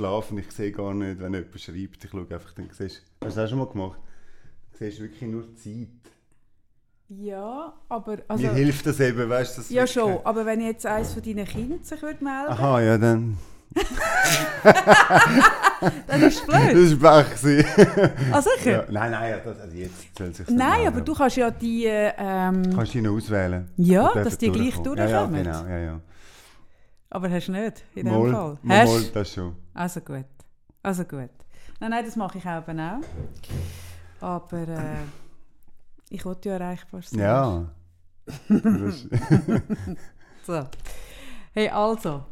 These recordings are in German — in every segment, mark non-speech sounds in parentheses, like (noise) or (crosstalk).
schlafe und ich sehe gar nicht, wenn jemand schreibt. Ich schaue einfach, dann siehst du, hast du das schon mal gemacht? Du siehst wirklich nur Zeit. Ja, aber... Also, Mir hilft das eben, weißt du? ja schon, aber wenn jetzt eines von deinen Kindern sich würde melden, Aha, ja, dann. (laughs) dann ist es blöd. Das war gewesen. Ah, sicher? ja, nein, nein, ja, das, also jetzt soll sich Nein, aber du kannst ja die... äh, Ähm, Kannst du auswählen? Ja, dass die gleich durchkommen. Ja, ja, genau, ja, ja. aber hast du nicht, in dem Fall. mal, Hast mal, das schon. Also gut. Also gut. Nein, nein, das mache ich eben auch. Aber äh, ich wollte ja erreichbar sein. Ja. (laughs) So. Hey, also.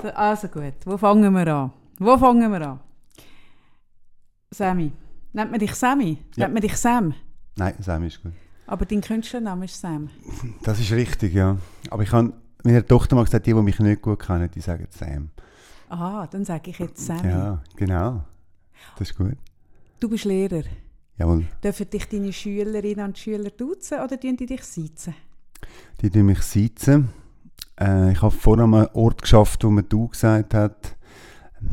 So, Also gut, wo fangen wir an? Wo fangen wir an? Sammy. Nennt man dich Sammy? Ja. Nennt man dich Sam? Nein, Sam ist gut. Aber dein Künstlername ist Sam. Das ist richtig, ja. Aber ich habe meiner Tochter mal gesagt, die, die mich nicht gut kennen, die sagen Sam. Aha, dann sage ich jetzt Sammy. Ja, genau. Das ist gut. Du bist Lehrer. Jawohl. Dürfen dich deine Schülerinnen und Schüler duzen oder tun die dich siezen? Die tun mich sitzen. Äh, ich habe vorher mal einen Ort geschafft, wo man du gesagt hat.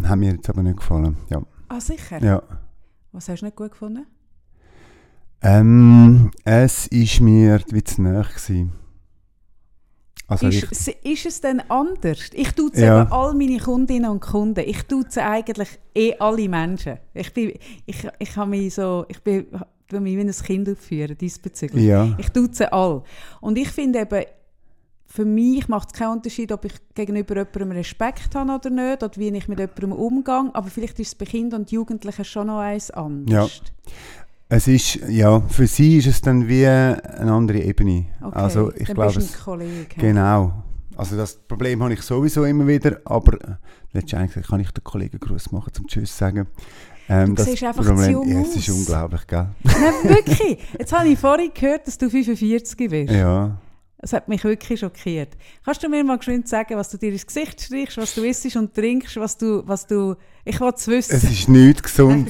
Hat mir jetzt aber nicht gefallen. Ja. Ah, sicher? ja. Was hast du nicht gut gefunden? Ähm, es ist mir wie zu nahe gewesen. Also ich, Ist, ist es denn anders? Ich tue Ja. eben all meine Kundinnen und Kunden. Ich tue eigentlich eh alle Menschen. Ich bin, ich, ich habe mich so, ich bin, tue mich wie ein Kind aufführen diesbezüglich. ja. Ich tue sie alle. Und ich finde eben, für mich macht es keinen Unterschied, ob ich gegenüber jemandem Respekt habe oder nicht, oder wie ich mit jemandem umgehe. Aber vielleicht ist es bei Kindern und Jugendlichen schon noch eins anders. Es ist, ja, für sie ist es dann wie eine andere Ebene. Okay, Also ich dann glaube, bist ein Kollege. genau. Also das Problem habe ich sowieso immer wieder, aber äh, letztendlich kann ich den Kollegen Gruß machen zum Tschüss sagen. Ähm, Du siehst einfach zu Problem, jung ja, es ist unglaublich, gell? Nein, wirklich. Jetzt habe ich vorhin gehört, dass du 45 bist. Ja. Das hat mich wirklich schockiert. Kannst du mir mal geschwind sagen, was du dir ins Gesicht streichst, was du isst und trinkst, was du, was du... Ich will es Es wissen. ist nichts gesund.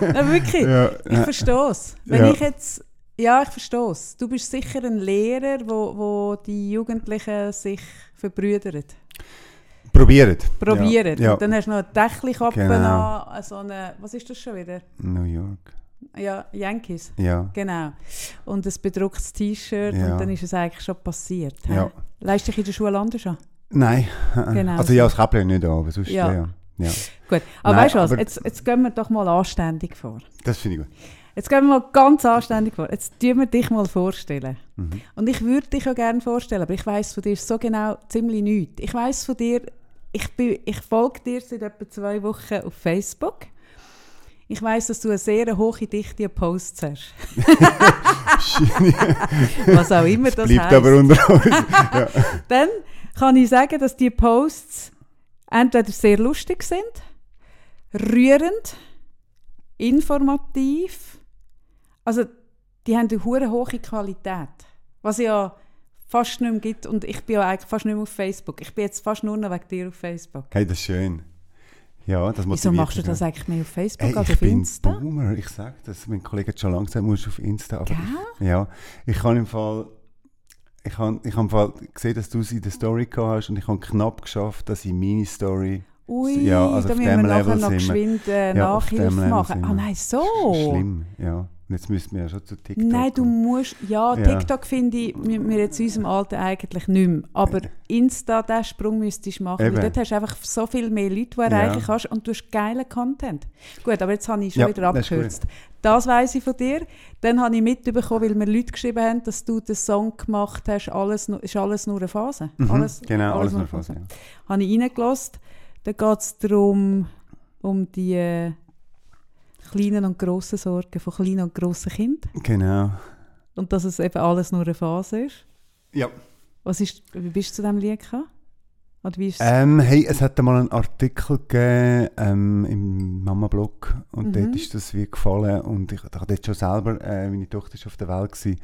Nein, (laughs) wirklich. ja, Ich verstehe es. Wenn Ja. ich jetzt... Ja, ich verstehe es. Du bist sicher ein Lehrer, wo, wo die Jugendlichen sich verbrüdern. Probiert. Probieren. Ja, Und dann hast du noch eine Dächelkappe Genau. an, so eine... Was ist das schon wieder? ja. New York. Ja, Yankees. Ja. Genau. Und ein bedrucktes T-Shirt Ja. und dann ist es eigentlich schon passiert. hä? Ja. Leist dich in der Schule anders an? Nein. Genau also so. ja, das Käppchen nicht an, aber sonst Ja. ja. ja. ja. Gut, aber Nein, weißt du was, jetzt, jetzt gehen wir doch mal anständig vor. Das finde ich gut. Jetzt gehen wir mal ganz anständig vor. Jetzt tun wir dich mal vorstellen. Mhm. Und ich würde dich auch gerne vorstellen, aber ich weiß von dir so genau ziemlich nichts. Ich weiß von dir, ich, bin, ich folge dir seit etwa zwei Wochen auf Facebook. Ich weiß, dass du eine sehr hohe Dichte an Posts hast. (laughs) Was auch immer das Bleibt heisst. aber unter uns. (laughs) ja. Dann kann ich sagen, dass die Posts entweder sehr lustig sind, rührend, informativ. Also, die haben eine hure hohe Qualität. Was ja fast nicht mehr gibt. Und ich bin ja eigentlich fast nicht mehr auf Facebook. Ich bin jetzt fast nur noch wegen dir auf Facebook. Hey, das ist schön. Ja, das Wieso machst du das eigentlich mehr auf Facebook Hey, als ich auf bin Insta? Boomer, ich sage das. Mein Kollege hat schon lange gesagt, musst auf Insta. Aber ich, ja, ich kann im Fall... Ich habe ich hab im Fall gesehen, dass du sie in der Story gehabt hast und ich habe knapp geschafft, dass ich meine Story... Ui, Ja, also da müssen wir nachher Level noch geschwind äh, Ja, Nachhilfe machen. Ah nein, so! Schlimm, ja. Und jetzt müssten wir ja schon zu TikTok Nein, du musst. Ja, Ja. TikTok finde ich, müssen wir jetzt in unserem Alter eigentlich nicht mehr. Aber Insta, diesen Sprung müsstest du machen. Weil Eben. dort hast du einfach so viel mehr Leute, die du Ja. erreichen kannst und du hast geilen Content. Gut, aber jetzt habe ich schon Ja, wieder abgekürzt. Das weiss ich von dir. Dann habe ich mitbekommen, weil mir Leute geschrieben haben, dass du den Song gemacht hast, alles, ist alles nur eine Phase. Mhm, alles, genau, alles nur eine Phase. Ja. Habe ich reingelassen. Da geht es darum, um die äh, kleinen und grossen Sorgen von kleinen und grossen Kindern. Genau. Und dass es eben alles nur eine Phase ist. Ja. Was ist, wie bist du zu diesem Lied gekommen? Oder wie ist es? Ähm, hey, es hat mal einen Artikel gegeben ähm, im Mama-Blog und Mhm. dort ist das wie gefallen und ich, ich habe dort schon selber, äh, meine Tochter ist auf der Welt gewesen,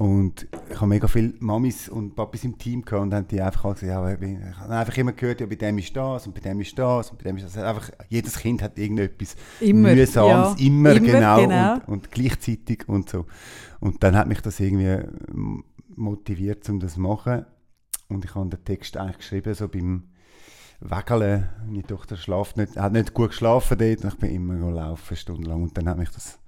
und ich habe mega viele Mamis und Papis im Team gehabt und haben die einfach alle gesagt, ja, ich habe einfach immer gehört, ja, bei dem ist das und bei dem ist das und bei dem ist das. Einfach, jedes Kind hat irgendetwas immer. Mühsames, ja. immer, genau, genau. Und, und gleichzeitig und so. Und dann hat mich das irgendwie motiviert, um das zu machen. Und ich habe den Text eigentlich geschrieben, so beim, Wägeln. Meine Tochter schlaft nicht, hat nicht gut geschlafen dort und ich bin immer laufen, stundenlang. Und dann hat mich das...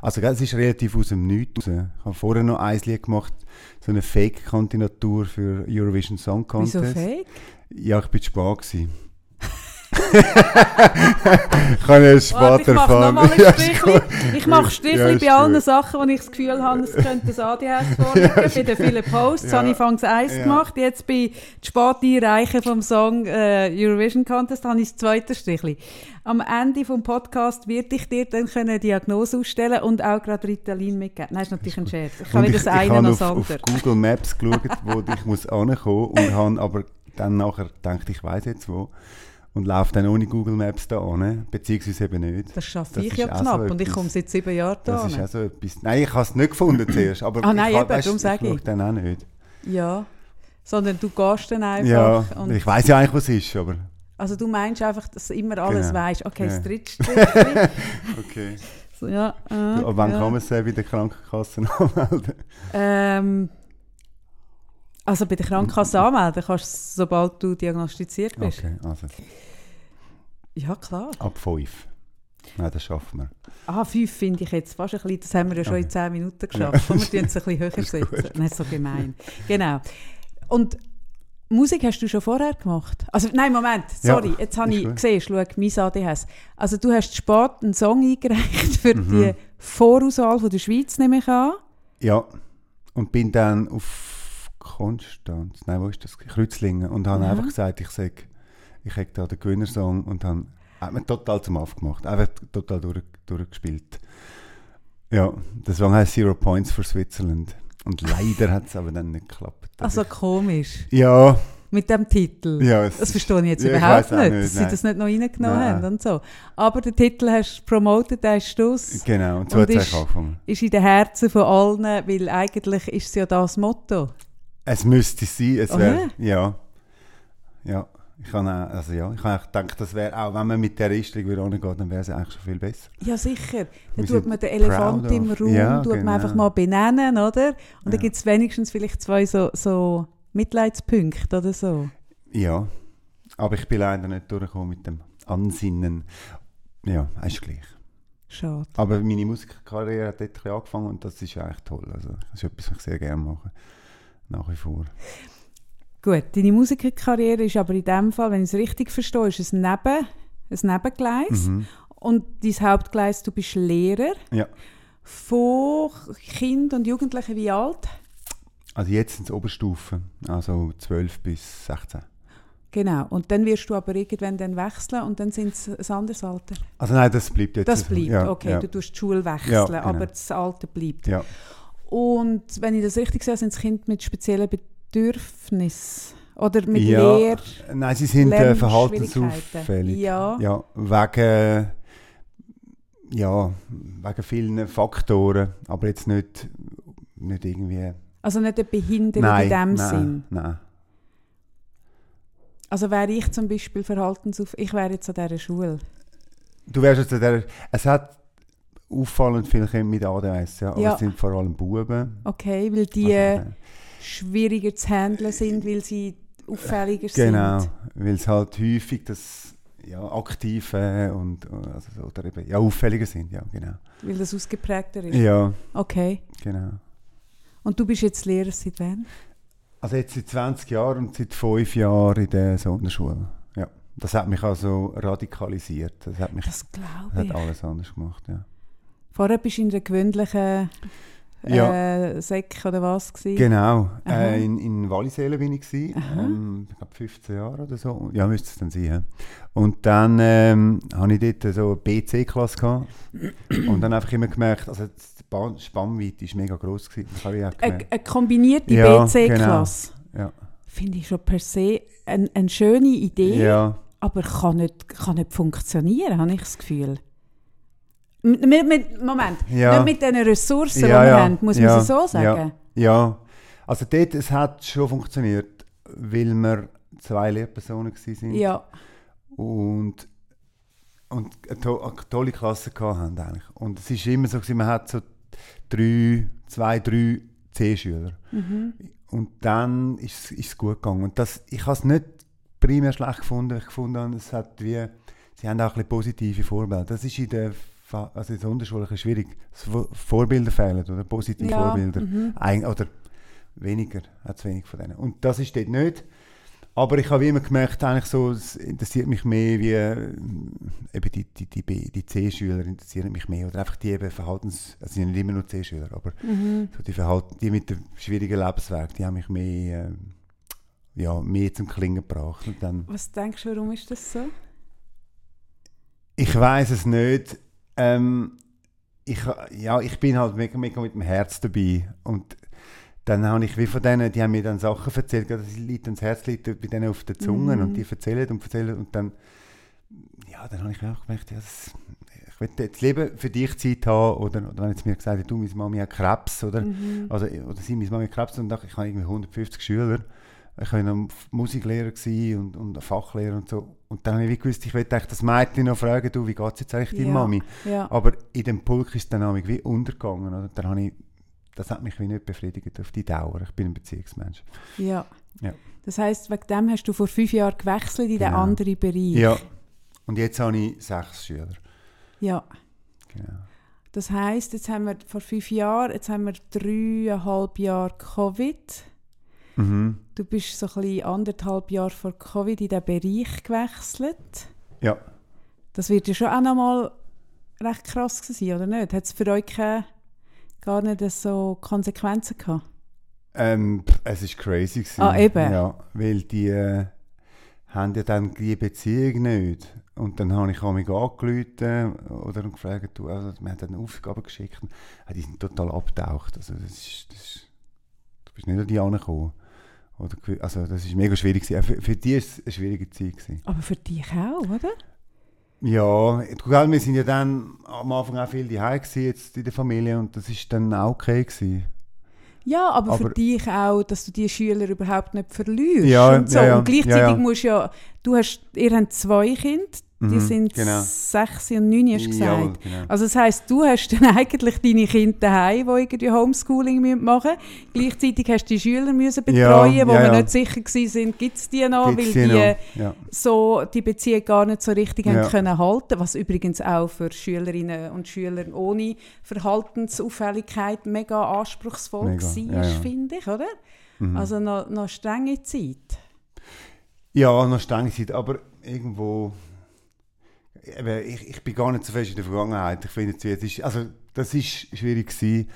Also es ist relativ aus dem Nichts raus. Ich habe vorher noch ein Lied gemacht, so eine Fake-Kandidatur für Eurovision Song Contest. Wieso fake? Ja, ich bin zu spät gewesen. Ich (laughs) kann ja später Warte, ich mache (laughs) Ja, Strichli. Ich Ja, bei allen gut. Sachen, wo ich das Gefühl habe, es könnte das ADHS (laughs) vorliegen. bei den vielen Posts Ja. habe ich fangs eins Ja. gemacht. Jetzt bei dem späten Einreichen vom Song äh, Eurovision Contest habe ich das zweite Strichli. Am Ende vom Podcast werde ich dir dann eine Diagnose ausstellen und auch gerade Ritalin mitgeben. Nein, ist natürlich ein Scherz. Ich Und wieder ich, das ich eine habe noch auf, das auf andere. Google Maps geschaut, wo ich muss ankommen und habe aber dann nachher gedacht, ich weiß jetzt wo und laufe dann ohne Google Maps da an, beziehungsweise eben nicht. Das schaffe Das ich ja auch so knapp und ich komme seit sieben Jahren Das da. ist auch so etwas. Nein, ich habe es nicht gefunden zuerst, aber Ah, nein, ich, eben, weißt, darum sage ich. dann auch nicht. Ja, sondern du gehst dann einfach. Ja, ich weiß ja eigentlich, was es ist, aber Also du meinst einfach, dass du immer alles Genau. weißt. Okay, das Ja. dritte Strichli. okay. so, ja, äh, Aber wann ja. kann man es äh, bei der Krankenkasse anmelden? (laughs) Ähm, also bei der Krankenkasse anmelden kannst du, sobald du diagnostiziert bist. Okay, also Ja, klar. ab 5. Nein, das schaffen wir. Ah, fünf finde ich jetzt fast ein bisschen, das haben wir ja schon Okay. in zehn Minuten geschafft. Komm, wir tun es ein bisschen (laughs) höher setzen. Nein, so gemein. Genau. Und Musik hast du schon vorher gemacht? Also, nein, Moment, Ja, sorry, jetzt habe ich gut. gesehen, schau, mein ADHS. Also du hast spät einen Song eingereicht für Mhm. die Vorauswahl von der Schweiz, nehme ich an. Ja, und bin dann auf Konstanz, nein, wo ist das? Kreuzlingen. Und habe Mhm. einfach gesagt, ich sage, ich hätte da den Gewinnersong und habe hat total zum aufgemacht. Einfach total durch, durchgespielt. Ja, der Song heißt Zero Points for Switzerland. Und leider (laughs) hat es aber dann nicht geklappt. Also komisch, ja, mit dem Titel. ja. es Das verstehe ich jetzt Ja, ich überhaupt auch nicht, nicht, dass sie das nicht noch reingenommen Nein. haben und so. Aber den Titel hast du promotet, der ist Stuss. Genau, und so hat es angefangen. ist in den Herzen von allen, weil eigentlich ist es ja das Motto. Es müsste sein, es wäre, ja? ja. Ja, ich habe auch, also ja, ich habe gedacht, das wäre auch, wenn man mit der Richtung wieder angeht, dann wäre es eigentlich schon viel besser. Ja, sicher. Dann tut man den Elefant im Raum, Ja, tut man genau. einfach mal benennen, oder? Und dann Ja. gibt es wenigstens vielleicht zwei so, so Mitleidspunkte oder so. Ja, aber ich bin leider nicht durchgekommen mit dem Ansinnen. Ja, ist gleich. Schade. Aber meine Musikkarriere hat dort angefangen und das ist eigentlich toll. Also, das ist etwas, was ich sehr gerne mache. Nach wie vor. Gut, deine Musikerkarriere ist aber in dem Fall, wenn ich es richtig verstehe, ist es Neben, ein Nebengleis. Mhm. Und dein Hauptgleis, du bist Lehrer. Ja. Von Kind und Jugendlichen wie alt? Also jetzt sind es Oberstufen, also 12 bis 16. Genau. Und dann wirst du aber irgendwann dann wechseln und dann sind es ein anderes Alter. Also nein, das bleibt jetzt Das bleibt, Ja, okay. Ja, Du tust die Schule wechseln, Ja, genau. aber das Alter bleibt. ja. Und wenn ich das richtig sehe, sind es Kinder mit speziellen Bedürfnissen oder mit Ja, Lehr Nein, sie sind äh, verhaltensauffällig. Ja. Ja, wegen, ja, wegen vielen Faktoren, aber jetzt nicht, nicht irgendwie... Also nicht eine Behinderung nein, in dem nein, Sinn. Nein. Also wäre ich zum Beispiel verhaltensauf... Ich wäre jetzt an dieser Schule. Du wärst jetzt an der, es hat auffallend viele Kinder mit ADHS, ja, aber Ja. es sind vor allem Buben. Okay, weil die Also, schwieriger zu handeln sind, weil sie auffälliger genau, sind. weil es halt häufig das ja, aktive und äh, also, so, oder eben, ja, auffälliger sind, ja, genau. Weil das ausgeprägter ist. Ja, Okay. genau. Und du bist jetzt Lehrer seit wann? Also jetzt seit 20 Jahren und seit 5 Jahren in der Sonderschule. Ja. Das hat mich also radikalisiert. Das hat mich Das glaube hat alles anders gemacht, ja. Vorher bist du in der gewöhnlichen äh, Säck oder was gewesen? Genau. Äh, in, in Wallisellen bin ich gewesen. Ähm, ich glaube 15 Jahre oder so. Ja, müsste es dann sein. Ja. Und dann ähm, hatte ich dort so eine BC-Klasse und dann einfach immer gemerkt, also die Spannweite war mega gross. Gewesen. Eine, eine kombinierte Ja, BC-Klasse. Ja. Finde ich schon per se eine, eine schöne Idee, ja. aber kann nicht, kann nicht funktionieren, habe ich das Gefühl. Mit, mit, Moment, Ja. nicht mit den Ressourcen, Ja, die wir ja, haben, muss man es so sagen. Ja, also dort, es hat schon funktioniert, weil wir zwei Lehrpersonen waren Ja, und, und eine, to eine tolle Klasse hatten eigentlich. Und es ist immer so, gewesen, man hat so drei, zwei, drei C-Schüler. mhm. Und dann ist, es gut gegangen. Und das, ich habe es nicht primär schlecht gefunden. Ich gefunden, es hat wie, sie haben auch ein bisschen positive Vorbilder. Das ist in der also in der Unterschule ein bisschen schwierig. Vorbilder fehlen oder positive Ja, Vorbilder. mhm. Ein, oder weniger, hat es wenig von denen. Und das ist dort nicht. Aber ich habe immer gemerkt, eigentlich so, es interessiert mich mehr wie äh, eben die, die, die, die C-Schüler interessieren mich mehr. Oder einfach die eben Verhaltens, also sind nicht immer nur C-Schüler, aber Mhm. so die Verhalten, die mit dem schwierigen Lebensweg, die haben mich mehr, äh, ja, mehr zum Klingen gebracht. Und dann, Was denkst du, warum ist das so? ich weiß es nicht. Ähm, ich, ja, ich bin halt mega, mega mit dem Herz dabei. Und dann habe ich wie von denen, die haben mir dann Sachen erzählt, das liegt ans Herz liegt bei denen auf der Zunge Mhm. und die erzählen und erzählen und dann, ja, dann habe ich auch gemerkt, ja, das, ich will jetzt lieber für dich Zeit haben oder, oder wenn jetzt mir gesagt hat, du, meine Mami hat Krebs oder, Mhm. also, oder sie, meine Mami hat Krebs und dachte, ich habe irgendwie 150 Schüler, ich war Musiklehrer und, und Fachlehrer und so und dann habe ich gewusst, ich eigentlich das Mädchen noch fragen, du, wie geht es jetzt eigentlich deiner Ja. Mami? Ja. Aber in dem Pulk ist dann wie untergegangen. Oder? Dann habe ich, das hat mich wie nicht befriedigt auf die Dauer. Ich bin ein Beziehungsmensch. ja. Ja. Das heisst, wegen dem hast du vor fünf Jahren gewechselt in den Genau. anderen Bereich. Ja. Und jetzt habe ich sechs Schüler. ja. Genau. Das heisst, jetzt haben wir vor fünf Jahren, jetzt haben wir dreieinhalb Jahre Covid. Mhm. Du bist so ein bisschen anderthalb Jahre vor Covid in diesen Bereich gewechselt. Ja. Das wird ja schon auch nochmal recht krass sein, oder nicht? Hat es für euch keine, gar nicht so Konsequenzen gehabt? Ähm, es war crazy. Gewesen. Ah, eben. Ja, weil die äh, haben ja dann die Beziehung nicht. Und dann habe ich mich angerufen oder gefragt, du, also, wir haben dann eine Aufgabe geschickt. Und, ja, die sind total abgetaucht. Also, das ist, das ist, du bist nicht an die angekommen. Oder, also, das ist mega schwierig. Gewesen. Auch Für, für die war es eine schwierige Zeit. Gewesen. Aber für dich auch, oder? Ja, wir sind ja dann am Anfang auch viel daheim gewesen, jetzt in der Familie und das ist dann auch okay gewesen. Ja, aber, für Aber- dich auch, dass du die Schüler überhaupt nicht verlierst. Ja, und, so. ja, ja. und gleichzeitig ja. musst ja, du hast, ihr habt zwei Kinder, die Mhm, sind genau. sechs und neun, hast du gesagt. Jawohl, genau. Also das heisst, du hast dann (laughs) eigentlich deine Kinder daheim, die irgendwie Homeschooling machen müssen. Gleichzeitig hast du die Schüler müssen betreuen, Ja, wo ja, wir ja. nicht sicher waren, gibt es die noch, Gibt's weil die die, noch? Ja. so die Beziehung gar nicht so richtig Ja. haben können halten, was übrigens auch für Schülerinnen und Schüler ohne Verhaltensauffälligkeit mega anspruchsvoll Mega, war, ja, ja. finde ich, oder? Mhm. Also noch, noch strenge Zeit. Ja, noch strenge Zeit, aber irgendwo. Ich, ich bin gar nicht so fest in der Vergangenheit. Ich finde, es ist, also, das ist schwierig gewesen,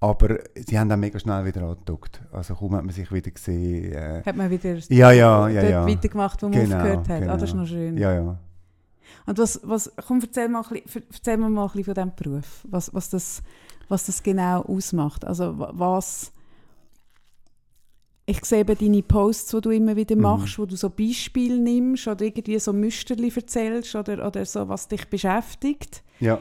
aber sie haben dann mega schnell wieder angedockt. Also kaum hat man sich wieder gesehen. Äh, Hat man wieder ja, ja, ja, dort ja. weitergemacht, wo man Genau, aufgehört hat. Ah, genau. das ist noch schön. Ja, ja. Und was, was, komm, erzähl, mal ein bisschen, erzähl mal ein bisschen von diesem Beruf, was, was, das, was das genau ausmacht. Also wa- was... Ich sehe deine Posts, die du immer wieder Mhm. machst, wo du so Beispiele nimmst oder irgendwie so Müsterli erzählst oder, oder so, was dich beschäftigt. Ja,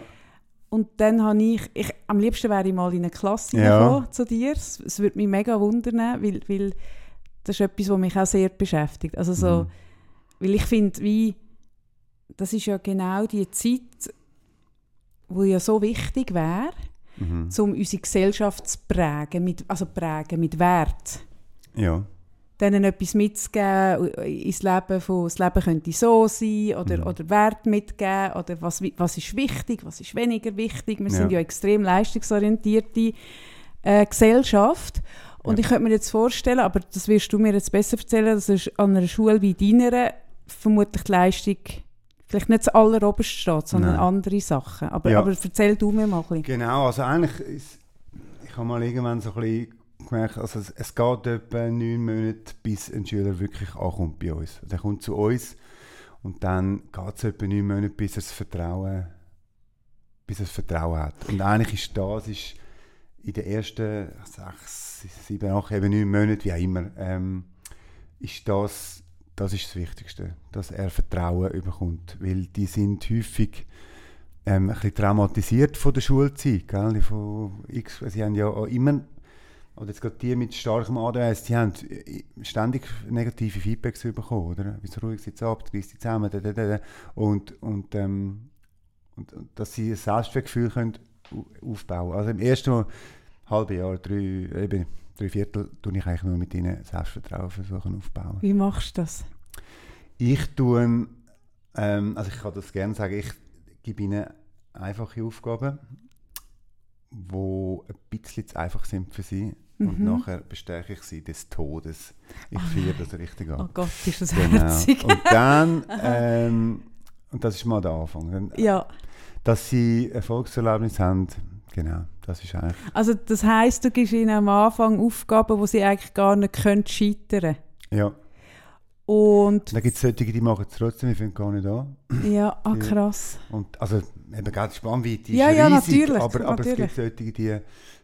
Und dann habe ich, ich, am liebsten wäre ich mal in eine Klasse Ja. gekommen zu dir. Es, es würde mich mega wundern, weil, weil das ist etwas, was mich auch sehr beschäftigt. Also so, Mhm. weil ich finde, wie, das ist ja genau die Zeit, wo ja so wichtig wäre, mhm. um unsere Gesellschaft zu prägen, mit, also prägen mit Wert. Ja. Denen etwas mitzugeben ins Leben von, das Leben könnte so sein oder, Mhm. oder Wert mitgeben oder was, was ist wichtig, was ist weniger wichtig. Wir Ja. sind ja extrem leistungsorientierte äh, Gesellschaft. Und Ja. ich könnte mir jetzt vorstellen, aber das wirst du mir jetzt besser erzählen, dass es an einer Schule wie deiner vermutlich die Leistung vielleicht nicht das alleroberste steht, sondern Nein. andere Sachen. Aber, Ja. aber erzähl du mir mal ein bisschen. Genau, also eigentlich ist, ich habe mal irgendwann so ein bisschen gemerkt, also es, es geht etwa neun Monate, bis ein Schüler wirklich ankommt bei uns. Der kommt zu uns und dann geht es etwa neun Monate, bis er das Vertrauen, bis er das Vertrauen hat. Und eigentlich ist das ist in den ersten sechs, sieben, acht, eben neun Monaten, wie auch immer, ähm, ist das, das ist das Wichtigste, dass er Vertrauen bekommt, weil die sind häufig ähm, ein bisschen traumatisiert von der Schulzeit. Gell? Von X, sie haben ja auch immer, oder jetzt gerade die mit starkem ADHS, die haben ständig negative Feedbacks bekommen, oder? Wie ruhig sitzt ab, reißt sie zusammen, da, da, da. Und, und, ähm, und, und dass sie ein Selbstwertgefühl können au- aufbauen Also im ersten halben Jahr, drei, eben, drei Viertel, tue ich eigentlich nur mit ihnen Selbstvertrauen versuchen aufzubauen. Wie machst du das? Ich tue, ähm, also ich kann das gerne sagen, ich gebe ihnen einfache Aufgaben, die ein bisschen zu einfach sind für sie. Und Mhm. nachher bestärke ich sie des Todes. Ich führe das richtig an. Oh Gott, ist das Genau. herzig. Und dann, (laughs) ähm, und das ist mal der Anfang, dann, ja, dass sie Erfolgserlebnis haben, genau, das ist eigentlich, also das heisst, du gibst ihnen am Anfang Aufgaben, wo sie eigentlich gar nicht können scheitern ja. Und Dann gibt es solche, die machen es trotzdem, die fangen gar nicht an. ja, ah, krass. Und, also, eben, gerade die Spannweite ist Ja, ja, riesig, natürlich, aber, aber es natürlich. gibt solche, die,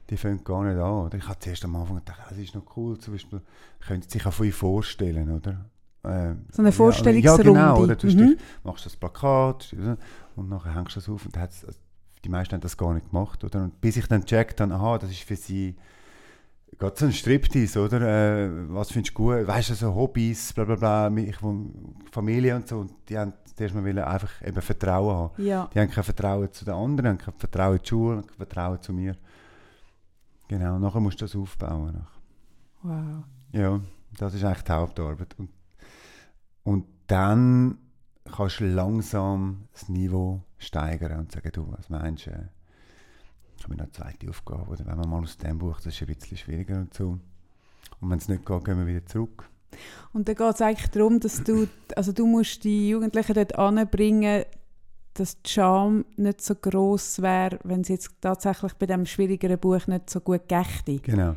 die fangen gar nicht an. Oder? Ich habe zuerst am Anfang gedacht, das ist noch cool, zum Beispiel, können Sie sich auch von euch vorstellen, oder? Äh, So eine Ja, Vorstellungsrunde. genau, oder? Du Mhm. machst das Plakat und nachher hängst du das auf und da hat's- die meisten haben das gar nicht gemacht, oder? Und bis ich dann checkt habe, aha, das ist für sie gerade so ein Striptease, oder? Äh, was findest du gut? Weißt du, so Hobbys, bla bla bla, ich, Familie und so, und die haben zuerst mal wollen einfach eben Vertrauen haben. Ja, Die haben kein Vertrauen zu den anderen, haben kein Vertrauen in die Schule, kein Vertrauen zu mir. Genau, und nachher musst du das aufbauen. wow. Ja, das ist eigentlich die Hauptarbeit. Und, und dann kannst du langsam das Niveau steigern und sagen, du, was meinst du? Ich habe noch eine zweite Aufgabe, oder wenn man mal aus dem Buch, das ist ein bisschen schwieriger und so. Und wenn es nicht geht, gehen wir wieder zurück. Und dann geht es eigentlich darum, dass du, also du musst die Jugendlichen dort anbringen, dass die Scham nicht so groß wäre, wenn sie jetzt tatsächlich bei dem schwierigeren Buch nicht so gut gächte. Genau,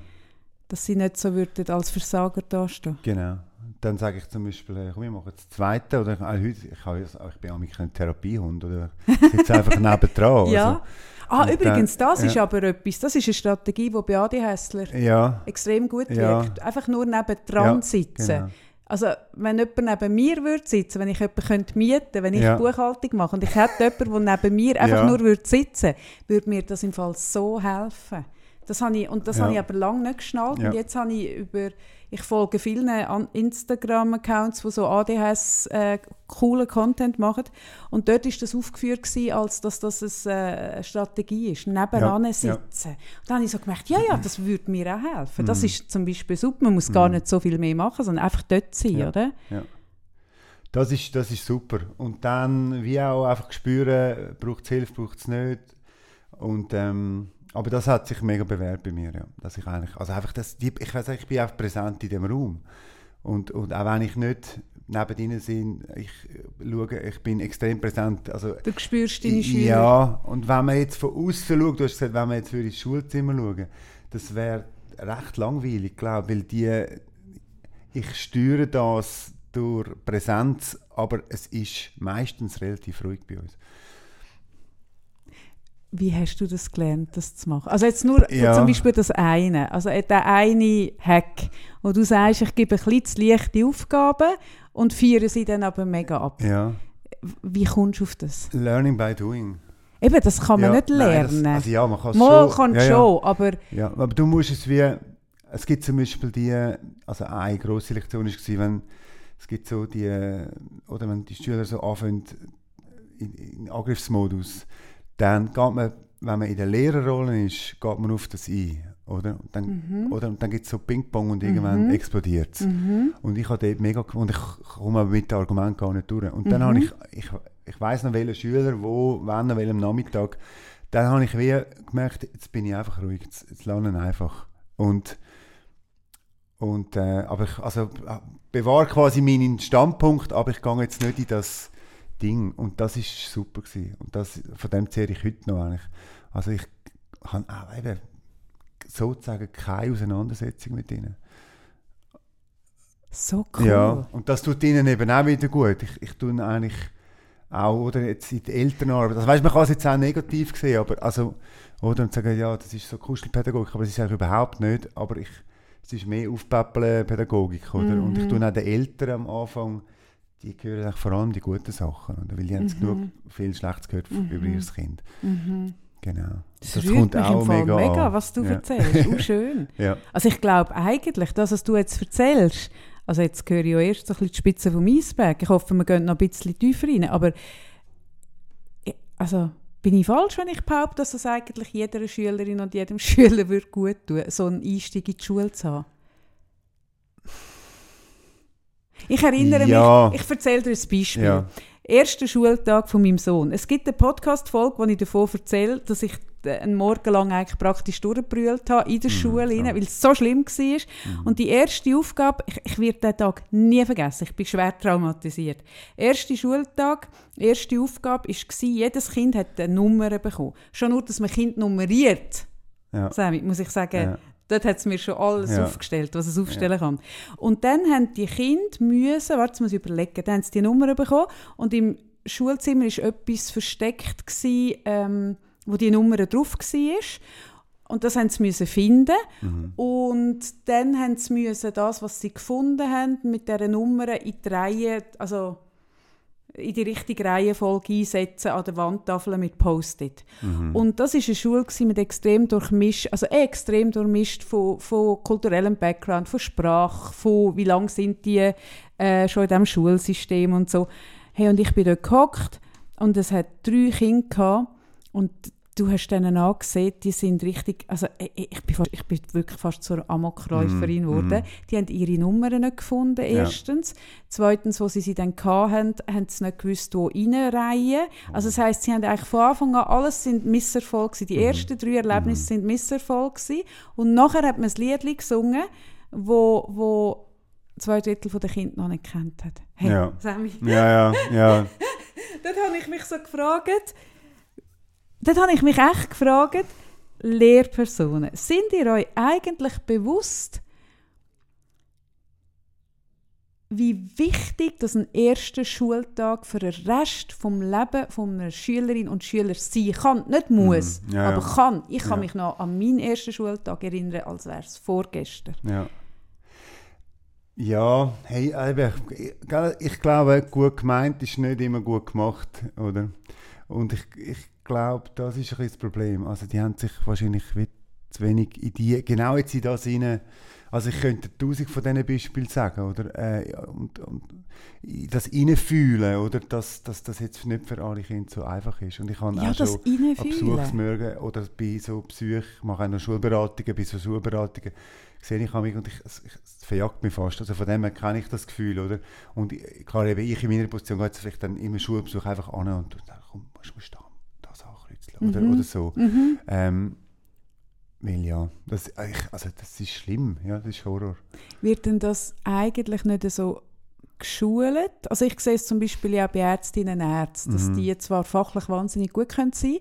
Dass sie nicht so würden als Versager dastehen. genau. Dann sage ich zum Beispiel, äh, komm, wir machen das zweite, oder ich, äh, heute, ich, habe, jetzt- ich bin auch kein Therapiehund, oder ich sitze einfach (laughs) nebendran. Ja. Ah, und übrigens, dann- das ist ja. aber etwas, das ist eine Strategie, die bei Adi Hessler Also, ja, extrem gut Ja. wirkt. Einfach nur nebendran Ja, sitzen. genau. Also, wenn jemand neben mir würde sitzen, wenn ich jemanden könnte mieten wenn ich Ja. Buchhaltung mache und ich hätte jemanden, der neben mir einfach nur würde sitzen würde mir das im Fall so helfen. Das habe ich, und das Ja. habe ich aber lange nicht geschnallt. Ja. Und jetzt habe ich über, ich folge vielen Instagram-Accounts, die so ADHS äh, coolen Content machen. Und dort ist das aufgeführt gewesen, als dass das eine, äh, eine Strategie ist, nebenan Ja, ja. sitzen. Und dann habe ich so gemerkt, ja, ja, das würde mir auch helfen. Mhm. Das ist zum Beispiel super. Man muss gar nicht so viel mehr machen, sondern einfach dort sein, Ja. oder? Ja. Das ist, das ist super. Und dann wie auch einfach spüren, braucht es Hilfe, braucht es nicht. Und, ähm, aber das hat sich mega bewährt bei mir, ja. Dass ich eigentlich, also einfach das, ich weiß ich bin einfach präsent in dem Raum. Und, und auch wenn ich nicht neben ihnen bin, ich äh, schaue, ich bin extrem präsent. Also, Du spürst deine Schüler. ja, und wenn man jetzt von außen schaut, du hast gesagt, wenn man jetzt ins Schulzimmer schauen, das wäre recht langweilig, glaube weil die, ich steuere das durch Präsenz, aber es ist meistens relativ ruhig bei uns. Wie hast du das gelernt, das zu machen? Also jetzt nur Ja. zum Beispiel das eine, also der eine Hack, wo du sagst, ich gebe ein bisschen zu leichte Aufgaben und feiere sie dann aber mega ab. Ja. Wie kommst du auf das? Learning by doing. Eben, das kann man ja, nicht nein, lernen. das, also ja, man kann es Mal schon. kann ja, ja. schon, aber Ja, aber du musst es wie, es gibt zum Beispiel die, also eine grosse Lektion war, wenn es gibt so die, oder wenn die Schüler so anfangen in, in Angriffsmodus, dann geht man, wenn man in der Lehrerrolle ist, geht man auf das ein, oder? Und dann, oder? Und dann gibt es so Ping-Pong und irgendwann explodiert es. Und ich habe dort mega, und ich komme aber mit dem Argument gar nicht durch. Und dann habe ich, ich, ich weiss noch, welcher Schüler, wo, wann, an welchem Nachmittag, dann habe ich wie gemerkt, jetzt bin ich einfach ruhig, jetzt, jetzt lerne ich einfach. Und, und äh, aber ich, also, äh, bewahre quasi meinen Standpunkt, aber ich gehe jetzt nicht in das Ding. Und das ist super gewesen. Und das, von dem zehre ich heute noch eigentlich. Also ich habe auch eben sozusagen keine Auseinandersetzung mit ihnen. so cool. Ja, und das tut ihnen eben auch wieder gut. Ich, ich tue eigentlich auch, oder jetzt in der Elternarbeit, also weißt, man kann es jetzt auch negativ sehen, aber also, oder, und sagen, ja, das ist so Kuschelpädagogik, aber es ist eigentlich überhaupt nicht, aber ich, es ist mehr Aufpäppeln-Pädagogik, oder? Und ich tue auch den Eltern am Anfang, die hören vor allem die guten Sachen, oder? Weil die haben genug viel Schlechtes gehört über ihr Kind. Genau. Das, rührt mich im Fall mega, an. was du ja. erzählst. Oh, (laughs) schön. Ja. Also ich glaube eigentlich, das, was du jetzt erzählst, also jetzt höre ich ja erst so ein bisschen die Spitze vom Eisberg. Ich hoffe, wir gehen noch ein bisschen tiefer rein. Aber also, bin ich falsch, wenn ich behaupte, dass das eigentlich jeder Schülerin und jedem (laughs) Schüler würde gut tun so einen Einstieg in die Schule zu haben? Ich erinnere Ja. mich, ich erzähle dir ein Beispiel. Ja. Erster Schultag von meinem Sohn. Es gibt eine Podcast-Folge, wo ich davon erzähle, dass ich äh, einen Morgen lang eigentlich praktisch durchgebrüllt habe in der Mhm, Schule, rein, weil es so schlimm war. Und die erste Aufgabe, ich, ich werde diesen Tag nie vergessen, ich bin schwer traumatisiert. Erster Schultag, erste Aufgabe war, jedes Kind hat eine Nummer bekommen. Schon nur, dass man Kind nummeriert, Ja. Sammy, muss ich sagen, Ja. Dort hat es mir schon alles Ja. aufgestellt, was es aufstellen kann. Und dann haben die Kinder müssen, warte, jetzt muss ich überlegen, dann haben sie die Nummer bekommen und im Schulzimmer war etwas versteckt, gewesen, ähm, wo die Nummer drauf war. Und das haben sie müssen finden. Und dann haben sie müssen das, was sie gefunden haben, mit dieser Nummer in die Reihe, also in die richtige Reihenfolge einsetzen an der Wandtafel mit Post-it. Und das war eine Schule mit extrem durchmischt, also extrem durchmischt von, von kulturellem Background, von Sprache, von wie lange sind die äh, schon in diesem Schulsystem und so. Hey, und ich bin dort gehockt und es hat drei Kinder gehabt und du hast denen angesehen, die sind richtig, also ich, ich, bin, fast, ich bin wirklich fast zur Amokläuferin geworden. Die haben ihre Nummern nicht gefunden, erstens. Zweitens, wo sie sie dann hatten, haben sie nicht gewusst, wo reinreihen. Also das heisst, sie haben eigentlich von Anfang an, alles sind Misserfolge gewesen. Die ersten drei Erlebnisse sind Misserfolge gewesen. Und nachher hat man ein Lied gesungen, wo, wo zwei Drittel der Kinder noch nicht kennt hat. Hey, Ja. Sammy. Ja, ja, ja. (laughs) Dort habe ich mich so gefragt, dort habe ich mich echt gefragt, Lehrpersonen, sind ihr euch eigentlich bewusst, wie wichtig das ein erster Schultag für den Rest vom Leben von einer Schülerin und Schüler sein kann? Nicht muss, Mhm. Ja, aber ja. kann. Ich kann Ja. mich noch an meinen ersten Schultag erinnern, als wäre es vorgestern. Ja. Ja, hey, ich, ich glaube, gut gemeint ist nicht immer gut gemacht, oder? Und ich, ich glaube, das ist ein bisschen das Problem. Also die haben sich wahrscheinlich wie zu wenig in die, genau jetzt in das hinein, also ich könnte tausend von diesen Beispielen sagen, oder? Äh, und, und das reinfühlen, oder? Dass, dass das jetzt nicht für alle Kinder so einfach ist. Und ich habe Ja, auch schon an oder bei so Besuch, ich mache auch noch Schulberatungen, bei so Schulberatungen, sehe ich mich und ich, es, es verjagt mich fast. Also von dem her kenne ich das Gefühl, oder? Und ich- klar, eben ich in meiner Position gehe jetzt vielleicht dann im Schulbesuch einfach an und sage, komm, musst du da oder, Mhm. oder so. Mhm. Ähm, weil ja, das, ich, also das ist schlimm, ja, das ist Horror. Wird denn das eigentlich nicht so geschult? Also ich sehe es zum Beispiel ja bei Ärztinnen und Ärzten, dass Mhm. die zwar fachlich wahnsinnig gut können sein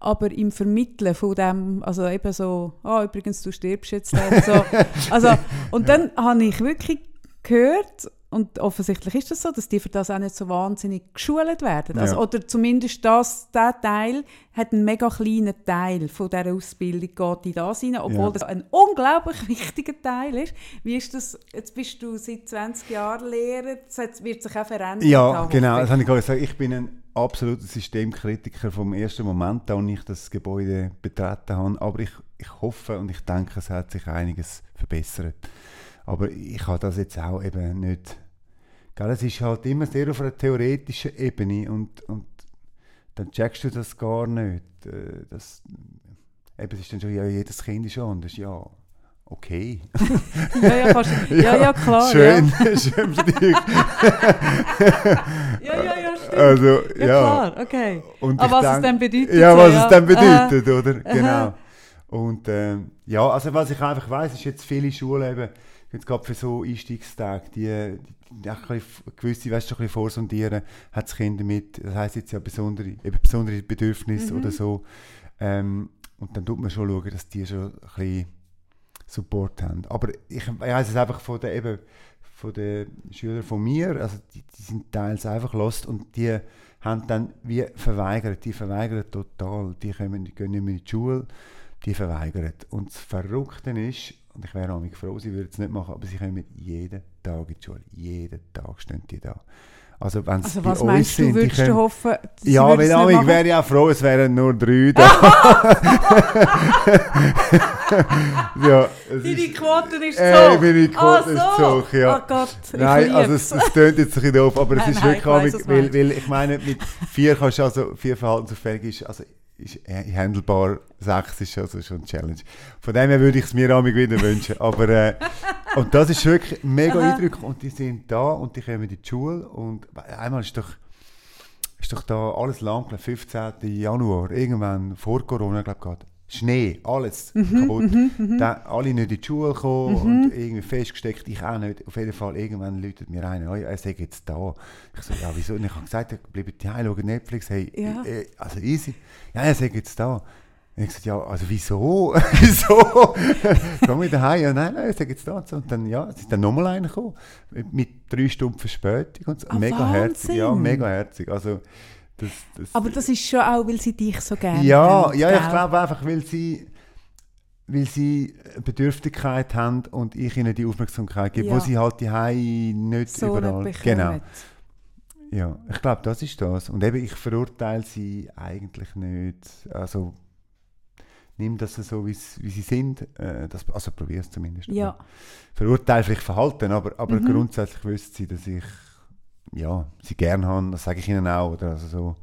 aber im Vermitteln von dem, also eben so, ah übrigens, du stirbst jetzt dann, so. (laughs) also, und dann habe ich wirklich gehört, und offensichtlich ist das so, dass die für das auch nicht so wahnsinnig geschult werden. Also, Ja. Oder zumindest das, der Teil hat einen mega kleinen Teil von dieser Ausbildung geht in das hinein, obwohl Ja. das ein unglaublich (laughs) wichtiger Teil ist. Wie ist das, jetzt bist du seit 20 Jahren Lehrer, das wird sich auch verändert Ja, genau, das ich. habe ich gesagt. Ich bin ein absoluter Systemkritiker vom ersten Moment an, als ich das Gebäude betreten habe. Aber ich, ich hoffe und ich denke, es hat sich einiges verbessert. Aber ich habe das jetzt auch eben nicht... Gell, es ist halt immer sehr auf einer theoretischen Ebene und, und dann checkst du das gar nicht. Äh, Das, eben, es ist dann schon, ja, jedes Kind ist anders. Ja, okay. Ja, ja, du- (laughs) ja, ja, klar. Schön, (laughs) schön für dich. Ja, (laughs) ja, ja, ja stimmt. Also, ja, ja. klar, okay. Und Aber was es denk- dann bedeutet. Ja, was ja. es dann bedeutet, oder? Aha. Genau. Und ähm, ja, also was ich einfach weiß, ist jetzt viele Schulen eben, jetzt gerade für so Einstiegstage, die, die, bisschen, gewisse, weißt du, ein bisschen vorsondieren, hat das Kind mit, das heisst jetzt ja besondere, eben besondere Bedürfnisse Mhm. oder so. Ähm, und dann tut man schon schauen, dass die schon ein bisschen Support haben. Aber ich weiß es einfach von den, eben, von den Schülern von mir, also die, die sind teils einfach lost und die haben dann wie verweigert, die verweigern total, die, kommen, gehen nicht mehr in die Schule, die verweigern. Und das Verrückte ist, und ich wäre auch froh, sie würden es nicht machen, aber sie kommen jeden Tag in die Schule, jeden Tag stehen die da. Also wenn sie Also was meinst du, sind, die würdest du können- hoffen, sie ja, wenn Amig machen? wäre ich auch froh, es wären nur drei (laughs) da. (laughs) ja, Deine Quote ist Äh, so. meine Quote ah, ist so. ja. Oh Gott, ich Nein, lieb's. also es, es tönt jetzt ein bisschen doof, aber es Nein, ist nein, wirklich ich du weil, weil ich meine, mit vier kannst du also, vier verhaltensauffällig ist, also ist handelbar. Sechs ist also schon eine Challenge. Von dem her würde ich es mir auch wieder wünschen. Aber, äh, (laughs) und das ist wirklich mega eindrücklich. Und die sind da und die kommen in die Schule. Und einmal ist doch, ist doch da alles lang, 15. Januar, irgendwann vor Corona, glaube ich, Schnee, alles Mhm, kaputt. Dann alle nicht in die Schule gekommen und irgendwie festgesteckt, ich auch nicht. Auf jeden Fall, irgendwann läutet mir einer, oh, er sei jetzt da. Ich so, ja, wieso? Und ich habe gesagt, bleibt die heim, schauen Netflix, hey, Ja. äh, also easy. Ja, er sei jetzt da. Und ich gesagt, ja, also wieso? (laughs) wieso? Komm wieder heim. Ja, nein, nein, er sei jetzt da. Und, dann, ja, es ist dann nochmal einer gekommen, mit drei Stunden Verspätung und so. Ah, mega herzig. Ja, Wahnsinn. mega herzig. Also, das, das, Aber das ist schon auch, weil sie dich so gerne ja, haben, ja, ich glaube einfach, weil sie, weil sie eine Bedürftigkeit haben und ich ihnen die Aufmerksamkeit gebe, Ja. wo sie halt die nicht so überall. nicht Genau. Ja, ich glaube, das ist das. Und eben, ich verurteile sie eigentlich nicht. Also nimm das so, wie sie wie sie sind. Äh, das, also probier es zumindest. Ja, Verurteile vielleicht Verhalten, aber, aber Mhm. grundsätzlich wüsste sie, dass ich ja, sie gerne habe. Das sage ich ihnen auch. Oder? Also so,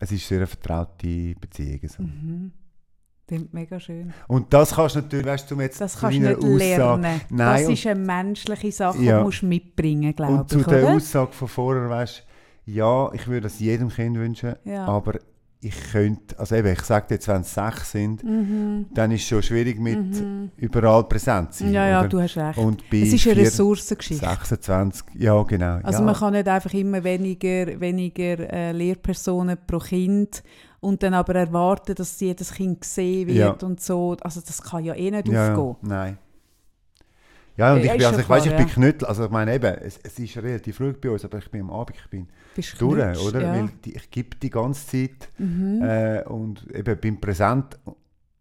es ist sehr eine vertraute Beziehung. So. mhm. Klingt mega schön. Und das kannst du natürlich, weißt du, um jetzt Das kannst du nicht Aussage, lernen. Nein, das ist eine menschliche Sache, Ja. die musst du mitbringen, glaube Und zu ich, der? Aussage von vorher, weißt ja, ich würde das jedem Kind wünschen, Ja. aber ich könnte, also eben, ich sage jetzt, wenn es sechs sind, Mhm. dann ist es schon schwierig mit Mhm. überall präsent zu sein. Ja, ja, oder? du hast recht. Und bei es ist eine Ressourcengeschichte. 26, ja genau. Also ja. man kann nicht einfach immer weniger, weniger äh, Lehrpersonen pro Kind und dann aber erwarten, dass jedes Kind gesehen wird und so. Also das kann ja eh nicht ja, aufgehen. Nein. Ja, und Ja, ich, bin, also, ich, weiss, ich bin Knüttel, also ich meine eben, es, es ist relativ früh bei uns, aber ich bin am Abend, ich bin Bist durch, knutscht, oder? Ja. Weil die, ich gebe die ganze Zeit Mhm. äh, und eben bin präsent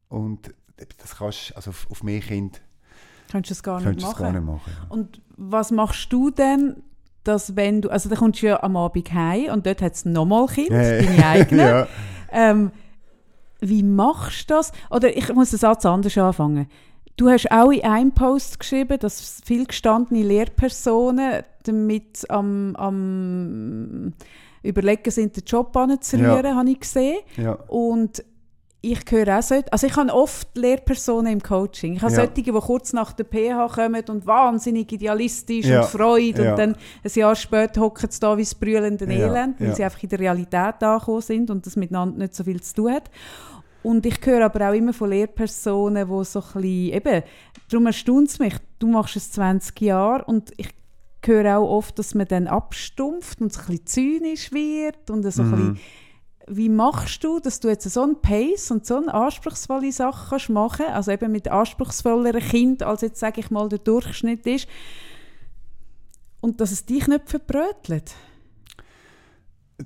und das kannst also auf, auf mehr Kind Könntest du es gar nicht könntest du es machen. gar nicht machen. ja. Und was machst du denn, dass wenn du, also dann kommst du ja am Abend heim und dort hat es nochmal Kind, Äh, deine eigenen. (laughs) ja. ähm, wie machst du das? Oder ich muss den Satz anders anfangen. Du hast auch in einem Post geschrieben, dass viel gestandene Lehrpersonen damit am, am Überlegen sind, den Job anzurühren, Ja. habe ich gesehen. Ja. Und ich höre auch so, also ich habe oft Lehrpersonen im Coaching. Ich habe Ja. solche, die kurz nach der PH kommen und wahnsinnig idealistisch Ja. und Freude Ja. und dann ein Jahr später hocken sie da wie das brüllende. Elend, weil sie einfach in der Realität angekommen sind und das miteinander nicht so viel zu tun hat. Und ich höre aber auch immer von Lehrpersonen, die so ein bisschen, eben, darum erstaunt es mich, du machst es 20 Jahre und ich höre auch oft, dass man dann abstumpft und so ein bisschen zynisch wird und so ein bisschen Mhm. wie machst du, dass du jetzt so einen Pace und so eine anspruchsvolle Sache kannst machen also eben mit anspruchsvolleren Kind, als jetzt, sage ich mal, der Durchschnitt ist, und dass es dich nicht verbrötelt?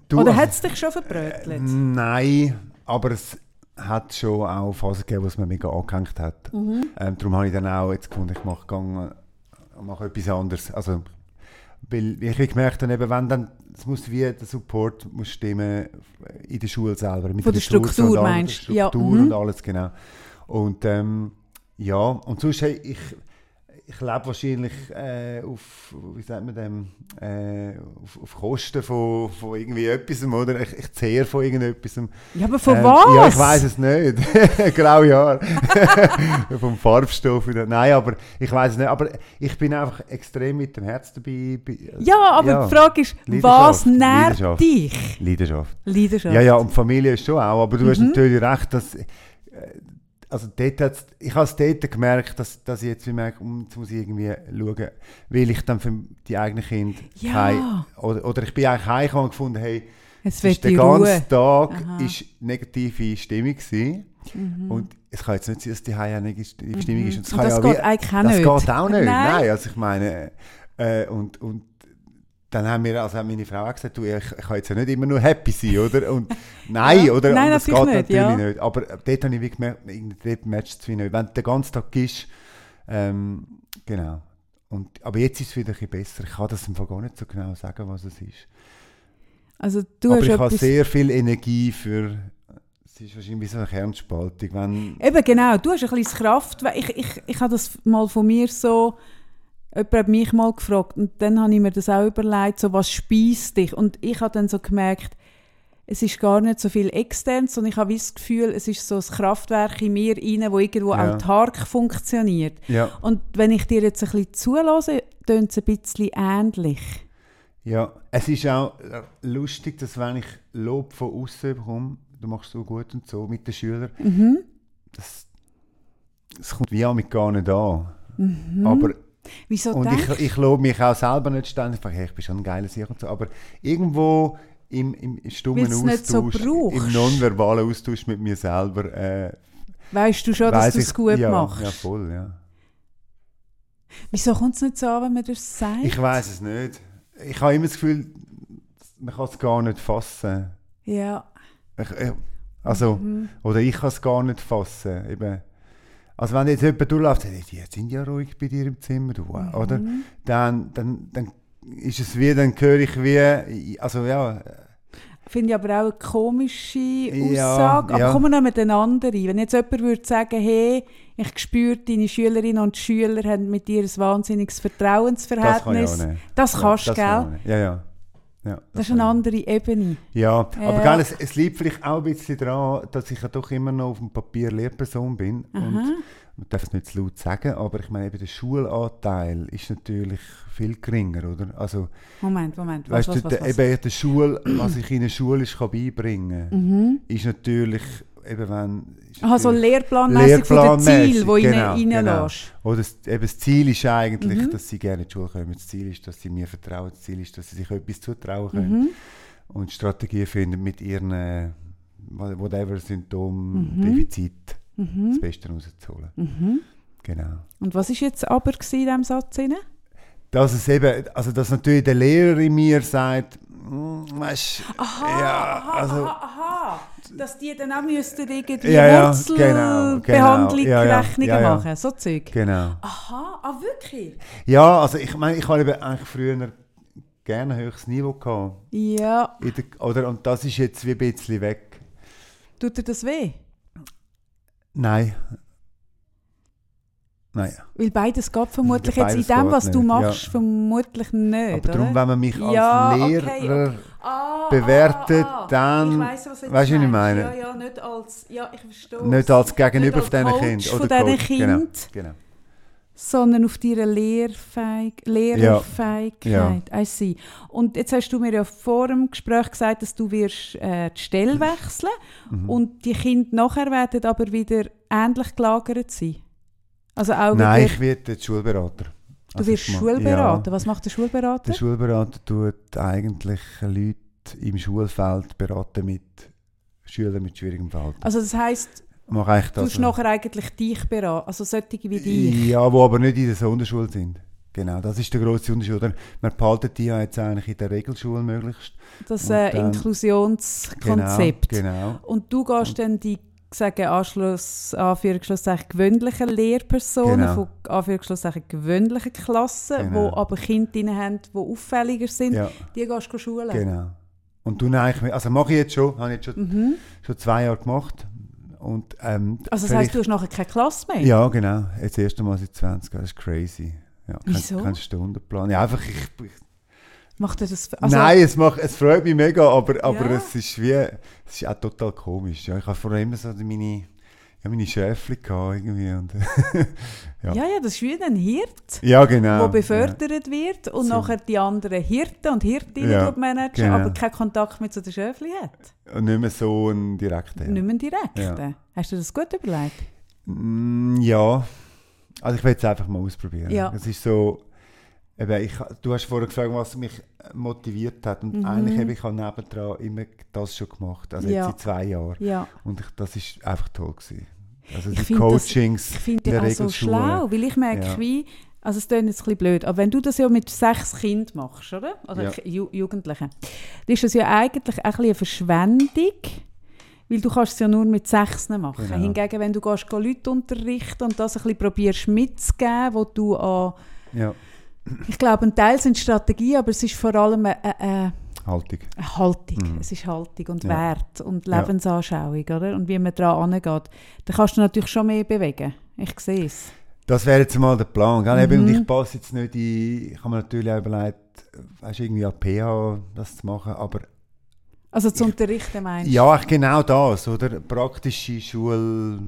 Du, Oder also, hat es dich schon verbrötelt? Nein, aber es hat schon auch Phasen gegeben, wo es mir mega angehängt hat. Mhm. Ähm, darum habe ich dann auch jetzt gefunden, ich mache, gang, mache etwas anderes. Also, weil ich gemerkt habe, eben, wenn dann, es muss wie der Support muss stimmen in der Schule selber. Mit Von der Struktur und meinst du? Ja, Struktur mhm. und alles, genau. Und ähm, ja, und sonst, hey, ich, ich lebe wahrscheinlich äh, auf, wie sagt man dem, äh, auf, auf Kosten von, von irgendwie etwas, oder? Ich, ich zehre von irgendetwas. Ja, aber von Ähm, was? Ja, ich weiß es nicht. (laughs) Graue Haare. (laughs) Vom Farbstoff. wieder. Nein, aber ich weiß es nicht. Aber ich bin einfach extrem mit dem Herz dabei. Bei- Ja, aber Ja. die Frage ist, was nährt Leidenschaft. dich? Leidenschaft. Leidenschaft. Ja, ja, und Familie ist schon auch. Aber du hast Mhm. natürlich recht, dass. Also dort hat's, ich habe es dort gemerkt, dass, dass ich jetzt merke, um, jetzt muss ich irgendwie schauen, will ich dann für die eigenen Kinder Ja. kein- oder, oder ich bin eigentlich heimgekommen und gefunden, hey, Es ist den die ganzen Ruhe. Tag Aha. ist negative Stimmung gewesen. Mhm. Und es kann jetzt nicht sein, dass die Heim negative Stimmung ist. Und das, Und das ja geht wie, eigentlich auch das nicht. geht auch nicht. Nein. Nein, also ich meine, äh, und, und dann haben wir, also meine Frau auch gesagt, du, ich, ich kann jetzt ja nicht immer nur happy sein, oder? Und (laughs) nein, Ja. oder? Nein, und das geht natürlich nicht, natürlich ja. nicht. Aber dort habe ich wie gemerkt, dort matcht es wie nicht. Wenn du den ganzen Tag gehst, ähm, genau. Und, aber jetzt ist es wieder ein bisschen besser. Ich kann das im Fall gar nicht so genau sagen, was es ist. Also du aber hast ich habe sehr viel Energie für, es ist wahrscheinlich so eine Kernspaltung, wenn... Eben genau, du hast ein bisschen Kraft. Ich, ich, ich habe das mal von mir so, jemand hat mich mal gefragt und dann habe ich mir das auch überlegt, so was speist dich? Und ich habe dann so gemerkt, es ist gar nicht so viel extern, sondern ich habe das Gefühl, es ist so ein Kraftwerk in mir rein, wo irgendwo Ja. autark funktioniert. Ja, Und wenn ich dir jetzt ein bisschen zulasse, tönt es ein bisschen ähnlich. ja. Es ist auch äh, lustig, dass wenn ich Lob von außen bekomme, du machst so gut und so mit den Schülern, Mhm. das, das kommt wie mit gar nicht an. Mhm. Aber Wieso Und ich, ich lobe mich auch selber nicht ständig, ich, hey, ich bin schon ein geiler Sieg und so, aber irgendwo im, im stummen Weil's so Austausch, brauchst. im nonverbalen Austausch mit mir selber, äh, weißt du schon, dass du es gut ja, machst? Ja, voll, ja. Wieso kommt es nicht so an, wenn man das sagt? Ich weiß es nicht. Ich habe immer das Gefühl, man kann es gar nicht fassen. ja. Ich, ich, also, Mhm. oder ich kann es gar nicht fassen. Eben. Also wenn jetzt jemand durchläuft, sagt, die sind ja ruhig bei dir im Zimmer, du, wow, oder? Mhm. Dann, dann, dann ist es wie, dann höre ich wie, also ja, Finde ich aber auch eine komische Ja, Aussage. aber ja. kommen wir noch mit den anderen. Wenn jetzt jemand würde sagen, hey, ich spüre, deine Schülerinnen und Schüler haben mit dir ein wahnsinniges das kann ich Vertrauensverhältnis. auch nicht. Das Ja, kannst du, kann gell? Ja, ja. Ja Das ist kann eine ich. andere Ebene. Ja, aber Ja. gell, es, es liegt vielleicht auch ein bisschen daran, dass ich ja doch immer noch auf dem Papier Lehrperson bin. Und Aha. man darf es nicht zu laut sagen, aber ich meine, eben der Schulanteil ist natürlich viel geringer, oder? Also, Moment, Moment. Was, weißt was, du, was, der, was? eben der Schul, was ich in der Schule kann beibringen kann, Mhm. ist natürlich, eben wenn... Aha, so lehrplanmäßig von den Zielen, die genau, du genau. Oder das, eben das Ziel ist eigentlich, Mhm. dass sie gerne in die Schule kommen. Das Ziel ist, dass sie mir vertrauen. Das Ziel ist, dass sie sich etwas zutrauen können. Mhm. Und Strategien finden, mit ihren äh, whatever Symptom, Mhm. Defizit das Mhm. Beste rauszuholen. Mhm. Genau. Und was ist jetzt aber in diesem Satz? Rein? Dass es eben, also dass natürlich der Lehrer in mir sagt, «Mm, weißt, Aha, ja, aha, also, aha, aha. Dass die dann auch müssten irgendwie Ja, ja, genau, Wurzelbehandlung genau. Ja, ja, Rechnungen machen, so Zeug. genau. Aha, ah wirklich? Ja, also ich meine, ich habe eben eigentlich früher gerne ein höchstes Niveau gehabt. Ja, der, oder, und das ist jetzt wie ein bisschen weg. tut dir das weh? Nein. Nein. Weil beides geht vermutlich Ja, jetzt in beides dem, was du nicht, machst, ja. vermutlich nicht, Aber darum, oder? wenn man mich als Ja, Lehrer okay. Ah, bewertet, ah, ah. dann- Ich weiss, was du du, ich meine? Ja, ja, nicht als... Ja, ich verstehe nicht als Gegenüber Nicht von diesen als Kindern. von diesen Coach, Genau. Kind. genau. sondern auf deine Lehrfähig Lehrerfähigkeit. I see. Und jetzt hast du mir ja vor dem Gespräch gesagt, dass du wirst äh, die Stelle wechseln Mhm. und die Kinder nachher werden aber wieder ähnlich gelagert sein. Also auch Nein, ich werde jetzt Schulberater. du Also wirst Schulberater. Ja, Was macht der Schulberater? der Schulberater tut eigentlich Leute im Schulfeld beraten mit Schülern mit schwierigem Verhalten. also das eigentlich du musst nachher eigentlich dich beraten, also solche wie dich. Ja, wo aber nicht in der Sonderschule sind. Genau, das ist der grosse Unterschied. Oder? Man behaltet die ja jetzt eigentlich in der Regelschule möglichst. Das äh, Inklusionskonzept. Genau, genau. Und du gehst dann die sagen Anschluss, Anführungsschlusszeichen, gewöhnlichen Lehrpersonen Genau. von Anführungsschlusszeichen, gewöhnlichen Klassen, Genau. wo aber Kinder drin haben, die auffälliger sind, Ja, die gehst du schulen. genau. Und du eigentlich, also mache ich jetzt schon, habe ich jetzt schon, Mhm. schon zwei Jahre gemacht. Und, ähm, Also das heisst, du hast nachher keine Klasse mehr? Ja, genau. Jetzt das erste Mal seit 20 Jahren. Das ist crazy. Ja, kein- Wieso? Kein Stundenplan. Ja, einfach, ich, ich, Macht er das? Also, nein, es, macht, es freut mich mega, aber, aber Ja. es ist wie, es ist auch total komisch. Ja, ich habe vorher immer so meine, ja, meine gehabt irgendwie. Und, (laughs) ja. Ja, ja, das ist wie ein Hirt, ja, genau. der befördert wird und So. nachher die anderen Hirten und Hirtinnen Ja, managen, genau. aber keinen Kontakt mit so den Schöfli hat. Ja. Und nicht mehr so ein direkter. Nicht mehr direkt. Ja. Hast du das gut überlegt? Mm, ja, also ich will es einfach mal ausprobieren. Ja. Es ist so, eben, ich, du hast vorher gefragt, was mich motiviert hat und Mhm. eigentlich habe ich habe nebendran immer das schon gemacht, also Ja. jetzt seit zwei Jahren. Ja. Und ich, das ist einfach toll gewesen. Also Ich die find das- Coachings Ich finde das auch so schlau, weil ich merke, Ja. wie, also es klingt jetzt ein bisschen blöd, aber wenn du das ja mit sechs Kindern machst, oder? Oder Ja. Ju Jugendlichen, dann ist das ja eigentlich auch ein bisschen eine Verschwendung, weil du kannst es ja nur mit sechs machen. Genau. Hingegen, wenn du gehst, geh Leute unterrichten und das ein bisschen probierst mitzugeben, wo du an, Ja, ich glaube, ein Teil sind Strategien, aber es ist vor allem eine, eine, Haltung. eine Haltung. Mhm. Es ist Haltung und Ja. Wert und. Lebensanschauung, oder? Und wie man daran angeht. Dann kannst du natürlich schon mehr bewegen. Ich sehe es. Das wäre jetzt mal der Plan. Gell? Eben, Mhm. Und ich passe jetzt nicht in, ich habe mir natürlich auch überlegt, weißt, irgendwie an PH das zu machen, aber Also zu unterrichten meinst du? Ja, genau das, oder? Praktische Schule.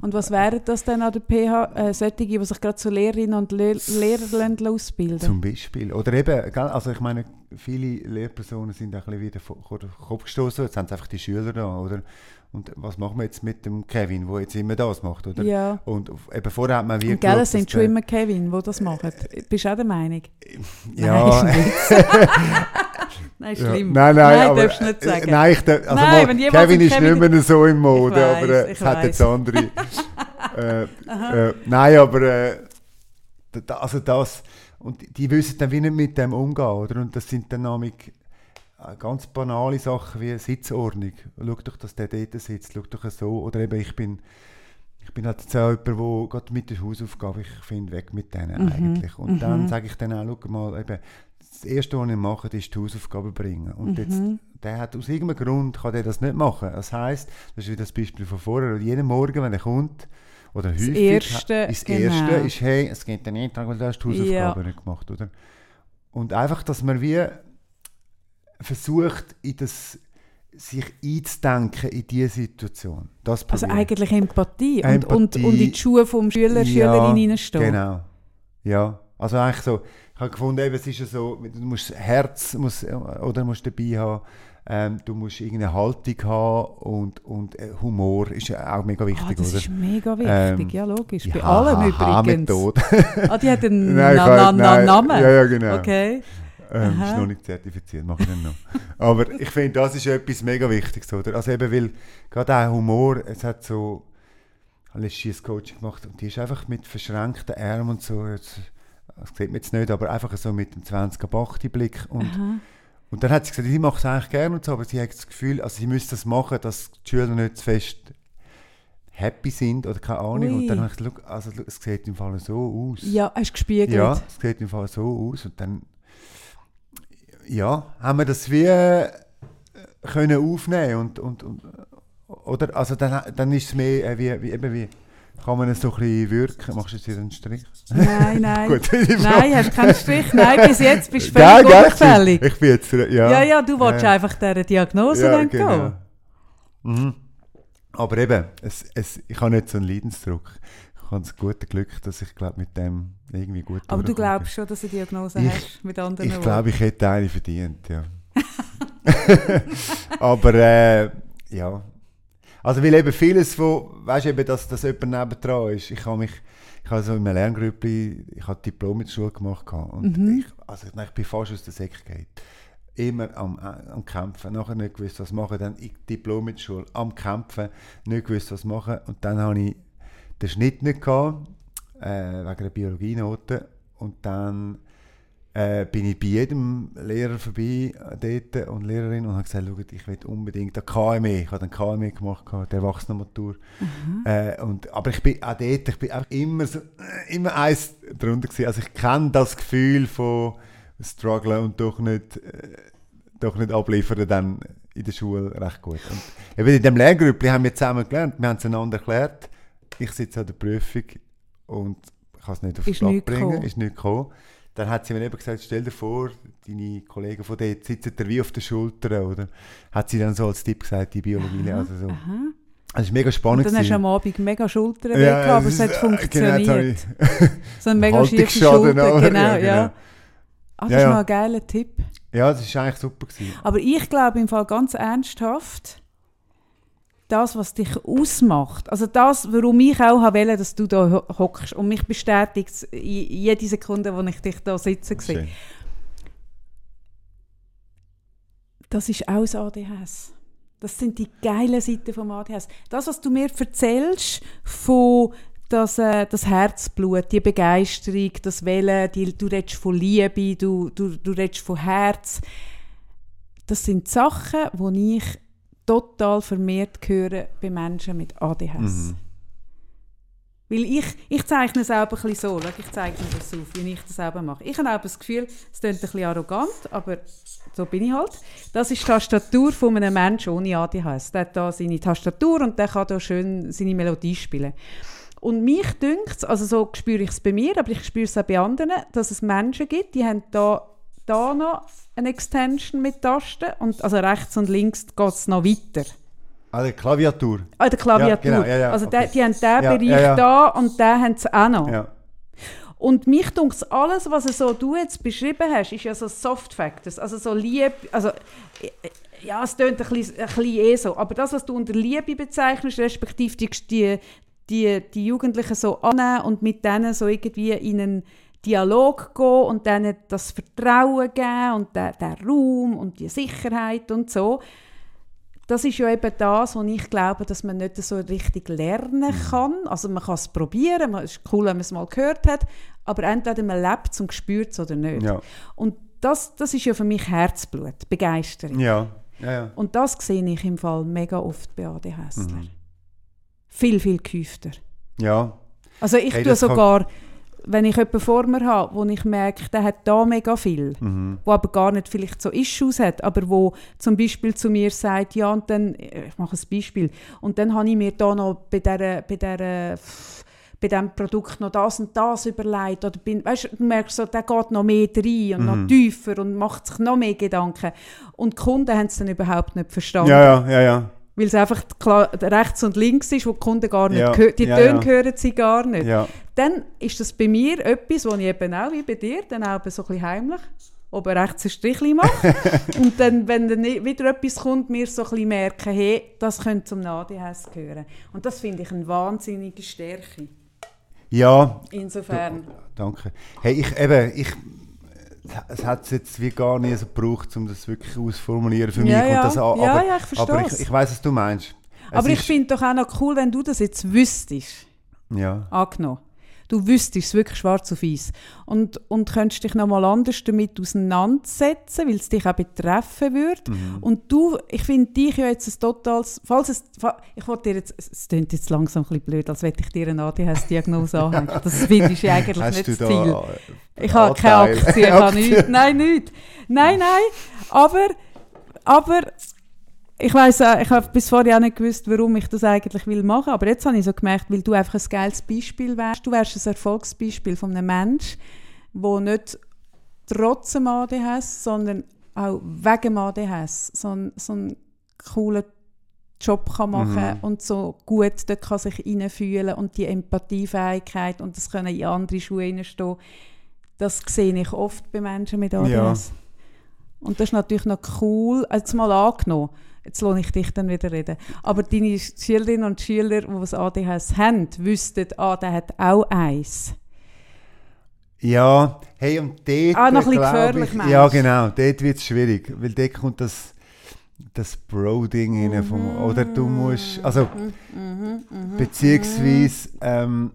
Und was wären das dann an der PH? Äh, solche, die sich gerade zu Lehrerinnen und Le Lehrer ausbilden Zum Beispiel. Oder eben, also ich meine, viele Lehrpersonen sind auch ein bisschen wieder vor den Kopf gestoßen. Jetzt haben sie einfach die Schüler da, oder? Und was machen wir jetzt mit dem Kevin, der jetzt immer das macht, oder? Ja. Und eben vorher hat man wie Und gell, es sind schon immer Kevin, die das machen. Bist du auch der Meinung? Ja. Nein. (laughs) nein, schlimm. Ja. Nein, nein, nein aber, darfst du nicht sagen. Nein, ich, also Nein, mal, Kevin ist Kevin- nicht mehr so in Mode, Ich aber weiss, äh, es hat weiss. jetzt andere. (laughs) äh, äh, nein, aber äh, also das und die, die wissen dann wie nicht mit dem umgehen, oder? Und das sind dann nämlich äh, ganz banale Sachen wie Sitzordnung. Schau doch, dass der dort sitzt, schau doch so. Oder eben, ich bin, ich bin halt jetzt auch jemand, der gerade mit der Hausaufgabe, ich finde, weg mit denen Mhm, eigentlich. Und mhm. dann sage ich dann auch, schau mal, eben, das Erste, was ich mache, ist die Hausaufgabe bringen. Und jetzt, Mhm. der hat aus irgendeinem Grund kann der das nicht machen. Das heißt, das ist wie das Beispiel von vorher, jeden Morgen, wenn er kommt, oder häufig, Erste, ist das genau. Erste ist, hey, es geht dir nicht, weil du hast die Hausaufgabe nicht gemacht, oder? Und einfach, dass man wie versucht, in das, sich einzudenken in diese Situation. Das Also probieren. eigentlich Empathie, Und, Empathie. Und, und in die Schuhe vom Schüler, Schülerin hineinstehen. Genau. Ja, also eigentlich so, habe gefunden, eben, es ist ja so, du musst das Herz muss, oder musst dabei haben, ähm, du musst irgendeine Haltung haben und, und äh, Humor ist ja auch mega wichtig, Ah, das oder? ist mega wichtig, Ähm, ja logisch. Bei Ja, allem haha, übrigens. (laughs) Ah, die hat einen (laughs) Nein, na, na, na, Namen. Ja, ja, genau. Okay. Ähm, Aha. ist noch nicht zertifiziert, mache ich dann noch. Aber ich finde, das ist etwas mega Wichtiges, oder? Also eben, weil gerade auch Humor, es hat so, ich habe letztens Coaching gemacht und die ist einfach mit verschränkten Armen und so, jetzt, das sieht man jetzt nicht, aber einfach so mit dem 20er Bachti Blick und, Aha. und dann hat sie gesagt, sie macht es eigentlich gerne und so, aber sie hat das Gefühl, also sie müsste das machen, dass die Schüler nicht zu fest happy sind oder keine Ahnung. Ui. Und dann habe ich gesagt, also es sieht im Fall so aus. Ja, hast du gespiegelt? Ja, es sieht im Fall so aus. Und dann ja, haben wir das wie äh, können aufnehmen und, und, und oder also dann, dann ist es mehr äh, wie, wie, eben wie kann man es so ein bisschen wirken. Machst du jetzt wieder einen Strich? Nein, nein. (laughs) Gut. Nein, hast keinen Strich. Nein, bis jetzt bist du (laughs) völlig gell? unauffällig. Ich bin jetzt ja. Ja, ja, du wolltest Ja. einfach dieser Diagnose Ja, dann genau. gehen. Mhm. Aber eben, es, es, ich habe nicht so einen Leidensdruck. Ich habe das gute Glück, dass ich glaube mit dem irgendwie gut Aber du glaubst schon, dass du eine Diagnose Ich- hast, mit anderen Ich glaube, ich hätte eine verdient, ja. (laughs) Aber äh, ja. Also weil eben vieles von, weißt du eben, dass, dass jemand nebendran ist. Ich habe mich, ich habe so in einem Lerngrüppli, ich habe Diplom in der Schule gemacht und Mhm. ich, also ich, ich bin fast aus der Säcke gegangen. Immer am, äh, am Kämpfen, nachher nicht gewusst, was machen, dann ich Diplom in der Schule, am Kämpfen, nicht gewusst, was machen und dann habe ich den Schnitt nicht gehabt, äh, wegen der Biologienote und dann äh, bin ich bei jedem Lehrer vorbei äh, dort und Lehrerin und habe gesagt, schaut, ich will unbedingt eine KME, ich habe dann KME gemacht, die Erwachsenenmatur. Äh, und, aber ich bin auch dort, ich bin einfach immer, so, äh, immer eins drunter gewesen. Also ich kenne das Gefühl von strugglen und doch nicht, äh, doch nicht abliefern dann in der Schule recht gut. Und eben in dem Lehrgrüppli haben wir zusammen gelernt, wir haben es einander erklärt. Ich sitze an der Prüfung und kann es nicht auf den nicht bringen, gekommen. ist nicht gekommen. Dann hat sie mir eben gesagt, stell dir vor, deine Kollegen von dort sitzen dir wie auf der Schulter, oder? Hat sie dann so als Tipp gesagt, die Biologie, also so. Aha. Es ist mega Und spannend. dann hast du gewesen. am Abend mega Schultern Ja, gehabt, aber es hat ist, äh, genau, funktioniert. ich- so eine mega (laughs) schiefe Schulter, genau, Ja, ja. genau. Ah, das Ja, ist ja. noch ein geiler Tipp. Ja, das war eigentlich super. Gewesen. Aber ich glaube im Fall ganz ernsthaft, das, was dich ausmacht, also das, warum ich auch wollte, dass du da ho- hockst und mich bestätigt es in jede Sekunde, wo ich dich da sitzen sehe, das ist auch das ADHS. Das sind die geilen Seiten vom ADHS. Das, was du mir erzählst von das, äh, das Herzblut, die Begeisterung, das Wellen, die, du redest von Liebe, du, du, du redest von Herz. Das sind Sachen, die ich total vermehrt höre bei Menschen mit ADHS. Mhm. Weil ich, ich zeichne es auch ein bisschen so. Ich zeichne das auf, wie ich das selber mache. Ich habe auch das Gefühl, es klingt ein bisschen arrogant, aber so bin ich halt. Das ist die Tastatur von einem Menschen ohne ADHS. Der hat da seine Tastatur und der kann da schön seine Melodie spielen. Und mich dünkt also so spüre ich es bei mir, aber ich spüre es auch bei anderen, dass es Menschen gibt, die haben da da noch eine Extension mit Tasten und also rechts und links geht es noch weiter. Ah, die Klaviatur. Ah, der Klaviatur. Ja, genau, ja, ja, also okay. der, die haben diesen Bereich da und den haben sie auch noch. Und mich dunkt alles, was so du jetzt beschrieben hast, ist ja so Soft Factors, also so Liebe, also äh, äh, ja, es klingt ein bisschen, ein bisschen eh so, aber das, was du unter Liebe bezeichnest, respektive die, die, die, die Jugendlichen so annehmen und mit denen so irgendwie in einen Dialog gehen und denen das Vertrauen geben und den, den Raum und die Sicherheit und so, das ist ja eben das, was ich glaube, dass man nicht so richtig lernen kann. Also man kann es probieren, es ist cool, wenn man es mal gehört hat, aber entweder man lebt es und spürt es oder nicht. Ja. Und das, das ist ja für mich Herzblut, Begeisterung. Ja. Ja, ja. Und das sehe ich im Fall mega oft bei ADHSler. Mhm. Viel, viel gehäufter. ja. Also ich Hey, tue das kann- sogar, wenn ich jemanden vor mir habe, wo ich merke, der hat da mega viel, Mhm. wo aber gar nicht vielleicht so Issues hat, aber wo zum Beispiel zu mir sagt, ja und dann, äh, ich mache ein Beispiel, und dann habe ich mir da noch bei dieser, bei dieser bei diesem Produkt noch das und das überlegt. Oder bin, weißt, du merkst so, der geht noch mehr rein und Mhm. noch tiefer und macht sich noch mehr Gedanken. Und die Kunden haben es dann überhaupt nicht verstanden. Ja, ja, ja, ja. Weil es einfach klar, rechts und links ist, wo die Kunden gar nicht Ja. Die ja, Töne ja. hören sie gar nicht. ja. Dann ist das bei mir etwas, was ich eben auch, wie bei dir, dann auch so ein bisschen heimlich oben rechts ein Strichchen mache. (laughs) und dann, wenn dann wieder etwas kommt, mir so ein bisschen merken, hey, das könnte zum ADHS gehören. Und das finde ich eine wahnsinnige Stärke. Ja, Insofern. danke. Hey, ich eben, ich, es hat es jetzt wie gar nie so gebraucht, um das wirklich auszuformulieren für mich. Ja, ja. das, a- Ja, aber, ja, ich aber versteh's. ich, ich weiß, was du meinst. Es Aber ich finde doch auch noch cool, wenn du das jetzt wüsstest. Ja, angenommen. Du wüsstest es wirklich schwarz auf weiß. Und, und könntest dich nochmal anders damit auseinandersetzen, weil es dich auch betreffen würde. Mhm. Und du, ich finde dich ja jetzt ein totales, falls es, ich wollte dir jetzt, es klingt jetzt langsam ein bisschen blöd, als hätte ich dir eine ADHS-Diagnose anhängen. (laughs) Das finde ich eigentlich hast nicht das Ziel. äh, Ich habe keine? Aktien, ich habe (laughs) nichts. Nein, nichts. Nein, nein. Aber, aber ich weiß, ich habe bis vorher auch nicht gewusst, warum ich das eigentlich will machen. Aber jetzt habe ich so gemerkt, weil du einfach ein geiles Beispiel wärst. Du wärst ein Erfolgsbeispiel von einem Menschen, der nicht trotz dem ADHS, sondern auch wegen dem ADHS so, einen- so einen coolen Job kann machen Mhm. und so gut dort kann sich hineinfühlen und die Empathiefähigkeit und das können in andere Schuhe hineinstehen, das sehe ich oft bei Menschen mit ADHS. Und das ist natürlich noch cool, also jetzt mal angenommen, jetzt lohne ich dich dann wieder reden, aber deine Schülerinnen und Schüler, die das ADHS haben, wüssten, ah, der hat auch eins. Ja, hey, und dort. Ah, noch ein bisschen gefährlich, ich, Ja, genau, dort wird es schwierig, weil dort kommt das, das Bro-Ding rein. Mhm. Vom, oder du musst, also, beziehungsweise, ähm,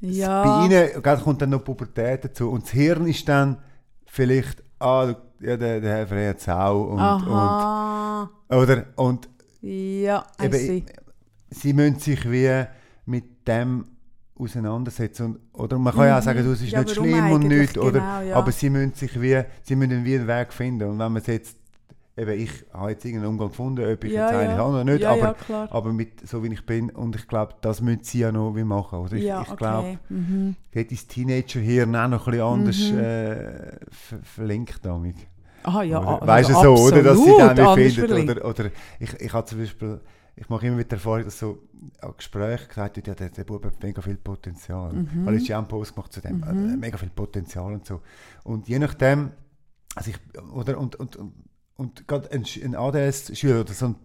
Ja. bei ihnen kommt dann noch Pubertät dazu und das Hirn ist dann vielleicht, ah, ja, der, der Herr Frey hat es auch und, Aha. und, oder, und ja, eben, see. sie müssen sich wie mit dem auseinandersetzen. Und, oder man kann ja auch sagen, du, es ist Mhm. Ja, nicht schlimm und nichts, oder, Genau, ja. aber sie müssen sich wie, sie müssen wie einen Weg finden. Und wenn man es jetzt, eben ich habe jetzt irgendeinen Umgang gefunden, ob ich Ja, jetzt eigentlich ja. habe oder nicht, Ja, aber, ja, aber mit, so wie ich bin, und ich glaube, das müssen sie ja noch wie machen. Oder? Ich, ja, ich okay. glaube, Mhm. dort ist Teenager-Hirn auch noch ein bisschen anders Mhm. äh, ver verlinkt damit. Ah ja, also Weißt du so, oder? Dass sie dann wie finden. Oder, oder ich, ich habe zum Beispiel, ich mache immer mit der Erfahrung, dass so an Gesprächen gesagt wird, ja, der, der Bub hat mega viel Potenzial. Mhm. Weil ich ja einen Post gemacht zu dem, äh, mega viel Potenzial und so. Und je nachdem, also ich, oder, und, und, und, und gerade ein, ein ADS-Schüler oder so ein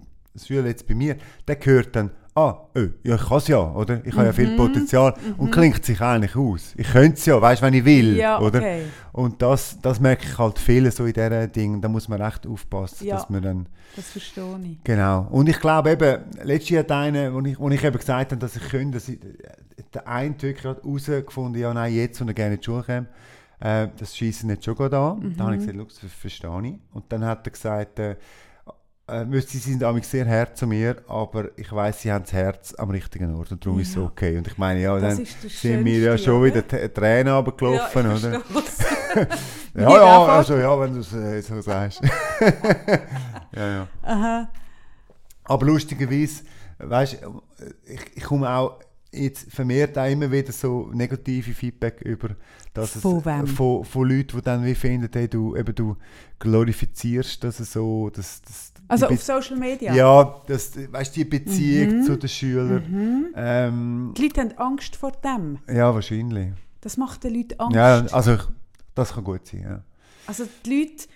Schüler jetzt bei mir, der hört dann, ah, oh, ja, ich kann es ja, oder? Ich habe ja Mhm. viel Potenzial und klingt sich eigentlich aus. Ich könnte es ja, weißt du, wenn ich will, Ja, oder? okay. Und das, das merke ich halt viele so in diesen Dingen. Da muss man recht aufpassen, Ja. dass man dann... Das verstehe ich. Genau. Und ich glaube eben, letztes Jahr hat einer, wo ich, wo ich eben gesagt habe, dass ich könnte, dass ich, der eine hat wirklich herausgefunden, ja nein, jetzt, und er gerne in die Schule kommt, äh, das Schießen nicht schon gut an. Da habe ich gesagt, «Schau, das verstehe ich. Und dann hat er gesagt, äh, äh, Sie sind sehr hart zu mir, aber ich weiß, Sie haben das Herz am richtigen Ort und darum ist es Ja. okay. Und ich meine, ja, Das dann sind mir ja schon wieder Tränen runtergelaufen, ja, oder? (laughs) Ja, ja, also ja, wenn du es äh, so sagst. (laughs) ja, ja. Aha. Aber lustigerweise, weißt ich, ich komme auch jetzt vermehrt auch immer wieder so negative Feedback über dass Von es, wem? Von, von Leuten, die dann wie finden, hey, du, eben, du glorifizierst das so, dass, dass Also auf Social Media? ja, das, weißt, die Beziehung Mhm. zu den Schülern. Ähm, Die Leute haben Angst vor dem. ja, wahrscheinlich. Das macht den Leuten Angst. Ja, also ich, das kann gut sein. Ja. Also die Leute,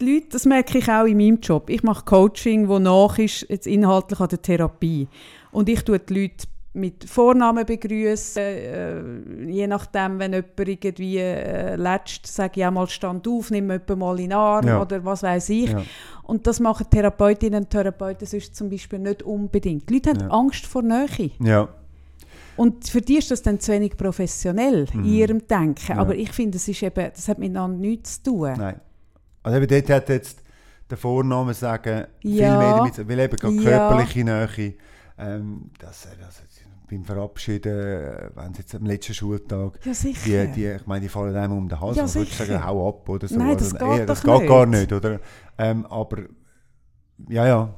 die Leute, das merke ich auch in meinem Job. Ich mache Coaching, wo nach ist jetzt inhaltlich an der Therapie. Und ich tue die Leute mit Vornamen begrüßen, äh, je nachdem, wenn jemand irgendwie äh, letzt, sage ich auch mal Stand auf, nimm jemanden mal in den Arm Ja. oder was weiß ich. Ja. Und das machen Therapeutinnen und Therapeuten sonst zum Beispiel nicht unbedingt. Die Leute haben Ja. Angst vor Nähe. ja. Und für die ist das dann zu wenig professionell in ihrem Denken. Mhm. Aber ich finde, das, ist eben, das hat miteinander nichts zu tun. Nein. Also eben dort hat jetzt der Vorname sagen viel mehr damit, weil eben gerade körperliche Nähe, ähm, das, äh, das, beim Verabschieden, äh, wenn es jetzt am letzten Schultag, Ja, sicher. die, die, ich meine, die fallen einem um den Hals, Ja, man würde sicher. sagen, hau ab oder so. Nein, das oder, geht eh, das geht gar nicht. nicht, oder? Ähm, aber, ja, ja.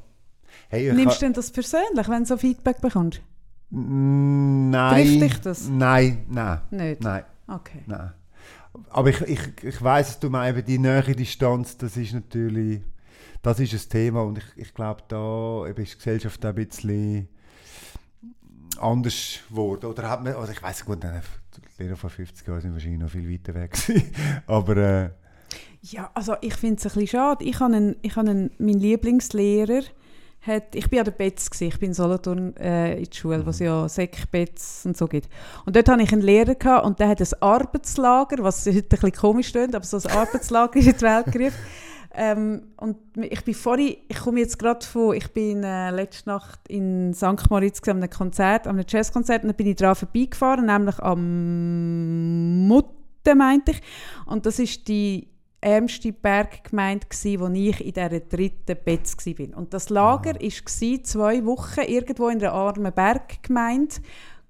Hey, Nimmst du denn das persönlich, wenn du so Feedback bekommst? Mm, Nein. Trifft dich das? Nein, nein, Nicht? nein. Okay. Nein. Aber ich, ich, ich weiss, dass du meinst, die nähere Distanz, das ist natürlich, das ist ein Thema und ich, ich glaube, da eben ist die Gesellschaft auch ein bisschen anders geworden. Oder hat man, also ich weiß gut, die Lehrer vor 50 Jahren sind wahrscheinlich noch viel weiter weg. (laughs) Aber äh, Ja, also ich finde es ein bisschen schade. Ich habe einen, ich habe einen, mein Lieblingslehrer, hat, ich bin an der Betz, gewesen. ich bin in Solothurn äh, in der Schule, wo es ja Sek-Betz und so gibt. Und dort hatte ich einen Lehrer gehabt, und der hat ein Arbeitslager, was heute ein bisschen komisch klingt, aber so ein Arbeitslager ist in die Welt gerufen. Ähm, und ich bin vorhin, ich komme jetzt gerade von, ich bin äh, letzte Nacht in St. Moritz an einem Konzert, an einem Jazzkonzert, und dann bin ich daran vorbeigefahren, nämlich am Mutte, meinte ich. Und das ist die ärmste Berggemeinde gsi, wo ich in dieser dritten Betz gsi bin. Und das Lager war gsi, zwei Wochen irgendwo in einer armen Berggemeinde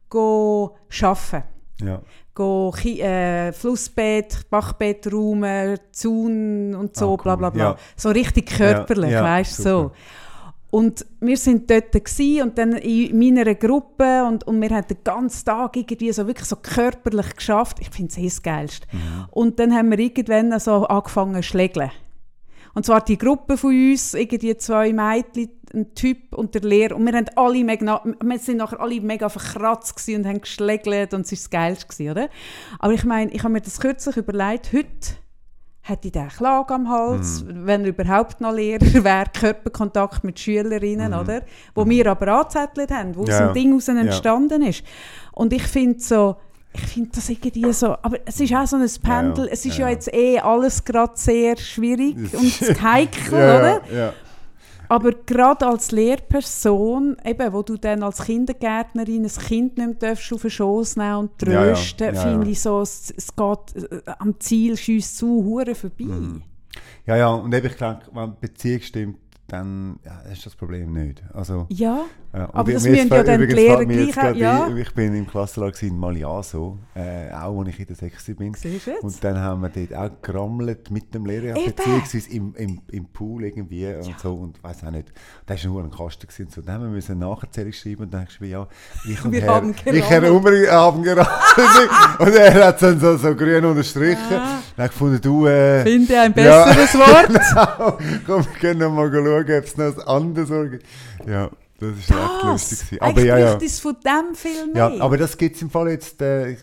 go arbeiten. ja. Go äh, Flussbett, Bachbett räumen, Zaun und so, Ah, cool. bla bla bla. Ja. So richtig körperlich, Ja, ja, weißt du, so. Und wir sind dort und dann in meiner Gruppe und, und wir haben den ganzen Tag irgendwie so wirklich so körperlich geschafft. Ich finde es das Geilste. Mhm. Und dann haben wir irgendwann so angefangen zu schlägeln. Und zwar die Gruppe von uns, irgendwie zwei Mädchen, ein Typ und der Lehrer. Und wir, haben alle mega, wir sind nachher alle mega verkratzt und haben geschlägelt und es war das Geilste, oder? Aber ich meine, ich habe mir das kürzlich überlegt, heute hätte ich den Klage am Hals, wenn er überhaupt noch Lehrer (laughs) wäre, Körperkontakt mit Schülerinnen, oder? Wo wir aber angezettelt haben, wo aus Ja, dem Ding heraus ja. entstanden ist. Und ich finde so, ich finde das irgendwie so, aber es ist auch so ein Pendel, ja, es ist ja, ja, jetzt eh alles gerade sehr schwierig (laughs) und heikel, oder? Ja. Aber gerade als Lehrperson, eben, wo du dann als Kindergärtnerin ein Kind nicht mehr darfst auf den Schoß nehmen und trösten, finde ich so, es, es geht äh, am Ziel schiesst zu hure vorbei. Mhm. Ja, ja, und eben, ich denke, wenn die Beziehung stimmt, dann ja, ist das Problem nicht. Also, Ja, ja. Aber das müssen ja dann die übrigens Lehrer gleich ja. ein, Ich bin im Klassenlager in Maliaso, äh, auch als ich in der 6. bin. Und dann haben wir dort auch gerammelt mit dem Lehrer, beziehungsweise im, im, im Pool irgendwie und so und weiß auch nicht. Da war nur ein Kasten gewesen und so. Dann haben wir müssen eine Nacherzählung schreiben und dann habe ich ja, ich und Wir Herr, haben ich Herr gerammelt. Umri haben gerammelt. und er hat es dann so, so grün unterstrichen. Ah. Dann habe ich gefunden, du, äh, finde ein Ja. besseres (laughs) Wort. genau. Komm, wir können mal schauen, ob es noch ein anderes gibt. Ja, das ist echt lustig. Das. Aber ja, ja. es von dem mehr. Ja, aber das gibt es im Fall jetzt, äh, ich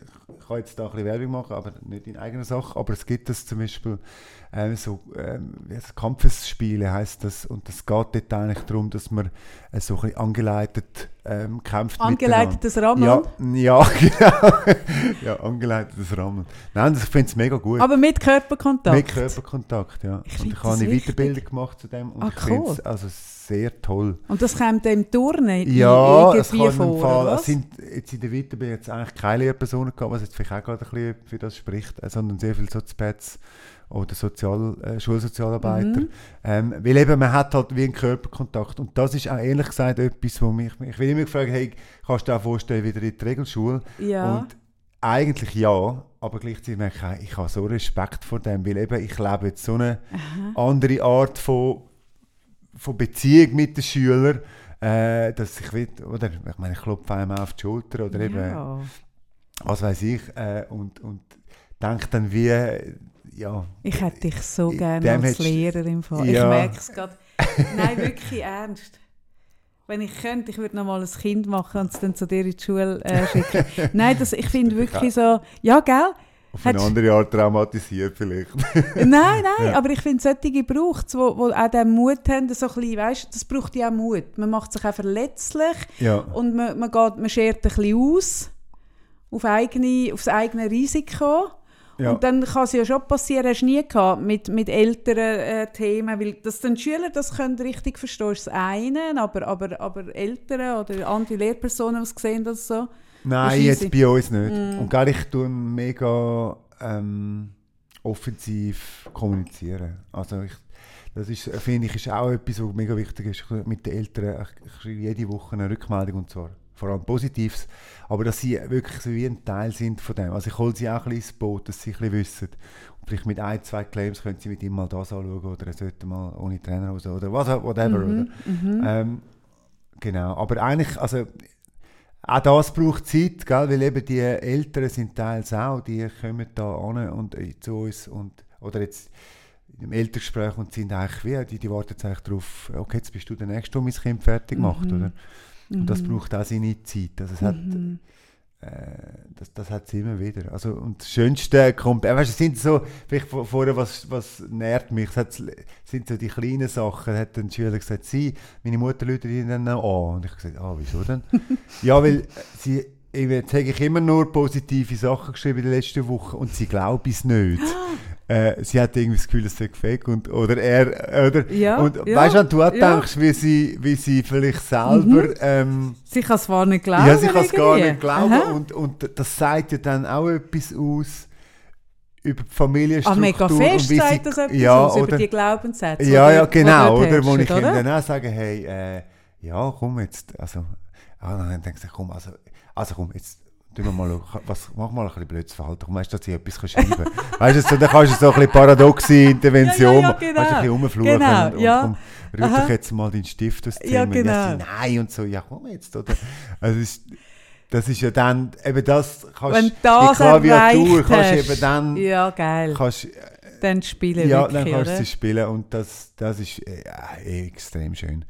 kann jetzt da ein bisschen Werbung machen, aber nicht in eigener Sache, aber es gibt das zum Beispiel ähm, so das, Kampfesspiele heißt das und das geht dort eigentlich darum, dass man äh, so ein bisschen angeleitet ähm, kämpft Angeleitetes. Rammeln. Ja, ja, (laughs) genau. ja, angeleitetes Rammeln. Nein, das finde ich mega gut. Aber mit Körperkontakt. Mit Körperkontakt, ja. Ich und ich habe eine wichtig. Weiterbildung gemacht zu dem und Ah, ich finde cool. es also sehr toll. Und das kommt dem Turnen Ja, es irgendwie kann vor, Fall, es sind jetzt in der Weiterbildung jetzt eigentlich keine Lehrpersonen gehabt, was jetzt vielleicht auch gerade ein bisschen für das spricht, äh, sondern sehr viele Sozpats oder Sozial, äh, Schulsozialarbeiter. Mhm. Ähm, weil eben, man hat halt wie einen Körperkontakt und das ist auch ehrlich gesagt etwas, wo mich, ich will immer gefragt, hey, kannst du dir auch vorstellen, wieder in die Regelschule? Ja. Und eigentlich ja, aber gleichzeitig merke ich, ich habe so Respekt vor dem, weil eben ich lebe jetzt so eine andere Art von, von Beziehung mit den Schülern, äh, dass ich will, oder ich meine, ich klopfe einem auf die Schulter oder eben, Ja. was weiß ich, äh, und, und denke dann wie, ja, Ich hätte dich so gerne als Lehrer im Fall. Ja. Ich merke es gerade. Nein, wirklich ernst. Wenn ich könnte, ich würde noch mal ein Kind machen und es dann zu dir in die Schule äh, (laughs) schicken. Nein, das, ich finde wirklich so, ja, gell? auf eine andere Art traumatisiert vielleicht. Nein, nein, aber ich finde, solche braucht es, die auch den Mut haben, so ein bisschen, weißt, das braucht ja auch Mut. Man macht sich auch verletzlich ja, und man, man, geht, man schert ein bisschen aus auf, eigene, auf das eigene Risiko. Ja. Und dann kann es ja schon passieren, hast du nie gehabt mit, mit älteren äh, Themen, weil dass dann die Schüler das können richtig verstehen, ist das eine, aber, aber, aber Eltern oder andere Lehrpersonen, die sehen das so. Nein, jetzt bei uns nicht. Mm. Und gar ich tue mega ähm, offensiv kommunizieren. Also ich, das ist, finde ich, ist auch etwas, was mega wichtig ist. Mit den Eltern, ich, ich schreibe jede Woche eine Rückmeldung und zwar vor allem Positives, aber dass sie wirklich so wie ein Teil sind von dem. Also ich hole sie auch ein bisschen ins Boot, dass sie ein bisschen wissen. Und vielleicht mit ein, zwei Claims können sie mit ihm mal das anschauen oder er sollte mal ohne Trainerhose oder was, whatever. Oder? Mhm, mhm. Ähm, genau, aber eigentlich, also auch das braucht Zeit, gell? weil eben die Eltern sind teils auch, die kommen da an und äh, zu uns und, oder jetzt im Elterngespräch und sind eigentlich wie, die, die warten jetzt eigentlich darauf, okay, jetzt bist du der Nächste, der mein Kind fertig macht, Mhm. oder? Und das Mhm. braucht auch seine Zeit, also es hat, Mhm. äh, das, das hat es immer wieder. Also, und das Schönste kommt, äh, weißt, es sind so, vielleicht vor- vorher, was, was nährt mich, es hat, sind so die kleinen Sachen, hat ein Schüler gesagt, sie, meine Mutter läutet ihn dann an. Und ich habe gesagt, ah, wieso denn? (laughs) ja, weil sie, ich- jetzt habe ich immer nur positive Sachen geschrieben in den letzten Wochen und sie glaubt es nicht. Äh, sie hat irgendwie das Gefühl, es sei fake und, oder er, oder, Ja, und ja, weißt du, wenn du auch ja. denkst, wie sie, wie sie vielleicht selber, ähm, Sie kann es zwar nicht glauben. ja, sie kann es gar nicht glauben Aha. und, und das sagt ja dann auch etwas aus über die Ah, Familienstruktur. mega und fest wie sagt sie, das etwas ja, aus, über oder, die Glaubenssätze. ja, ja, genau, dort oder, wo ich oder? dann auch sage, hey, äh, ja, komm jetzt, also, ah, dann denke ich, komm, also, also komm, jetzt, tun wir mal, was, mach mal ein bisschen blödes Verhalten, weißt du, dass ich etwas schreiben kann. (laughs) weißt du, so, dann kannst du so ein bisschen paradoxe Intervention Ja, ja, ja, machen, genau. weißt du, ein bisschen rumfluchen Genau, und, und ja. komm, rühr doch jetzt mal deinen Stift aus dem Ja, genau. sie, nein, und so, ja, komm jetzt, oder? Also, ist, das ist ja dann, eben das, kannst, Wenn du das die Klaviatur kannst du eben dann, Ja, geil. kannst, Dann spielen ja, wirklich, dann kannst du oder? sie spielen und das, das ist äh, äh, extrem schön.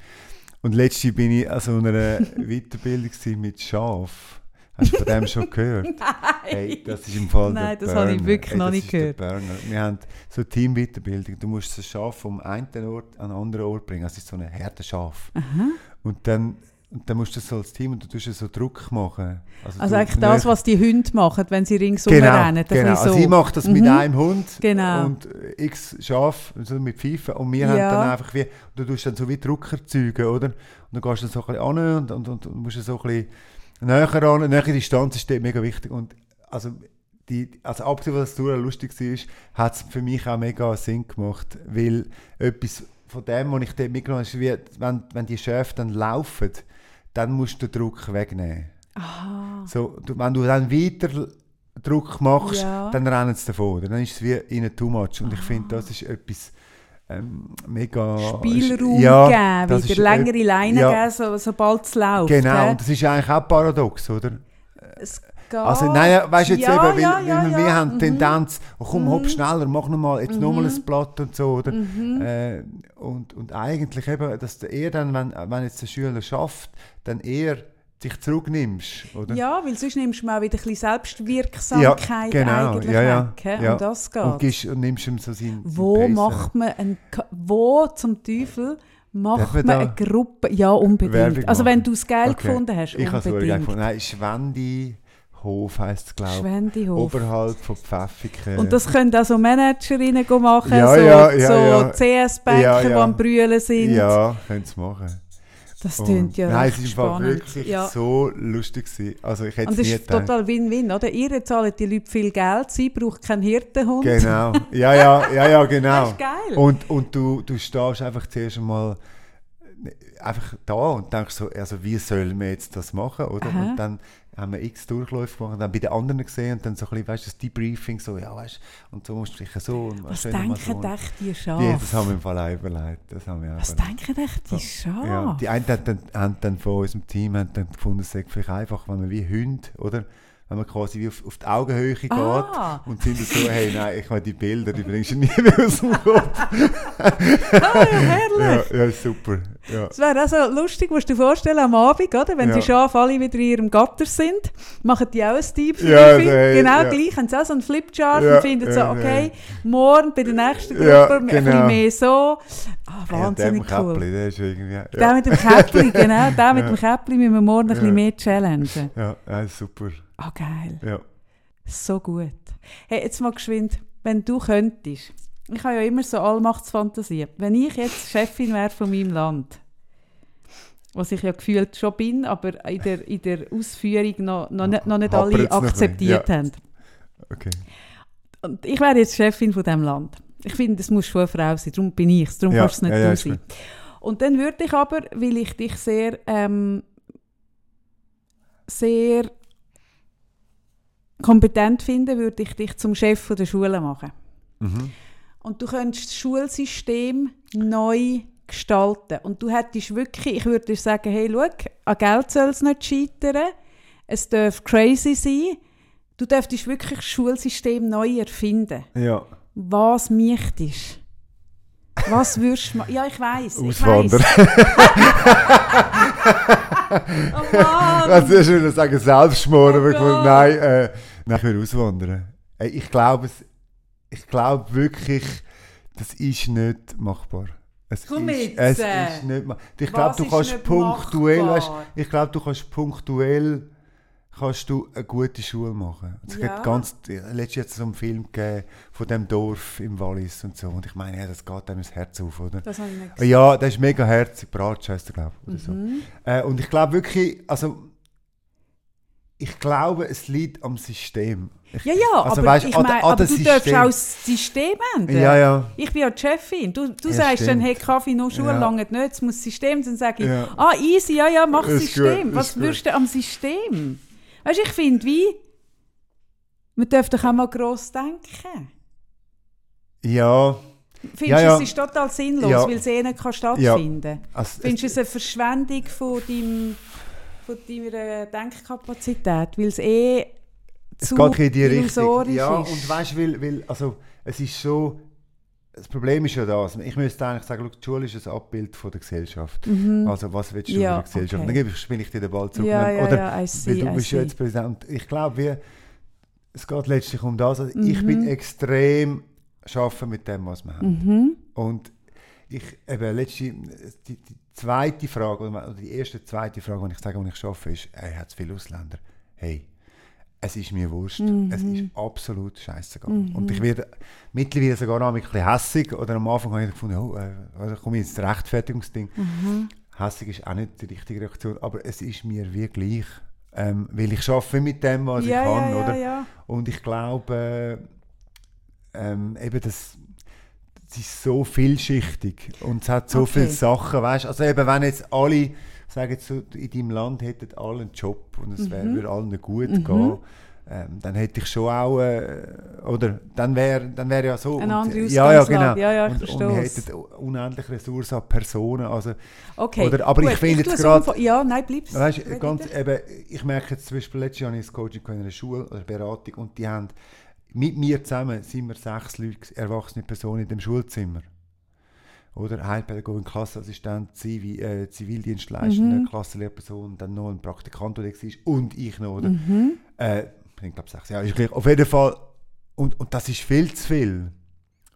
Und letztens bin ich an so einer (laughs) Weiterbildung mit Schaf. Hast du von dem schon gehört? (laughs) Hey, das ist im Fall Nein, das habe ich wirklich Hey, noch das nicht gehört. Burner. Wir haben so Teamweiterbildung. Du musst das Schaf vom einen Ort an einen anderen Ort bringen. Es ist so ein harter Schaf. Aha. Und dann, und dann musst du das so als Team und du tust so Druck machen. Also du- eigentlich das, was die Hunde machen, wenn sie ringsum Genau, rennen. ein genau. bisschen Also so. ich mache das mit Mhm. einem Hund Genau. und x Schaf also mit Pfeifen und wir haben Ja. dann einfach wie, du tust dann so wie Druck erzeugen, oder? Und dann gehst du dann so ein bisschen an und, und, und, und musst so ein bisschen näher an, näher Distanz ist dort mega wichtig und also die, also abgesehen, was das lustig war, hat es für mich auch mega Sinn gemacht, weil etwas von dem, was ich dort mitgenommen habe, ist wie, wenn, wenn die Schäfe dann laufen, dann musst du den Druck wegnehmen. Aha. So, du, wenn du dann weiter Druck machst, Ja. dann rennen sie davon. Dann ist es wie ihnen too much. Und ich Ah. finde, das ist etwas ähm, mega... Spielraum Ja, geben, wieder längere Leine ja. geben, so, sobald es läuft. Genau, gell? und das ist eigentlich auch paradox, oder? Es geht. Also, nein, weißt du jetzt ja, eben, weil, ja, weil ja, wir ja. haben die Mhm. Tendenz, oh, komm, hopp Mhm. schneller, mach nochmal, jetzt nochmal Mhm. ein Blatt und so, oder? Mhm. Äh, und, und eigentlich eben, dass eher dann, wenn, wenn jetzt der Schüler schafft, dann eher dich zurücknimmst, oder? Ja, weil sonst nimmst du mal wieder ein bisschen Selbstwirksamkeit Ja, genau, eigentlich ja, ja, weg. ja. Um das geht. Und, gibst, und nimmst ihm so seinen, Wo Pace, macht man ein, wo zum Teufel macht man eine Gruppe? Ja, unbedingt. Werbung Also wenn du es geil Okay. gefunden hast, Ich habe es geil unbedingt. gefunden. Nein, Schwendihof heisst es, glaube ich. Oberhalb von Pfäffiken. Und das können auch so Managerinnen machen, Ja, so, ja, ja, so. CS-Banker, Ja, die am Brüllen sind. Ja, können sie machen. Das klingt ja Nein, es spannend. wirklich ja. so lustig gewesen. Also ich hätte Und es ist gedacht. total Win-Win, oder? Ihr zahlt die Leute viel Geld, sie braucht keinen Hirtenhund. Genau. Ja, ja, ja, ja, (laughs) Das genau. ist geil. Und, und du, du stehst einfach zuerst einmal einfach da und denkst so, also wie sollen wir jetzt das machen, oder? Aha. Und dann haben wir x Durchläufe gemacht und dann bei den anderen gesehen und dann so ein bisschen, weißt du, das Debriefing, so, ja, weißt du, und so musst du dich so und Was denken so. echt die Die, das Schafe? haben wir im Fall auch überlegt. Das haben wir auch Was überlegt. denken echt die Ja, Schafe? die einen haben dann, haben dann von unserem Team haben dann gefunden, es sei vielleicht einfach, wenn man wie Hunde, oder? Wenn man quasi wie auf, auf die Augenhöhe geht Ah. und sind so, hey, nein, ich will die Bilder, die bringst du nie mehr aus dem Kopf. Ah, ja, herrlich! Ja, ja, super. Ja. Es wäre auch so lustig, musst du dir vorstellen, am Abend, oder? wenn Ja. die Schafe alle wieder in ihrem Gatter sind, machen die auch ein Deep Ja, Briefing. nee, genau ja. gleich, haben sie auch so einen Flipchart Ja, und finden so, ja, okay, morgen bei der nächsten Gruppe Ja, ein bisschen genau. mehr so. Ah, Ja, wahnsinnig mit dem cool. Käppli, der ist irgendwie... Ja, Der mit dem Käppli, genau, der mit Ja. dem Käppli müssen wir morgen ein bisschen Ja. mehr challengen. ja, ja, super. Ah, geil. Ja. So gut. Hey, jetzt mal geschwind, wenn du könntest, ich habe ja immer so Allmachtsfantasie, wenn ich jetzt Chefin wäre von meinem Land, was ich ja gefühlt schon bin, aber in der, in der Ausführung noch, noch nicht, noch nicht alle akzeptiert ja. haben. Okay. Und ich wäre jetzt Chefin von diesem Land. Ich finde, es muss schon eine Frau sein, darum bin ich es, darum Ja, kannst du es nicht ja, du sein. Und dann würde ich aber, weil ich dich sehr, ähm, sehr kompetent finde, würde ich dich zum Chef von der Schule machen. Mhm. Und du könntest das Schulsystem neu gestalten. Und du hättest wirklich, ich würde dir sagen, hey, schau, an Geld soll es nicht scheitern, es darf crazy sein, du dürftest wirklich das Schulsystem neu erfinden. Ja. Was möchtest Was würdest du machen? Ja, ich. Ich Auswandern. weiss. (laughs) Oh Mann! Also, ich würde sagen, Selbstmord, Oh aber ich nein, äh, nein, ich würde auswandern. Ey, Ich glaube, es- ich glaube wirklich, das ist nicht machbar. Es Komm ist, jetzt, Es äh. ist nicht ma- Ich glaube, du ist kannst punktuell, machbar? weißt, ich glaube, du kannst punktuell kannst du eine gute Schule machen. Es Ja. ganz, letztes Jahr so einen Film gegeben von dem Dorf im Wallis und so. Und ich meine, ja, das geht einem das Herz auf, oder? Das habe ich nicht gesehen. Ja, das ist mega herzig, Bratsch heisst er, glaube ich. Oder so. Mhm. Äh, und ich glaube wirklich, also ich glaube, es liegt am System. Ich, Ja, ja, Also, aber, weisst, ich an- meine, an aber das du darfst System. auch das System ändern. ja, ja. Ich bin ja die Chefin. Du, du Ja, sagst dann, stimmt. hey, Kaffee noch Schule Ja. lange nicht, es muss System. Dann sage ich, Ja. ah, easy, ja, ja, mach Ist System. gut, Was würdest du am System? Weißt du, ich finde, wie, man darf doch auch mal gross denken. Ja, Findest Ja, du, ja. es ist total sinnlos, Ja. weil es eh nicht stattfinden kann? also, Findest du es eine Verschwendung von, deinem, von deiner Denkkapazität, weil es eh es zu geht ein bisschen in die Richtung. Ja, ist? und weißt du, weil, weil, also, es ist so, das Problem ist ja das, ich müsste eigentlich sagen, schau, die Schule ist ein Abbild von der Gesellschaft. Also was willst du Mhm. Ja, von der Gesellschaft? okay. Dann gebe ich, spiele ich dir den Ball zurück. Ja, ja, Oder, ja, I weil see, du bist ja see. jetzt Präsident. Ich glaube, wir- es geht letztlich um das. Also Ich Mhm. bin extrem schaffen mit dem, was wir haben. Mhm. Und ich, eben, letzte, die, die zweite Frage, oder die erste, zweite Frage, wenn ich sage, wenn ich arbeite, ist, hey, hat viele Ausländer? Hey, es ist mir wurscht. Mhm. Es ist absolut scheißegal. Und ich werde mittlerweile sogar noch ein bisschen hässig. Oder am Anfang habe ich gefunden, oh, äh, komme ich ins Rechtfertigungsding. Mhm. Hässig ist auch nicht die richtige Reaktion, aber es ist mir wie gleich. Ähm, weil ich arbeite mit dem, was ja, ich kann. ja, ja, oder? Und ich glaube, äh, ähm, eben das, es ist so vielschichtig und es hat so Okay. viele Sachen, weißt Also eben, wenn jetzt alle, sagen jetzt so, in deinem Land hätten alle einen Job und es Mhm. würde allen gut gehen, ähm, dann hätte ich schon auch, äh, oder dann wäre dann wär ja so. Eine und- andere ja, ja, Ausgangslage. genau. Ja, ja, ich und, verstehe und hätten unendliche Ressourcen an Personen, also Okay. Oder- aber ich gut, finde tue jetzt umfa- Ja, nein, bleib's. Weißt, ganz, eben, ich merke jetzt zum Beispiel, letztes Jahr habe ich das Coaching in einer Schule oder Beratung und die haben mit mir zusammen sind wir sechs Leute, erwachsene Personen in dem Schulzimmer. Oder Heilpädagogin, Klassenassistent, Zivi, äh, Zivildienstleistende, Mhm. Klassenlehrperson, dann noch ein Praktikant, der war und ich noch. Oder? Mhm. Äh, ich glaube sechs, ja, ist gleich. Auf jeden Fall, und, und das ist viel zu viel.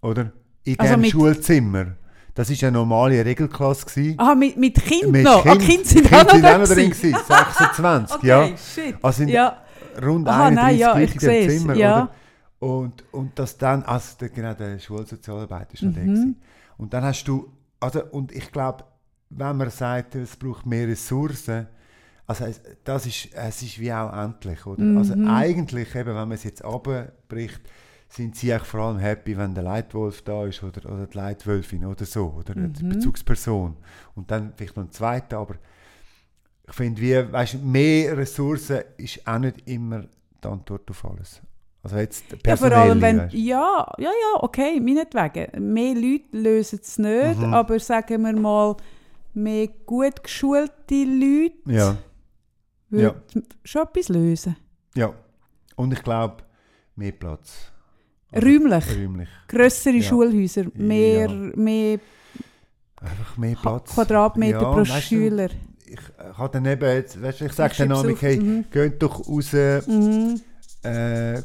Oder? In Also mit- Schulzimmer. Das war eine normale Regelklasse. Gewesen. Aha, mit, mit Kind Mit noch? Ah, Kind- Kind sind Kind auch noch da noch drin gewesen. gewesen, 26, (laughs) Okay, ja. shit. Also sind ja. rund Aha, 31 nein, ja, ich in dem Zimmer, ja. oder? Und, und das dann, also der, genau, der Schulsozialarbeiter ist noch Mhm. gewesen. Und dann hast du, also, und ich glaube, wenn man sagt, es braucht mehr Ressourcen, also es, das ist, es ist wie auch endlich, oder? Also Mhm. eigentlich, eben, wenn man es jetzt abbricht, sind sie eigentlich vor allem happy, wenn der Leitwolf da ist oder, oder die Leitwölfin oder so, oder Mhm. die Bezugsperson. Und dann vielleicht noch ein zweiter, aber ich finde, wie, weißt, mehr Ressourcen ist auch nicht immer die Antwort auf alles. Also jetzt Ja, vor allem, wenn, weißt. ja, ja, ja, okay, meinetwegen. Mehr Leute lösen es nicht, Mhm. aber sagen wir mal, mehr gut geschulte Leute Ja, würden schon etwas lösen. ja. Und ich glaube, mehr Platz. Räumlich, Räumlich. grössere Ja. Schulhäuser, mehr, Ja. mehr Einfach mehr Platz. Quadratmeter Ja, pro weißt du, Schüler. Ich äh, habe dann eben, jetzt, weißt du, ich sage Ich dann auf, hey, mhm. geht doch raus, Mhm. äh,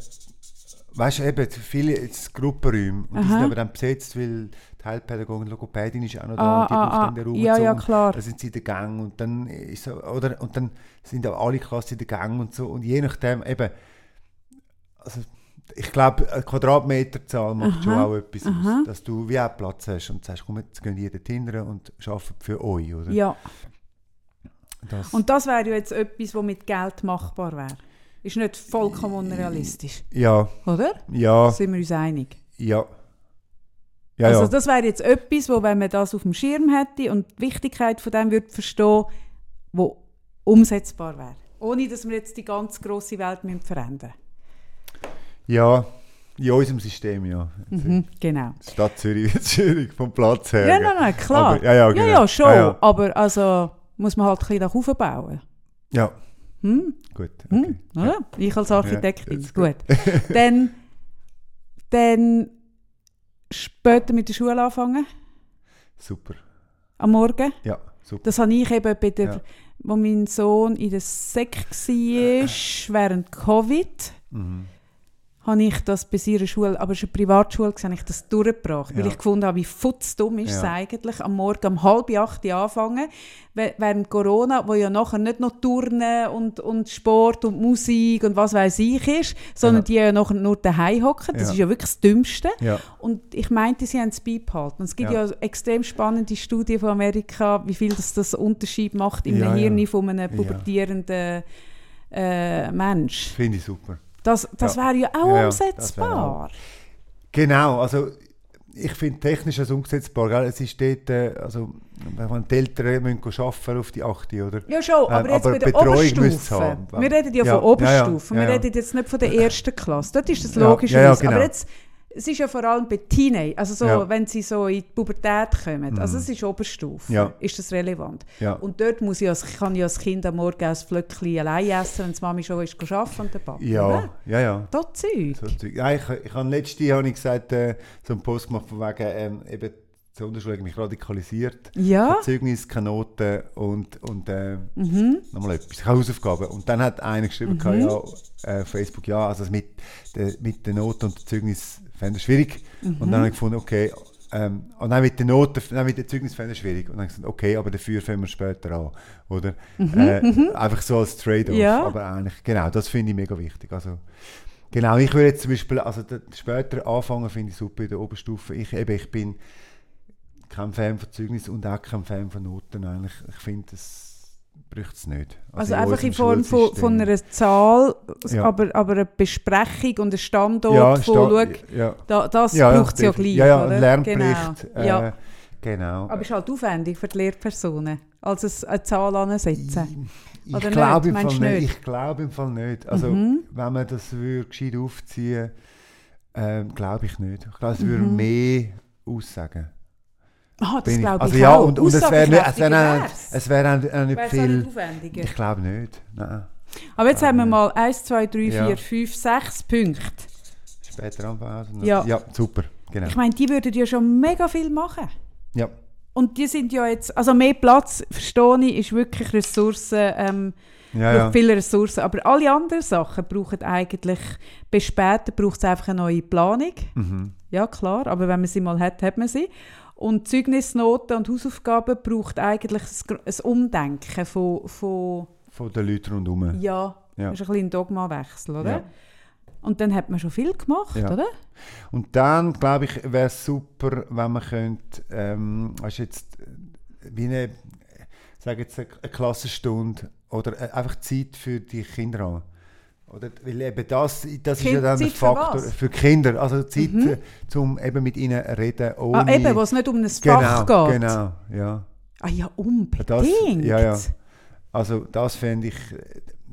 weißt du, eben, viele jetzt Gruppenräume, und die Aha. sind aber dann besetzt, weil die Heilpädagogin, Logopädin ist auch noch da, Ah, und die ah, braucht ah. dann den Raum Ja, ja, klar. Dann sind sie in der Gang und dann ist so, oder, und dann sind auch alle Klassen in der Gang und so, und je nachdem, eben, also, ich glaube, eine Quadratmeterzahl macht schon Aha, auch etwas aha. aus, dass du wie auch Platz hast und sagst, komm, jetzt gehen die dort hin und arbeiten für euch, oder? Ja, Das, und das wäre ja jetzt etwas, was mit Geld machbar wäre. Ist nicht vollkommen unrealistisch, ja, oder? ja, Sind wir uns einig? ja. Ja, also ja. das wäre jetzt etwas, wo wenn man das auf dem Schirm hätte und die Wichtigkeit von dem würde verstehen, wo umsetzbar wäre. Ohne, dass wir jetzt die ganz grosse Welt müssen verändern ja, in unserem System, ja. mhm, Genau. Stadt Zürich (laughs) wird schwierig vom Platz her. Ja, nein, nein, klar. Aber, ja, ja, ja, genau. ja, schon. Ja, ja. Aber also muss man halt ein bisschen nach oben bauen. ja. Hm? gut. Hm? Okay. Oder? Ich als Architektin. jetzt gut. (laughs) dann, dann später mit der Schule anfangen, Super. am Morgen. Ja, super. Das habe ich eben bei der, Ja. wo mein Sohn in der Sek war, während Covid, Mhm. Habe ich das bei seiner Schule, aber es war eine Privatschule, habe ich das durchgebracht, weil Ja. ich gefunden habe, wie futzdumm ist es Ja. eigentlich, am Morgen um halb acht anfangen, während Corona, wo ja nachher nicht noch Turnen und, und Sport und Musik und was weiß ich ist, sondern Ja. die ja nachher nur daheim hocken. Das ist ja wirklich das Dümmste. Und ich meinte, sie haben es beibehalten. Und es gibt ja. Extrem spannende Studien von Amerika, wie viel das, das Unterschied macht im. Hirn von einem pubertierenden äh, Mensch. finde ich super. Das, das Ja. wäre ja auch Ja, umsetzbar. Genau, also ich finde technisch das umsetzbar. Gell? Es ist dort, äh, also wenn die Eltern müssen arbeiten auf die 8, oder? Ja, schon, aber Ähm, jetzt aber bei der Betreuung Oberstufe. Wir reden ja, Ja, von Oberstufe. Wir reden jetzt nicht von der ersten Klasse. Dort ist das ja, ja, Aber genau. jetzt, es ist ja vor allem bei Teenagern, also so, Ja. wenn sie so in die Pubertät kommen. Also es ist Oberstufe. Ja. Ist das relevant? Ja. Und dort muss ich, als, kann ich als Kind am Morgen ein Flöckchen allein essen, wenn die Mami schon ist arbeiten und der Papa. Ja, Oder? ja, ja. Das Zeug. So Zeug. ja, ich, ich habe letztes Jahr habe ich gesagt, äh, so einen Post gemacht von wegen, ähm, eben, die Unterschule hat mich radikalisiert. Ja. Zeugnis, keine Noten und, und äh, Mhm. nochmal etwas, keine Hausaufgaben. Und dann hat einer geschrieben, Mhm. ja, äh, Facebook, ja, also mit, de, mit den Noten und Zeugnis fände ich schwierig. Mhm. Und dann habe ich gefunden, okay, ähm, und dann mit den Noten, dann mit den Zeugnis fände ich schwierig. Und dann habe ich gesagt, okay, aber dafür fangen wir später an, oder? äh, Einfach so als Trade-off. Mhm. Ja. Aber eigentlich, genau, das finde ich mega wichtig. Also, Genau, ich würde jetzt zum Beispiel, also später anfangen finde ich super in der Oberstufe. Ich, eben, ich bin kein Fan von Zeugnis und auch kein Fan von Noten eigentlich. Ich finde, das braucht es nicht. Also in einfach in Form von, von einer Zahl, Ja. aber, aber eine Besprechung und ein Standort ja, sta- schau, ja, da, das ja, braucht es ja gleich, Ja, ja, oder? Lernbericht. Genau. Äh, ja. Genau. Aber es ist halt aufwendig für die Lehrpersonen, als eine Zahl ansetzen. Ich Oder glaube im Fall nicht. Ich glaube im Fall nicht. Also, Mhm. wenn man das würde gescheit aufziehen ähm, glaube ich nicht. Ich glaube, es würde Mhm. mehr aussagen. Ah, das ich- glaube ich also ja, auch. und, und es wäre nicht, es Aussagekräftiger es wäre auch- auch nicht wär's. Viel. nicht aufwendiger. Ich glaube nicht. Nein. Aber jetzt haben wir mal 1, 2, 3, Ja. 4, 5, 6 Punkte. Später anfangen. Ja. ja, super. Genau. Ich meine, die würden ja schon mega viel machen. Ja. Und die sind ja jetzt, also mehr Platz, verstehe ich, ist wirklich Ressourcen, ähm, Ja, ja. viele Ressourcen. Aber alle anderen Sachen brauchen eigentlich, bis später braucht es einfach eine neue Planung. Mhm. Ja, klar, aber wenn man sie mal hat, hat man sie. Und Zeugnisnoten und Hausaufgaben braucht eigentlich ein, Umdenken von, von Von den Leuten rundherum. ja, Ja. das ist ein bisschen ein Dogmawechsel, oder? Ja. Und dann hat man schon viel gemacht, Ja. oder? Und dann, glaube ich, wäre es super, wenn man könnte, ähm, weißt jetzt, äh, wie eine, sage jetzt eine, eine Klassenstunde oder äh, einfach Zeit für die Kinder haben. Oder, weil eben das, das ist Kind- ja dann ein Zeit für Faktor was? für, Kinder. Also Zeit, Mhm. zum eben mit ihnen reden, ohne... Ah, eben, wo es nicht um ein genau, Fach geht. Genau, ja. Ah ja, unbedingt. Das, ja, ja. Also das finde ich,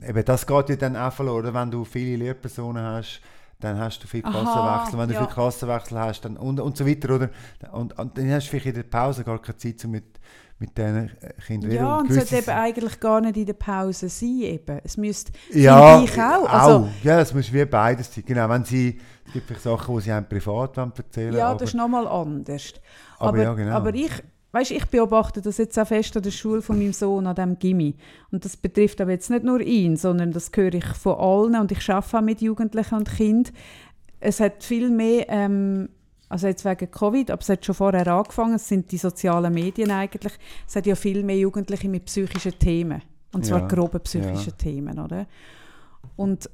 eben das geht ja dann auch verloren, oder? wenn du viele Lehrpersonen hast, dann hast du viel Aha, Klassenwechsel, wenn du ja. viel Klassenwechsel hast dann, und, und so weiter, oder? Und, und dann hast du vielleicht in der Pause gar keine Zeit, um mit, mit diesen äh, Kindern Ja, und es sollte eben eigentlich gar nicht in der Pause sein. Eben. Es müsste, ja, ich auch. Also, ja, es muss wie beides sein. Genau, wenn sie, es gibt vielleicht Sachen, die sie einem privat erzählen ja, aber, das ist nochmal anders. aber, Aber, ja, genau. aber ich, weißt, ich beobachte das jetzt auch fest an der Schule von meinem Sohn, an dem Gimmi. Und das betrifft aber jetzt nicht nur ihn, sondern das höre ich von allen und ich arbeite auch mit Jugendlichen und Kindern. Es hat viel mehr, ähm, also jetzt wegen Covid, aber es hat schon vorher angefangen, es sind die sozialen Medien eigentlich, es hat ja viel mehr Jugendliche mit psychischen Themen. Und zwar Ja, grobe psychische ja. Themen, oder? Und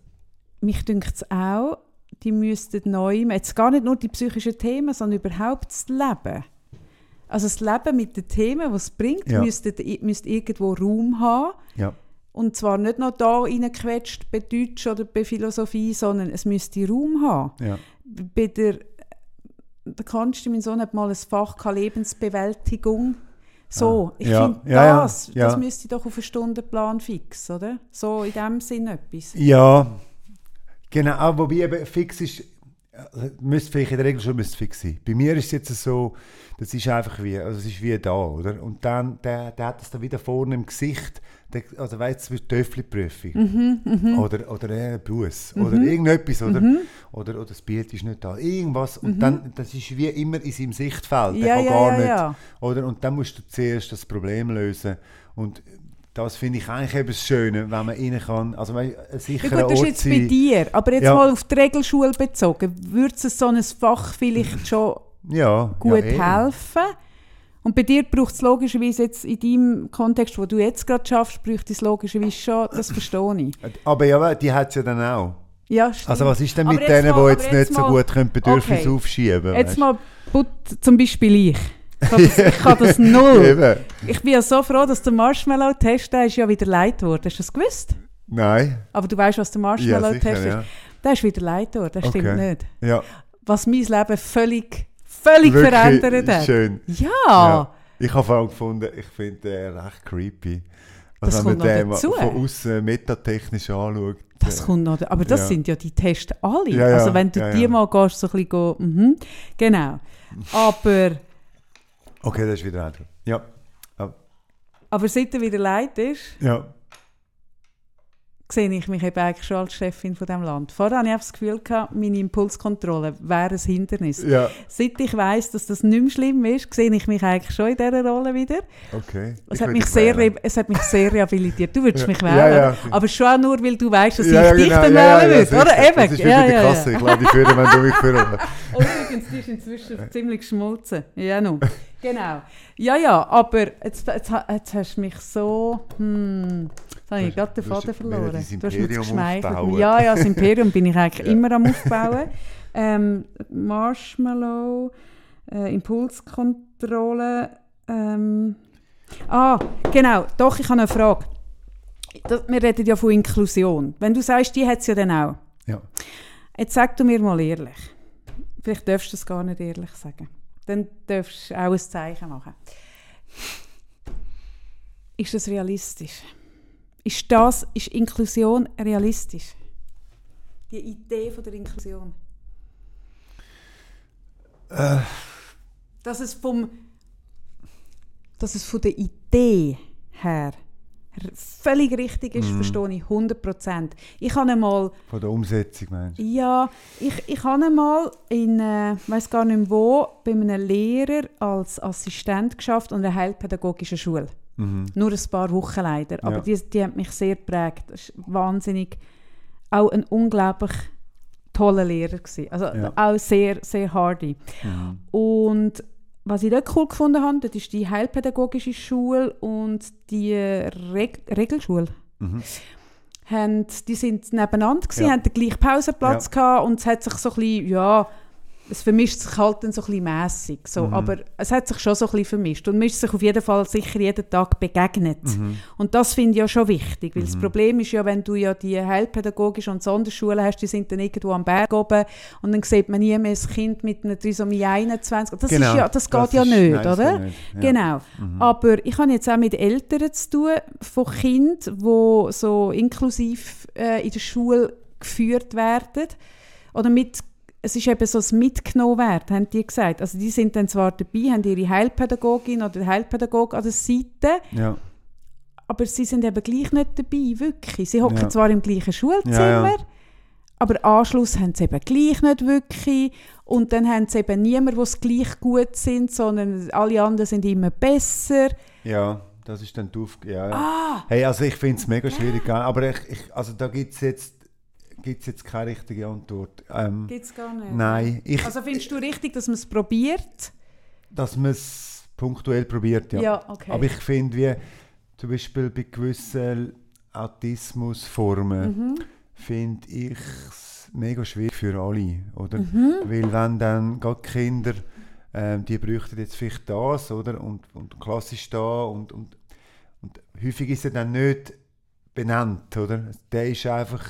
mich dünkt es auch, die müssten neu, jetzt gar nicht nur die psychischen Themen, sondern überhaupt das Leben. Also das Leben mit den Themen, was es bringt, Ja. müsste, müsste irgendwo Raum haben. ja, Und zwar nicht noch da reingequetscht bei Deutsch oder bei Philosophie, sondern es müsste Raum haben. ja, Bei der, da kannst du, mein Sohn hat mal ein Fach Lebensbewältigung. So, ich ja, finde, ja, das, ja. das müsste doch auf einen Stundenplan fix, oder? So in dem Sinn etwas. ja, genau, aber wobei eben fix ist, äh, müsste vielleicht in der Regel schon müsste fix sein. Bei mir ist es jetzt so, das ist einfach wie, also es ist wie da, oder? Und dann, der, der hat das dann wieder vorne im Gesicht, der, also weißt du, es wird Töffli-Prüfung. Mhm, Oder, oder äh, Bus. Oder irgendetwas. Oder, oder, oder das Bild ist nicht da. Irgendwas. Und dann, das ist wie immer in seinem Sichtfeld. Der Mhm. Ja, kann ja, gar ja, nicht. ja. Oder? Und dann musst du zuerst das Problem lösen. Und das finde ich eigentlich eben das Schöne, wenn man rein kann. Also weil ein Ja gut, das ist jetzt bei dir, aber jetzt Ja. mal auf die Regelschule bezogen. Würde es so ein Fach vielleicht schon Ja, gut ja, helfen? Und bei dir braucht es logischerweise jetzt in deinem Kontext, wo du jetzt gerade schaffst, braucht es logischerweise schon, das verstehe ich. Aber ja, die hat es ja dann auch. Ja, stimmt. Also was ist denn mit denen, mal- die jetzt nicht jetzt so mal- gut können Bedürfnisse Okay. aufschieben Jetzt weißt? mal put, zum Beispiel ich. Ich kann das, ich kann das (laughs) null. Ich bin ja so froh, dass der Marshmallow-Test, der ist ja wieder leid geworden. Hast du das gewusst? Nein. Aber du weißt, was der Ja, Marshmallow-Test sicher, ist. ja. Der ist wieder leid geworden, das stimmt Okay. nicht. Ja, Was mein Leben völlig, völlig wirklich verändert hat. schön. Ja. Ja. Ich habe vor allem gefunden, ich finde den recht creepy. Das Also kommt wenn man den dazu. von außen metatechnisch anschaut. Das äh, kommt noch, aber das Ja. sind ja die Tests alle. Ja, also wenn du die mal gehst, so ein bisschen go, mhm, genau. Aber, Okay, das ist wieder älter. Ja. aber seit er wieder leid ist, Ja. Sehe ich mich eben eigentlich schon als Chefin von diesem Land. Vorher hatte ich das Gefühl, gehabt, meine Impulskontrolle wäre ein Hindernis. Ja. Seit ich weiss, dass das nicht mehr schlimm ist, sehe ich mich eigentlich schon in dieser Rolle wieder. Okay. Es hat, mich sehr, es hat mich sehr rehabilitiert. Du würdest Ja. mich Ja, wählen, ja. aber schon auch nur, weil du weißt, dass Ja, ich ja, dich genau. dann ja, ja, wählen ja, würde. Oder sicher. eben. Das ist wie ja, ja, Kasse. ja. Ich lade dich führen, wenn du mich führen (laughs) Oh, übrigens, die ist inzwischen ziemlich geschmolzen. Ja, nun. Genau. Ja, ja, aber jetzt, jetzt, jetzt hast du mich so... Hm, jetzt habe ich gerade den Faden verloren. Du hast mich geschmeichelt. aufbauen. Ja, ja, das Imperium bin ich eigentlich (laughs) Ja. immer am Aufbauen. Ähm, Marshmallow, äh, Impulskontrolle. Ähm, ah, genau. Doch, ich habe eine Frage. Das, wir reden ja von Inklusion. Wenn du sagst, die hat es ja dann auch. Ja. Jetzt sag du mir mal ehrlich. Vielleicht darfst du es gar nicht ehrlich sagen. Dann darfst du auch ein Zeichen machen. Ist das realistisch? Ist, das, ist Inklusion realistisch? Die Idee von der Inklusion? Äh, Dass es, vom, dass es von der Idee her völlig richtig ist, verstehe ich 100%. Ich habe einmal von der Umsetzung, meinst du? Ja, ich, ich habe einmal in, äh, weiß gar nicht wo, bei einem Lehrer als Assistent geschafft an einer heilpädagogischen Schule. Mhm. Nur ein paar Wochen leider, aber Ja. die, die hat mich sehr geprägt. Das ist wahnsinnig, auch ein unglaublich toller Lehrer gewesen. Also Ja. auch sehr, sehr hardy. Mhm. Und was ich dort cool gefunden habe, das ist die heilpädagogische Schule und die Reg Regelschule Mhm. haben, die sind nebeneinander gewesen, Ja. haben den gleichen Pausenplatz Ja. gehabt und es hat sich so ein bisschen, ja, es vermischt sich halt dann so ein bisschen mässig, so, Mhm. aber es hat sich schon so ein bisschen vermischt und man ist sich auf jeden Fall sicher jeden Tag begegnet. Mhm. Und das finde ich ja schon wichtig, weil das Problem ist ja, wenn du ja die heilpädagogische und Sonderschulen hast, die sind dann irgendwo am Berg oben und dann sieht man nie mehr ein Kind mit einer Trisomie 21. Das, ist ja, das geht ja ist- nicht, nein, das oder? nicht. Ja. Genau. Aber ich habe jetzt auch mit Eltern zu tun von Kindern, die so inklusiv äh, in der Schule geführt werden. Oder mit, es ist eben so das mitgenommen werden, haben die gesagt. Also die sind dann zwar dabei, haben ihre Heilpädagogin oder Heilpädagog an der Seite, Ja. aber sie sind eben gleich nicht dabei, wirklich. Sie hocken Ja. zwar im gleichen Schulzimmer, Ja, ja. aber Anschluss haben sie eben gleich nicht wirklich. Und dann haben sie eben niemanden, die gleich gut sind, sondern alle anderen sind immer besser. ja, das ist dann Aufgabe. Ja, ja. Ah! Hey, also ich finde es mega schwierig, gell? aber ich, ich, also da gibt es jetzt, gibt's jetzt keine richtige Antwort. Ähm, Gibt es gar nicht. nein, ich, Also findest du richtig, dass man es probiert? dass man es punktuell probiert, ja. okay. Aber ich finde, wie zum Beispiel bei gewissen Autismusformen, Mhm. finde ich es mega schwierig für alle, oder? Mhm. Weil wenn dann gerade Kinder, ähm, die bräuchten jetzt vielleicht das, oder? Und, und klassisch da und, und, und häufig ist er dann nicht benannt, oder? Der ist einfach,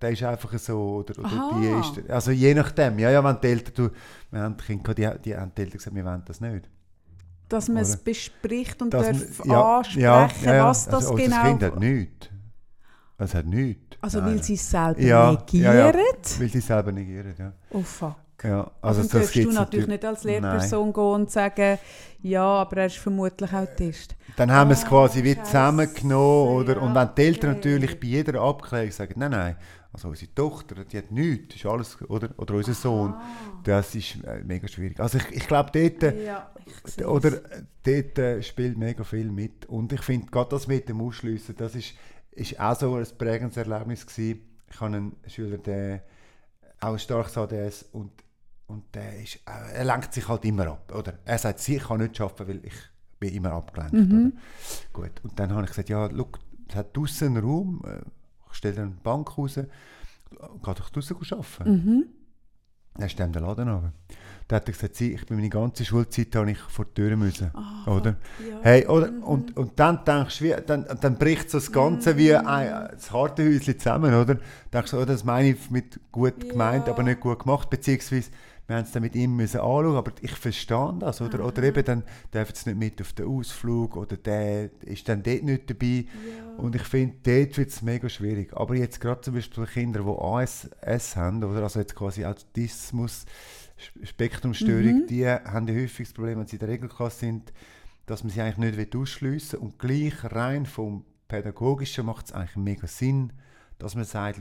der ist einfach so, oder, oder die ist, also je nachdem, ja, ja, wenn die Eltern, du, wir haben Kinder, gehabt, die, die haben die Eltern gesagt, wir wollen das nicht. dass man es bespricht und Dass darf man- ja, ansprechen, ja, ja, was das also, oh, genau... Das Kind hat nichts. Es hat nichts. also Nein. weil sie es selber negieren? Weil sie selber negieren, ja. Oh fuck. Ja Also, also dann das darfst du natürlich nicht als Nein. Lehrperson gehen und sagen, ja, aber er ist vermutlich Autist. Dann haben wir es Ah, quasi wie zusammengenommen, oder? Und wenn die Eltern okay. natürlich bei jeder Abklärung sagen, nein, nein, also unsere Tochter, die hat nichts, ist alles, oder? Oder unser Sohn, das ist äh, mega schwierig. Also ich, ich glaube, dort, Ja, ich sehe oder, äh, dort äh, spielt mega viel mit. Und ich finde, gerade das mit dem Ausschliessen, das ist, ist auch so ein prägendes Erlebnis gewesen. Ich habe einen Schüler, der auch ein starkes ADS und, und der ist, äh, er lenkt sich halt immer ab, oder? Er sagt, sie kann nicht arbeiten, weil ich bin immer abgelenkt, Mhm. oder? Gut, und dann habe ich gesagt, ja, look, es hat draussen einen Raum, äh, ich stelle dir eine Bank raus, geh doch draussen arbeiten. Mhm. Dann dem der Laden runter. Dann hat er gesagt, sie, ich bin meine ganze Schulzeit habe ich vor die Tür müssen. oder? Ja. Hey, oder? Und, und dann denkst du, wie, dann, dann bricht so das Ganze wie ein, das harte Häuschen zusammen, oder? Denkst du, oh, das meine ich mit gut gemeint, Ja. aber nicht gut gemacht, beziehungsweise wir haben es dann mit ihm müssen anschauen, aber ich verstehe das, oder? Oder eben dann dürfen sie nicht mit auf den Ausflug oder der ist dann dort nicht dabei. Und ich finde, dort wird es mega schwierig. Aber jetzt gerade zum Beispiel Kinder, die ASS haben, oder? also jetzt quasi Autismus, Sp- Spektrumstörung, die haben ja häufig das Problem, wenn sie in der Regelklasse sind, dass man sie eigentlich nicht ausschliessen will. Und gleich rein vom Pädagogischen macht es eigentlich mega Sinn, dass man sagt,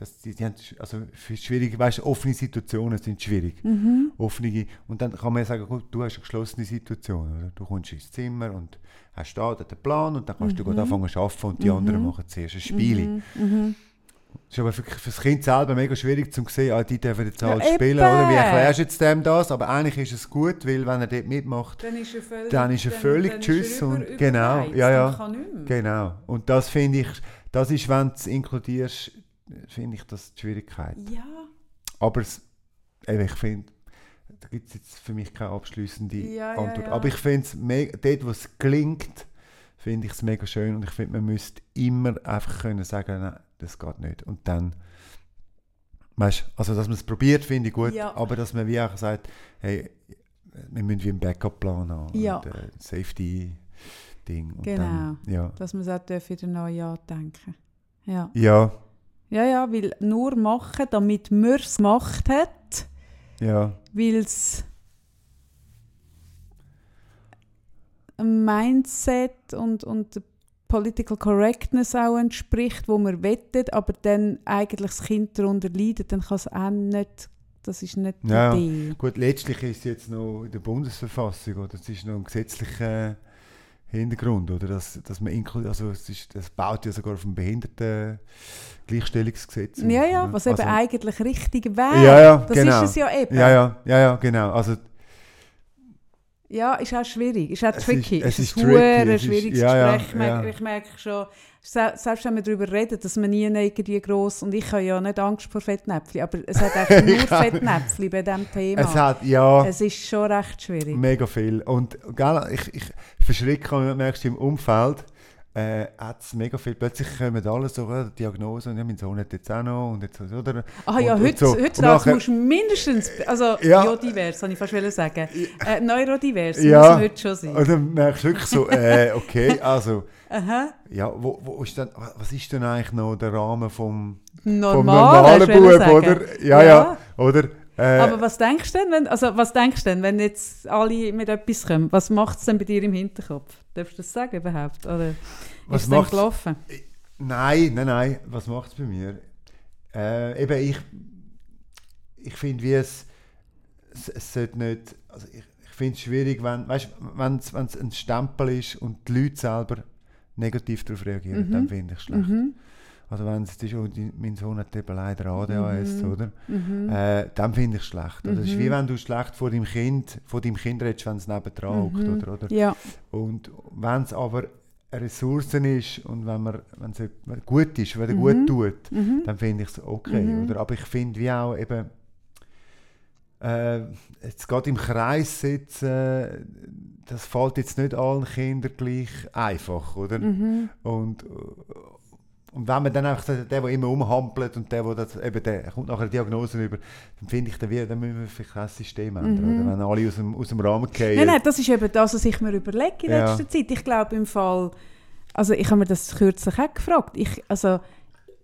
dass die, die haben, also für schwierige, weißt, offene Situationen sind schwierig. Mhm. Offene, und dann kann man ja sagen, gut, du hast eine geschlossene Situation. Oder? Du kommst ins Zimmer und hast da den Plan und dann kannst du gerade anfangen zu arbeiten und die anderen machen zuerst ein Spiel. Mhm. Es ist aber für, für das Kind selber mega schwierig zu sehen, ah, die dürfen jetzt Ja, halt spielen, eben. oder? Wie erklärst du jetzt dem das? Aber eigentlich ist es gut, weil wenn er dort mitmacht, Dann ist er völlig, Dann ist er völlig dann tschüss ist er und- über- genau, überreizt ja, ja. und genau. Und das finde ich, das ist, wenn du es inkludierst, finde ich das die Schwierigkeit. Ja. Aber es, eben, ich finde, da gibt es jetzt für mich keine abschließende Ja, ja, Antwort. ja. Aber ich finde es, dort wo es gelingt, finde ich es mega schön und ich finde, man müsste immer einfach können sagen, nein, das geht nicht. Und dann, weißt also dass man es probiert, finde ich gut, Ja. aber dass man wie auch sagt, hey, wir müssen wie einen Backup-Plan haben Ja. äh, Safety-Ding. Genau. Dann, ja. Dass man es auch wieder neu andenken Ja. Ja, ja, ja, weil nur machen, damit man es gemacht hat, ja, weil es ein Mindset und, und Political Correctness auch entspricht, wo man wettet, aber dann eigentlich das Kind darunter leidet, dann kann es auch nicht, das ist nicht die Ja. Idee. Gut, letztlich ist es jetzt noch in der Bundesverfassung, oder? Das ist noch ein gesetzlicher Hintergrund, oder? Dass, dass man also es ist, das baut ja sogar auf dem Behindertengleichstellungsgesetz. Ja, ja, was also, eben eigentlich richtig wäre. Ja, ja, das genau. ist es ja eben. Ja, ja, ja, ja, genau. Also Ja, ist auch schwierig, ist auch Es tricky. ist- es ist ein tricky, es ist- schwieriges ja, ja, Gespräch. Ich merke, ja. ich merke schon, se- selbst wenn wir darüber reden, dass man nie irgendwie gross, und ich habe ja nicht Angst vor Fettnäpfchen, aber es hat (laughs) eigentlich nur. Fettnäpfchen bei diesem Thema. Es hat, ja, Es ist schon recht schwierig. mega viel. Und gell, ich, ich verschrecke, merkst du im Umfeld, äh, hat es mega viel. Plötzlich kommen alle so äh, Diagnosen, und ja, mein Sohn hat jetzt auch noch, und jetzt, oder? Ah ja, und- und heute, so. Und nachher- musst du mindestens, also Ja. biodivers, habe ich fast sagen. Äh, neurodivers Ja. muss heute schon sein. Und dann merkst du wirklich so, äh, okay, also, ja, wo, wo ist denn, was ist denn eigentlich noch der Rahmen vom, Normal, vom normalen Bub, oder? Ja, ja, oder? Äh, Aber was denkst du denn, wenn, also was denkst denn, wenn jetzt alle mit etwas kommen? Was macht es denn bei dir im Hinterkopf? Darfst du das sagen überhaupt? Oder Was ist es gelaufen? Nein, nein, nein. Was macht es bei mir? Äh, eben, ich, ich finde, wie es, es, es sollte nicht, also ich, ich finde es schwierig, wenn weißt, wenn es ein Stempel ist und die Leute selber negativ darauf reagieren, Mhm. dann finde ich es schlecht. Mhm. Also wenn es ist, oh, die, mein Sohn hat eben leider ADHS, Mhm. oder? Mhm. Äh, dann finde ich es schlecht. Oder? Es ist Mhm. wie wenn du schlecht vor deinem Kind, vor deinem Kind redest, wenn es nebendran hockt, Mhm. oder? oder? Ja. Und wenn es aber eine Ressource ist und wenn man wenn es gut ist, wenn er Mhm. gut tut, Mhm. dann finde ich es okay. Mhm. Oder? Aber ich finde wie auch eben, äh, jetzt gerade im Kreis sitzen, das fällt jetzt nicht allen Kindern gleich einfach, oder? Mhm. Und, und wenn man dann einfach der, der, der immer umhampelt und der, der das, eben, der kommt nachher Diagnosen über, dann finde ich, dann, wie- dann müssen wir vielleicht das System ändern, Mhm. oder? Wenn alle aus dem, aus dem Rahmen fallen. Nein, nein, das ist eben das, was ich mir überlege in Ja. letzter Zeit. Ich glaube im Fall, also ich habe mir das kürzlich auch gefragt. Ich, also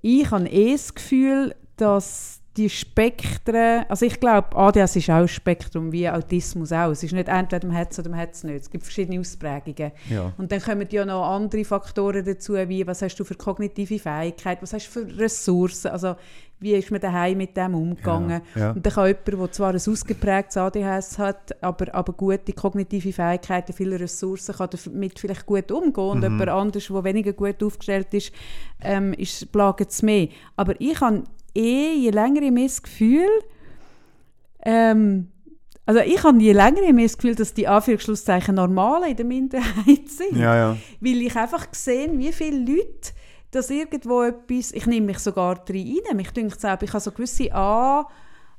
ich habe eh das Gefühl, dass die Spektren, also ich glaube, ADS ist auch ein Spektrum, wie Autismus auch. Es ist nicht entweder man hat es oder man hat es nicht. Es gibt verschiedene Ausprägungen. Ja. Und dann kommen ja noch andere Faktoren dazu, wie was hast du für kognitive Fähigkeit, was hast du für Ressourcen, also wie ist man daheim mit dem umgegangen. Ja, ja. Und dann kann jemand, der zwar ein ausgeprägtes ADHS hat, aber, aber gute kognitive Fähigkeiten, viele Ressourcen, kann damit vielleicht gut umgehen. Und Mhm. jemand anderes, der weniger gut aufgestellt ist, ähm, ist plagt es mehr. Aber ich habe eh, je länger ich mehr das Gefühl, ähm, also ich habe je länger ich mehr das Gefühl, dass die Anführungsschlusszeichen Normalen in der Minderheit (laughs) sind. Ja, ja. Weil ich einfach sehe, wie viele Leute dass irgendwo etwas, ich nehme mich sogar rein, mich denkt es auch, ich habe so gewisse A-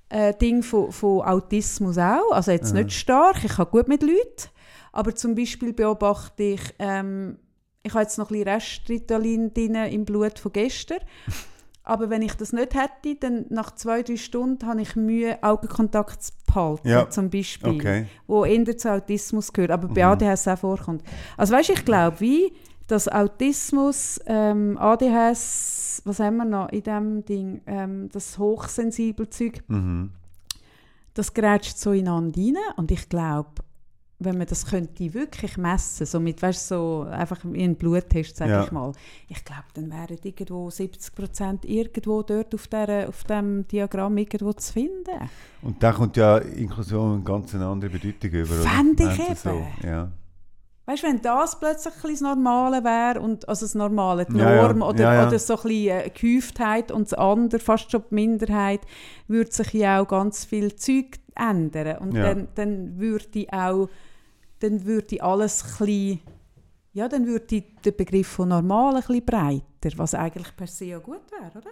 äh, von, von Autismus auch, also jetzt nicht stark, ich habe gut mit Leuten, aber zum Beispiel beobachte ich, ähm, ich habe jetzt noch ein bisschen Restritalin drin im Blut von gestern, aber wenn ich das nicht hätte, dann nach zwei, drei Stunden habe ich Mühe, Augenkontakt zu behalten, Ja. zum Beispiel Okay. wo eher zu Autismus gehört, aber bei Mhm. ADHS auch vorkommt. Also weißt, ich glaube, wie dass Autismus, ähm, ADHS, was haben wir noch in dem Ding, ähm, das hochsensible Zeug, Mhm. das grätscht so ineinander rein und ich glaube, wenn man das könnte wirklich messen, so mit, weißt, so einfach wie ein Bluttest, sage Ja. ich mal, ich glaube, dann wären irgendwo 70 Prozent irgendwo dort auf, der, auf dem Diagramm irgendwo zu finden. Und da kommt ja Inklusion eine ganz andere Bedeutung über. Fände ich eben. ja. Weißt du, wenn das plötzlich das Normale wäre, und, also das Normale, die Ja, ja. Norm oder, Ja, oder so ein bisschen äh, Gehäuftheit und das andere, fast schon die Minderheit, würde sich ja auch ganz viel Zeug ändern. Und dann, dann würde auch dann würde alles ein ja, dann würde der Begriff von normal ein bisschen breiter, was eigentlich per se ja gut wäre, oder?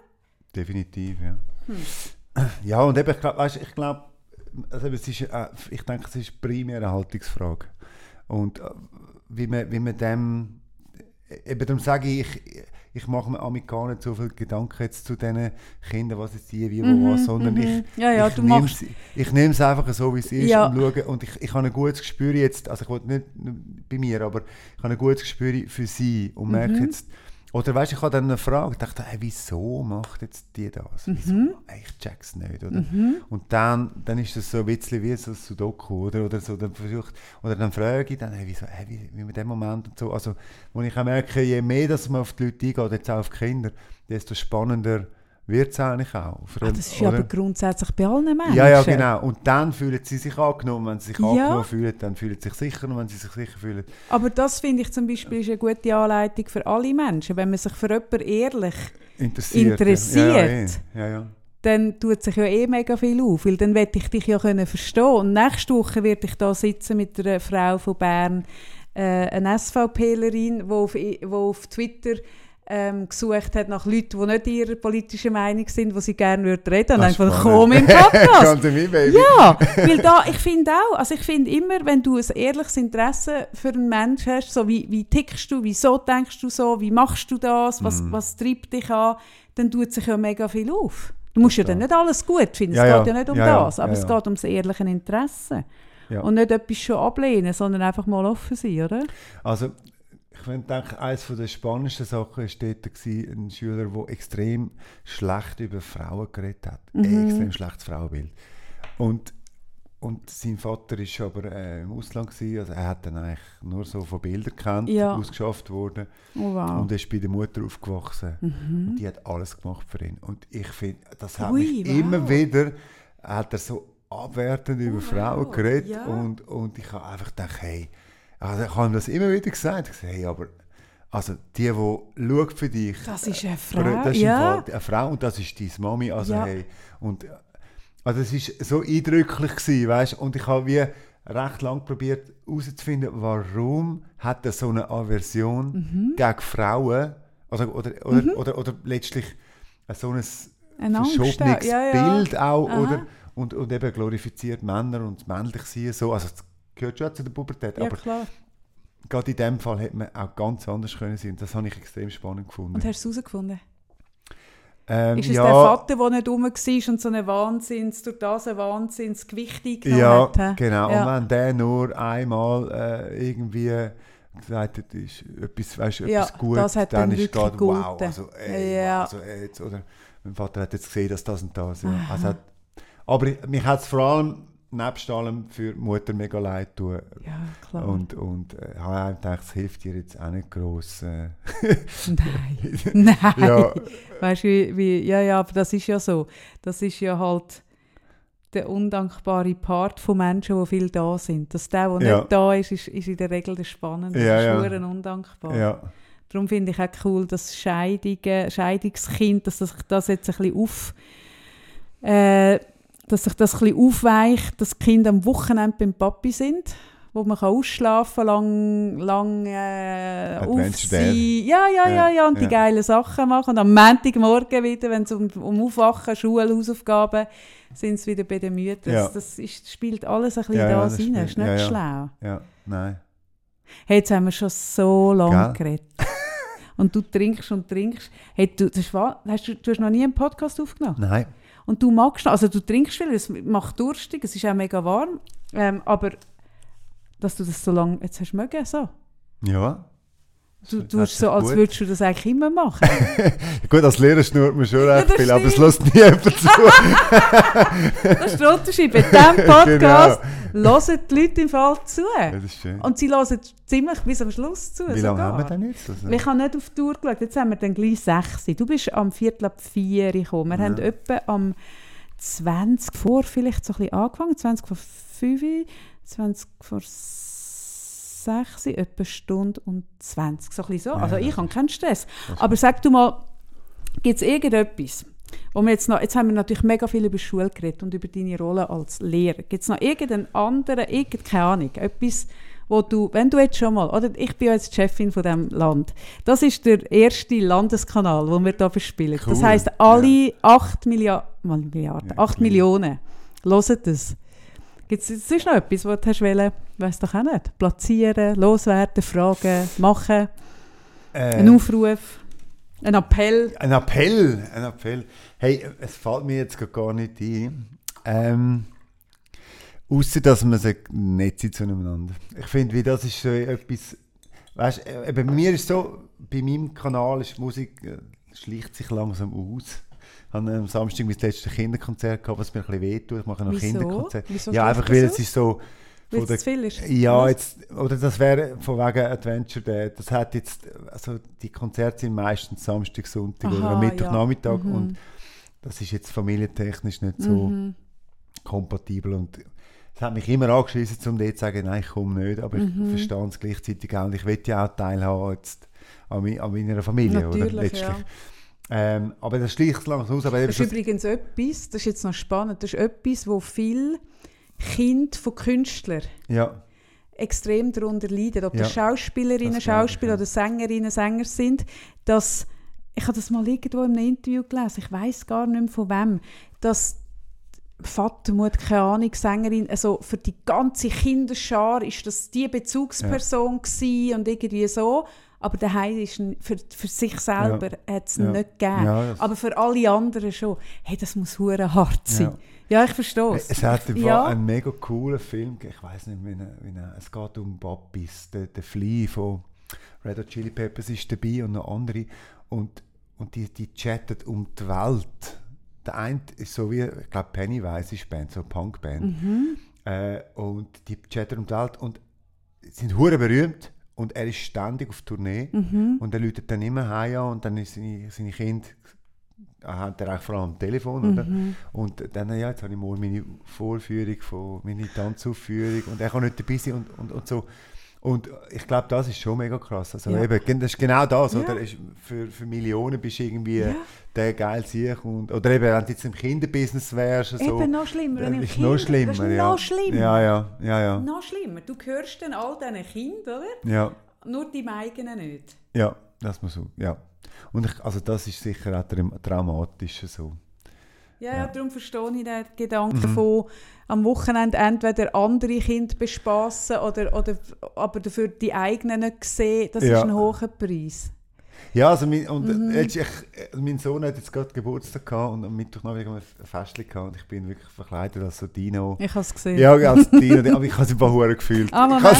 Definitiv, ja. Hm. (clears throat) Ja, und eben, ich glaube, ich glaube, also es ist, äh, ich denke, es ist primär eine Haltungsfrage. Und äh, wie man, wie man dem, eben darum sage ich, ich, mache mir gar nicht so viel Gedanken jetzt zu diesen Kindern, was jetzt die, wie, wo, Mhm, was, sondern mhm. ich, Ja, ja, ich nehme es ich nehme es einfach so, wie es ist Ja. und schaue, und ich, ich habe ein gutes Gespür jetzt, also ich will nicht nur bei mir, aber ich habe ein gutes Gespür für sie und merke Mhm. jetzt, oder weißt, ich habe dann eine Frage, dachte, hey, wieso macht jetzt die das? Wieso? Mhm. Hey, Ich check's nicht, oder? Und dann, dann ist das so ein bisschen wie so ein Sudoku, oder? Oder, so, dann versucht, oder dann frage ich dann, hey, wieso, hey, wie, wie mit dem Moment und so. Also, wo ich auch merke, je mehr dass man auf die Leute eingeht, jetzt auch auf die Kinder, desto spannender wird es eigentlich auch. Ah, allem, das ist ja aber grundsätzlich bei allen Menschen. Ja, ja, genau. Und dann fühlen sie sich angenommen. Wenn sie sich Ja. angenommen fühlen, dann fühlen sie sich sicher. Und wenn sie sich sicher fühlen, Aber das finde ich zum Beispiel ist eine gute Anleitung für alle Menschen, wenn man sich für jemanden ehrlich interessiert. Interessiert. Ja, ja, eh. ja, ja. dann tut sich ja eh mega viel auf, weil dann werde ich dich ja können verstehen und nächste Woche werde ich da sitzen mit einer Frau von Bern, äh, eine SVPlerin, die auf, wo auf Twitter ähm, gesucht hat nach Leuten, die nicht ihrer politischen Meinung sind, wo sie gerne würde reden. Und einfach komm im (laughs) Podcast. Ja, (laughs) weil da, ich finde auch, also ich finde immer, wenn du ein ehrliches Interesse für einen Menschen hast, so wie, wie tickst du, wieso denkst du so, wie machst du das, was, Mhm. was treibt dich an, dann tut sich ja mega viel auf. Du musst ja dann nicht alles gut finden, Ja, es ja. geht ja nicht um Ja, ja. das, aber Ja, es ja. geht ums ehrliche Interesse. Ja. Und nicht etwas schon ablehnen, sondern einfach mal offen sein, oder? Also, ich finde, denke, eines der spannendsten Sachen war dort ein Schüler, der extrem schlecht über Frauen geredet hat. Mhm. Ein extrem schlechtes Frauenbild. Und, und sein Vater war aber äh, im Ausland, gewesen, also er hat dann eigentlich nur so von Bildern gekannt, Ja. ausgeschafft worden. Oh wow. Und er ist bei der Mutter aufgewachsen. Mhm. Und die hat alles gemacht für ihn. Und ich finde, das hat Ui, mich wow. immer wieder, hat er so abwertend über Frauen wow, geredet. ja. Und, und ich habe einfach gedacht, hey, also ich habe ihm das immer wieder gesagt. Ich sage, hey, aber also die, die schaut für dich, Das ist eine Frau, das ist ja. Eine Frau und das ist deine Mami. Also, Ja. hey, und, also es war so eindrücklich, gewesen, weißt? und ich habe wie recht lange probiert herauszufinden, warum hat er so eine Aversion Mhm. gegen Frauen also, oder, oder, oder, oder letztlich so ein Angst, verschobenes ja. Bild auch Aha. oder, und, und eben glorifiziert Männer und männlich sein so, also gehört schon zu der Pubertät, Ja, aber klar. gerade in dem Fall hätte man auch ganz anders können sein. Das habe ich extrem spannend gefunden. Und hast du es herausgefunden? ähm, Ist es ja, der Vater, der nicht rum war und so eine Wahnsinns, durch das ein Wahnsinnsgewicht eingenommen Ja, hat? genau. Ja. Und wenn der nur einmal äh, irgendwie gesagt hat, ist etwas, weißt, du, Ja, etwas gut, das hat dann dann ist gerade wow. Also, ey, Ja. also, ey, jetzt, oder mein Vater hat jetzt gesehen, dass das und das. Ja. Also, aber ich- mich hat es vor allem nebst allem für die Mutter mega leid tun. Ja, klar. Und, und äh, habe gedacht, es hilft dir jetzt auch nicht gross. Äh, (laughs) Nein. (laughs) Nein. ja, Weißt du, wie, wie, ja, ja, aber das ist ja so. Das ist ja halt der undankbare Part von Menschen, die viel da sind. Dass der, der Ja. nicht da ist, ist, ist in der Regel der Spannende. Ja, das ist ja. undankbar. ja. Darum finde ich auch cool, dass Scheidungen, Scheidungskind, dass sich das jetzt ein bisschen auf, äh, dass sich das ein aufweicht, dass die Kinder am Wochenende beim Papi sind, wo man kann ausschlafen lang, lang äh, auf Adventure sein. Ja, ja, ja, Ja, ja, und die ja. geile Sachen machen. Und am Montagmorgen wieder, wenn es um, um Aufwachen, Schule, Hausaufgaben, sind sie wieder bei den Müttern. Ja. Das, das ist, spielt alles ein bisschen Ja, ja, da das rein. spielt- ist nicht ja, ja. schlau. ja, nein. Hey, jetzt haben wir schon so lange geredet. Und du trinkst und trinkst. Hey, du, das wahr, hast du, du hast noch nie einen Podcast aufgenommen. Nein. Und du magst noch, also du trinkst viel, es macht durstig, es ist auch mega warm. Ähm, aber dass du das so lange jetzt hast mögen, so. Ja. Du tust so, als gut- würdest du das eigentlich immer machen. (laughs) Gut, als Lehrer schnurrt man schon recht das viel, aber es lässt nie jemand zu. (laughs) das ist der Unterschied. Bei diesem (laughs) Podcast hören die Leute im Fall zu. Das ist schön. Und sie hören ziemlich bis am Schluss zu. Wie lange sogar. haben wir denn jetzt? Also, Ich habe nicht auf die Tour geschaut. Jetzt haben wir dann gleich 6. Du bist am Viertel ab 4 gekommen. Wir Ja. haben etwa am 20 vor vielleicht so ein bisschen angefangen. 20 vor 5, 20 vor 6, etwa eine Stunde und 20. So ein bisschen so. Also Ja, ich habe keinen Stress. Aber sag du mal, gibt es irgendetwas, wo wir jetzt noch, jetzt haben wir natürlich mega viel über Schule geredet und über deine Rolle als Lehrer. Gibt es noch irgendeinen anderen, irgend, keine Ahnung, etwas, wo du, wenn du jetzt schon mal, oder ich bin ja jetzt Chefin von diesem Land, das ist der erste Landeskanal, den wir hier bespielen. Das Cool, heisst, alle 8 Milliarden, mal Milliarden, Ja, 8 cool. Millionen hören das. Gibt es sonst noch etwas, was du hast wollen, weiss doch auch nicht, platzieren, loswerden, fragen, machen, äh, ein Aufruf, ein Appell? ein Appell, ein Appell. Hey, es fällt mir jetzt gar nicht ein. Ähm, Außer dass man sich nett sind zueinander. Ich finde, wie das ist so etwas. Weißt, äh, bei mir ist so, bei meinem Kanal ist Musik äh, sich langsam aus. Ich habe am Samstag mein letztes Kinderkonzert gehabt, was mir ein bisschen wehtut. Ich mache noch Wieso? Kinderkonzert. Wieso Ja, einfach weil es ist so. Weil es zu viel ist? Ja, jetzt, oder das wäre von wegen Adventure Day. Das hat jetzt, also die Konzerte sind meistens Samstag, Sonntag oder Aha, am Mittwochnachmittag ja. Mhm. und das ist jetzt familientechnisch nicht so Mhm. kompatibel und es hat mich immer angeschlossen, um dort zu sagen, nein, ich komme nicht, aber Mhm. ich verstehe es gleichzeitig auch und ich will ja auch teilhaben jetzt an, mi- an meiner Familie, oder? Natürlich, Letztlich. ja. Ähm, aber das schließt langsam aus. Aber das ist übrigens etwas, das ist jetzt noch spannend, das ist etwas, wo viele Kinder von Künstlern ja. extrem darunter leiden, ob Ja, das Schauspielerinnen, das glaube ich, Schauspieler ja. oder Sängerinnen, Sänger sind, dass, ich habe das mal irgendwo in einem Interview gelesen, ich weiß gar nicht mehr von wem, dass Vater, Mutter, keine Ahnung, Sängerin, also für die ganze Kinderschar ist das die Bezugsperson gewesen und irgendwie so, aber daheim ist für, für sich selber hat es Ja. nicht gegeben. Ja, aber für alle anderen schon. Hey, das muss hure hart sein. Ja, ich verstehe es. Es hat Ja. einen mega coolen Film, ich weiß nicht, wie er- wie es geht um Babis, der, der Flea von Red Hot Chili Peppers ist dabei und noch andere und, und die, die chatten um die Welt. Der eine ist so wie, ich glaube Pennywise ist Band, so eine Punkband. Mhm. Äh, und die chatten um die Welt und sind hure berühmt und er ist ständig auf Tournee Mhm. und er läutet dann immer heim und dann ist seine, seine Kinder hat er auch vor allem am Telefon, oder? Mhm. Und dann, ja, jetzt habe ich morgen meine Vorführung, von, meine Tanzaufführung und er kann nicht dabei sein und, und, und so. Und ich glaube, das ist schon mega krass. Also Ja. eben, das ist genau das, Ja. oder? Ist für, für Millionen bist du irgendwie Ja. der geil und Oder eben, wenn du jetzt im Kinderbusiness wärst, so, Eben noch schlimmer, wenn ist noch schlimmer. ja. noch schlimmer. Ja, ja, ja, ja. Noch schlimmer. Du hörst dann all diesen Kindern, oder? Ja, Nur die eigenen nicht. ja, das muss so, ja. Und ich, also das ist sicher auch traum- traumatisch so. Ja, ja. Ja. Mhm. darum verstehe ich den Gedanken von am Wochenende entweder andere Kinder bespassen oder, oder aber dafür die eigenen nicht sehen. Das Ja. ist ein hoher Preis. Ja, also mein, und Mhm. äh, ich, äh, mein Sohn hat jetzt gerade Geburtstag gehabt und am haben wir ein Fest gehabt und ich bin wirklich verkleidet als so Dino. Ich habe es gesehen. Ja, als Dino, aber ich habe es ein paar Huren gefühlt. Ah, ich habe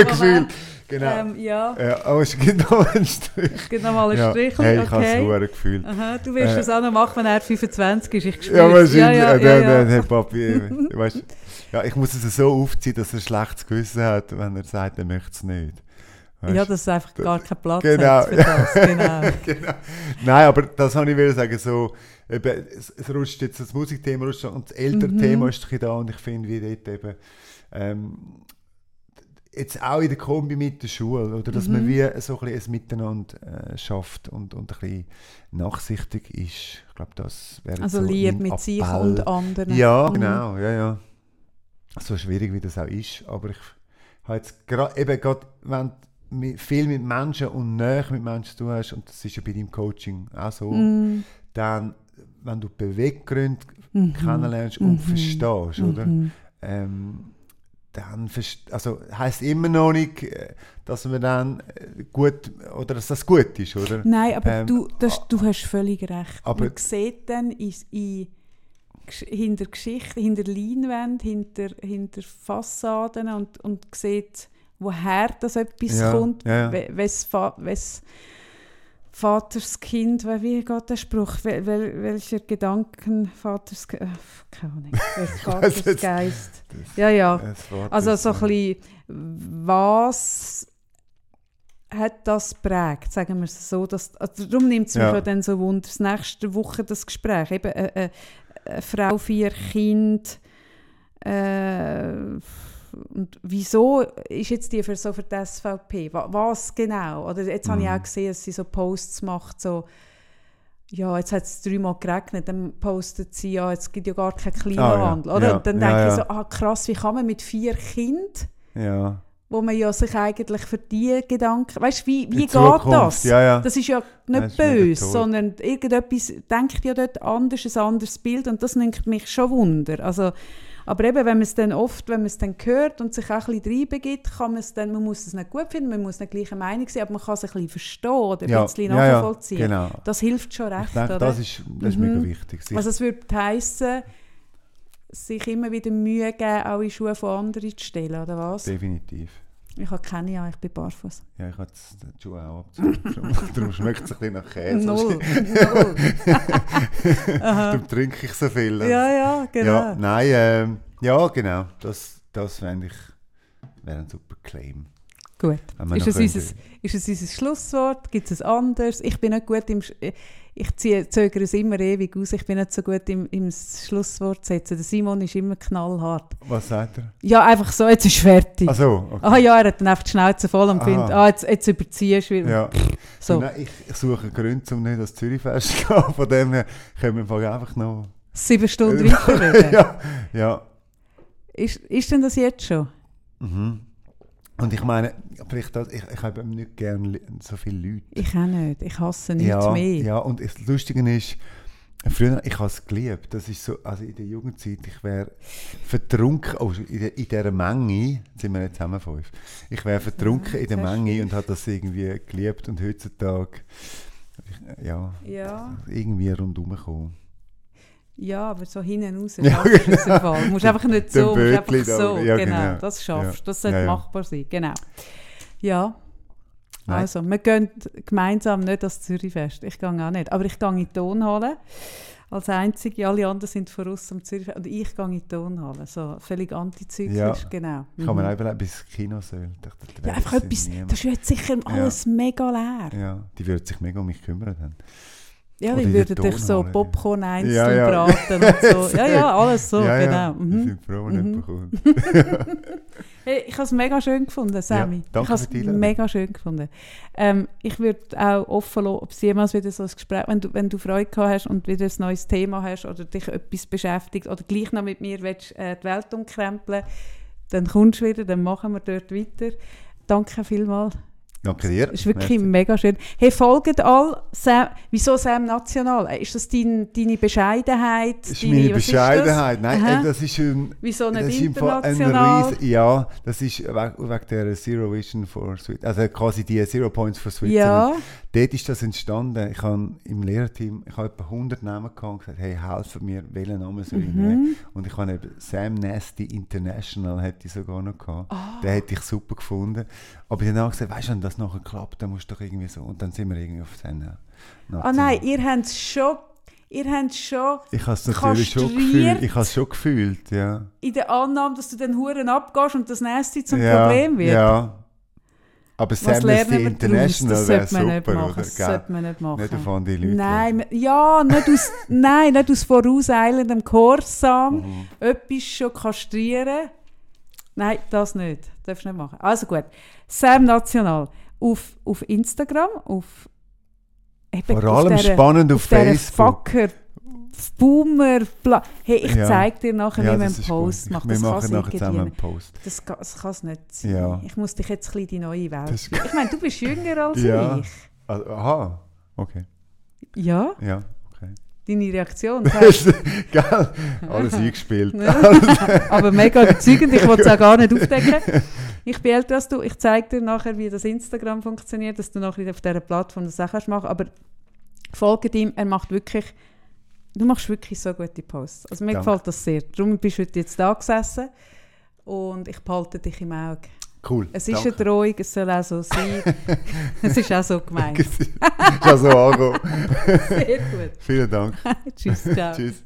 es gefühlt. Genau. Ähm, ja, ja, aber es gibt noch einen Strich. es gibt noch mal einen Ja, Strich. hey, ich habe es okay. Gefühlt. Aha, du wirst Äh, das auch noch machen, wenn er 25 ist. Ich Ja, es. wahrscheinlich. Ja, ja, äh, ja, ja. der, der Papi, äh, (laughs) weißt, ja, ich muss es so aufziehen, dass er ein schlechtes Gewissen hat, wenn er sagt, er möchte es nicht. Weißt? Ja, dass es einfach gar keinen Platz Genau. für das. Genau. (laughs) genau. Nein, aber das habe ich will sagen, so, eben, es, es rutscht jetzt das Musikthema rutscht und das ältere Mhm. Thema ist da und ich finde, wie dort eben, ähm, jetzt auch in der Kombi mit der Schule, oder dass man Mhm. wie so ein, bisschen ein Miteinander äh, schafft und, und ein bisschen nachsichtig ist. Ich glaube, das wäre Also so Liebe mit sich Appell. und anderen. Ja, Mhm. genau, ja, ja. So schwierig wie das auch ist, aber ich habe jetzt gerade, eben gerade, wenn viel mit Menschen und näher mit Menschen zu tun hast, und das ist ja bei deinem Coaching auch so, Mhm. dann, wenn du Beweggründe Mhm. kennenlernst und Mhm. verstehst, oder? Mhm. Ähm, dann also heißt immer noch nicht, äh, dass man dann äh, gut oder dass das gut ist, oder? Nein, aber Ähm, du, das, du hast völlig recht. aber- Man sieht dann in, in, hinter Geschichten, hinter Leinwänden, hinter, hinter Fassaden und, und sieht, woher das etwas Ja, kommt, ja, ja. we- wes Vaters Kind, wie- wie geht der Spruch? Wel, wel, welcher Gedanken Vaters, äh, keine Ahnung, (laughs) Vaters Geist. Ja, ja. Also so ein äh, bisschen, was hat das prägt, sagen wir es so. Dass, also darum nimmt es mich Ja. dann so Wunder, das nächste Woche das Gespräch, eben eine, eine Frau, vier Kinder, äh, und wieso ist jetzt die für so für die SVP? Wa- Was genau? Oder jetzt habe ich Mhm. auch gesehen, dass sie so Posts macht, so ja, jetzt hat es dreimal geregnet, dann postet sie, ja, jetzt gibt ja gar keinen Klimawandel, oder? Ah, Ja, Und dann ja, denke ja. ich so, ah krass, wie kann man mit vier Kindern, Ja. wo man ja sich eigentlich für die Gedanken, weißt du, wie, wie In geht Zukunft, das? Ja, ja. Das ist ja nicht böse, sondern irgendetwas denkt ja dort anders, ein anderes Bild und das nimmt mich schon Wunder. Also, aber eben, wenn man es dann oft, wenn man es dann hört und sich auch ein bisschen reinbegibt, kann man es dann, man muss es nicht gut finden, man muss nicht gleicher Meinung sein, aber man kann es ein bisschen verstehen oder ein ja. bisschen ja, ja, nachvollziehen. Genau. Das hilft schon recht, denke, oder? das ist, das ist Mhm. mega wichtig. Sich- Also es würde heissen, sich immer wieder Mühe geben, auch in Schuhe von anderen zu stellen, oder was? Definitiv. Ich habe keine an, ich bin barfuß. Ja, ich habe die Schuhe auch abgezogen. (laughs) Darum schmeckt es ein bisschen nach Käse. Null. Null. (laughs) Aha. Darum trinke ich so viel. Ja, ja, genau. Ja, nein, ähm, ja, genau. Das, das fände ich wäre ein super Claim. Gut. Ist es, unser, ist es unser Schlusswort? Gibt es ein anderes? Ich bin nicht gut im... Sch- Ich ziehe, zögere es immer ewig aus. Ich bin nicht so gut im, im Schlusswort setzen. Der Simon ist immer knallhart. Was sagt er? Ja, einfach so, jetzt ist fertig. Ach so, okay. Ah ja, er hat dann einfach die Schnauze voll und Aha. findet, ah, jetzt, jetzt überziehst du wieder. Ja. So, Nein, ich, ich suche Gründe, um nicht ans Zürichfest (laughs) zu gehen. Von dem her können wir einfach noch... sieben Stunden (laughs) weiterreden. ja, ja. ist, ist denn das jetzt schon? Mhm. Und ich meine, vielleicht das, ich, ich habe nicht gerne so viele Leute. Ich auch nicht. Ich hasse nichts ja, mehr. ja, und das Lustige ist, früher, ich habe es geliebt, das ist so, also in der Jugendzeit, ich wäre vertrunken, oh, in, der, in dieser Menge, jetzt sind wir jetzt zusammen fünf, ich wäre vertrunken in der Menge und habe das irgendwie geliebt und heutzutage, ja, Ja, irgendwie rundherum kommen. Ja, aber so hinten raus (laughs) Ja, schaffst du musst einfach nicht so, musst einfach so. ja, genau, genau. das schaffst du. Das sollte Ja, ja. machbar sein. Genau. Ja. Nein. Also, wir gehen gemeinsam nicht ans Zürichfest. Ich gehe auch nicht. Aber ich gehe in die Tonhalle. Als Einzige. Alle anderen sind voraus am Zürichfest. Und ich gehe in die Tonhalle. So völlig antizyklisch. Ja. Genau. Ich kann Mhm. auch überlegen, bis ins Kino soll. Ja, einfach etwas. niemand. Das jetzt sicher alles mega leer. Ja, die würden sich mega um mich kümmern. Dann. Ja, Oder in würden dich so. Popcorn einzeln Ja, ja. braten (laughs) und so. Ja, ja, alles so, ja, genau. ja, die Mhm. sind froh, wenn Mhm. kommt. (laughs) (laughs) Hey, ich habe es mega schön gefunden, Sammy. danke ich habe es mega schön gefunden. Ähm, ich würde auch offen lassen, ob es jemals wieder so ein Gespräch, wenn du, wenn du Freude gehabt hast und wieder ein neues Thema hast oder dich etwas beschäftigt oder gleich noch mit mir willst, äh, die Welt umkrempeln, dann kommst du wieder, dann machen wir dort weiter. Danke vielmals. Danke dir. Das ist wirklich Merci. mega schön. Hey, folgt all Sam, wieso Sam National? Äh, Ist das dein, deine Bescheidenheit? Das ist deine, meine Bescheidenheit. Nein, Aha. äh, das ist ein, Wieso das nicht ist im Fall ein international? Riesen, Ja, das ist wegen, wegen der Zero Vision for Switzerland. Also quasi die Zero Points for Switzerland. Ja, Dort ist das entstanden. Ich habe im Lehrerteam, ich habe etwa 100 Namen gehabt und gesagt, hey, helfen mir, welchen Namen soll ich nehmen? mhm. Und ich habe eben Sam Nasty International hätte ich sogar noch gehabt. Ah. Den hätte ich super gefunden. Aber ich habe dann gesagt, weißt du, wenn das nachher klappt, dann musst du doch irgendwie so. Und dann sind wir irgendwie auf Sender. Ah nein, ihr habt es schon, ihr habt schon Ich habe es natürlich schon gefühlt. Ich habe es schon gefühlt, ja. in der Annahme, dass du den Huren abgehst und das nächste zum ja, Problem wird. Ja. Aber Nasty daraus? International Das wäre sollte man nicht super, machen. oder? Das sollte man nicht machen. Nicht auf andere Leute. Nein, ja, nicht aus, (laughs) nein, nicht aus vorauseilendem Gehorsam. Mhm. Etwas schon kastrieren. Nein, das nicht. Darfst du nicht machen. Also gut. Sam National. Auf, auf Instagram, auf... eben Vor allem dieser- spannend auf, auf Facebook. Fucker, Boomer, bla. Hey, ich Ja. zeig dir nachher, Ja, wie man einen Post macht. Das machen nachher zusammen einen Post. Das, das kann es nicht sein. Ja. Ich muss dich jetzt ein bisschen in die neue Welt Das. Ich meine, du bist jünger als Ja. ich. Also, aha, okay. Ja, Ja, okay. deine Reaktion. (laughs) Gell? Alles eingespielt. (laughs) Aber mega überzeugend, ich wollte es auch gar nicht aufdecken. (laughs) Ich bin älter als du, ich zeige dir nachher, wie das Instagram funktioniert, dass du nachher auf dieser Plattform das auch kannst machen Aber folge ihm, er macht wirklich, du machst wirklich so gute Posts. Also mir Danke. gefällt das sehr. Darum bist du heute jetzt da gesessen und ich behalte dich im Auge. Cool. Es ist danke. eine Drohung, es soll auch so sein. (laughs) es ist auch so gemeint. ist ja so angekommen. (laughs) Sehr gut. Vielen Dank. (laughs) Tschüss, ciao. Tschüss.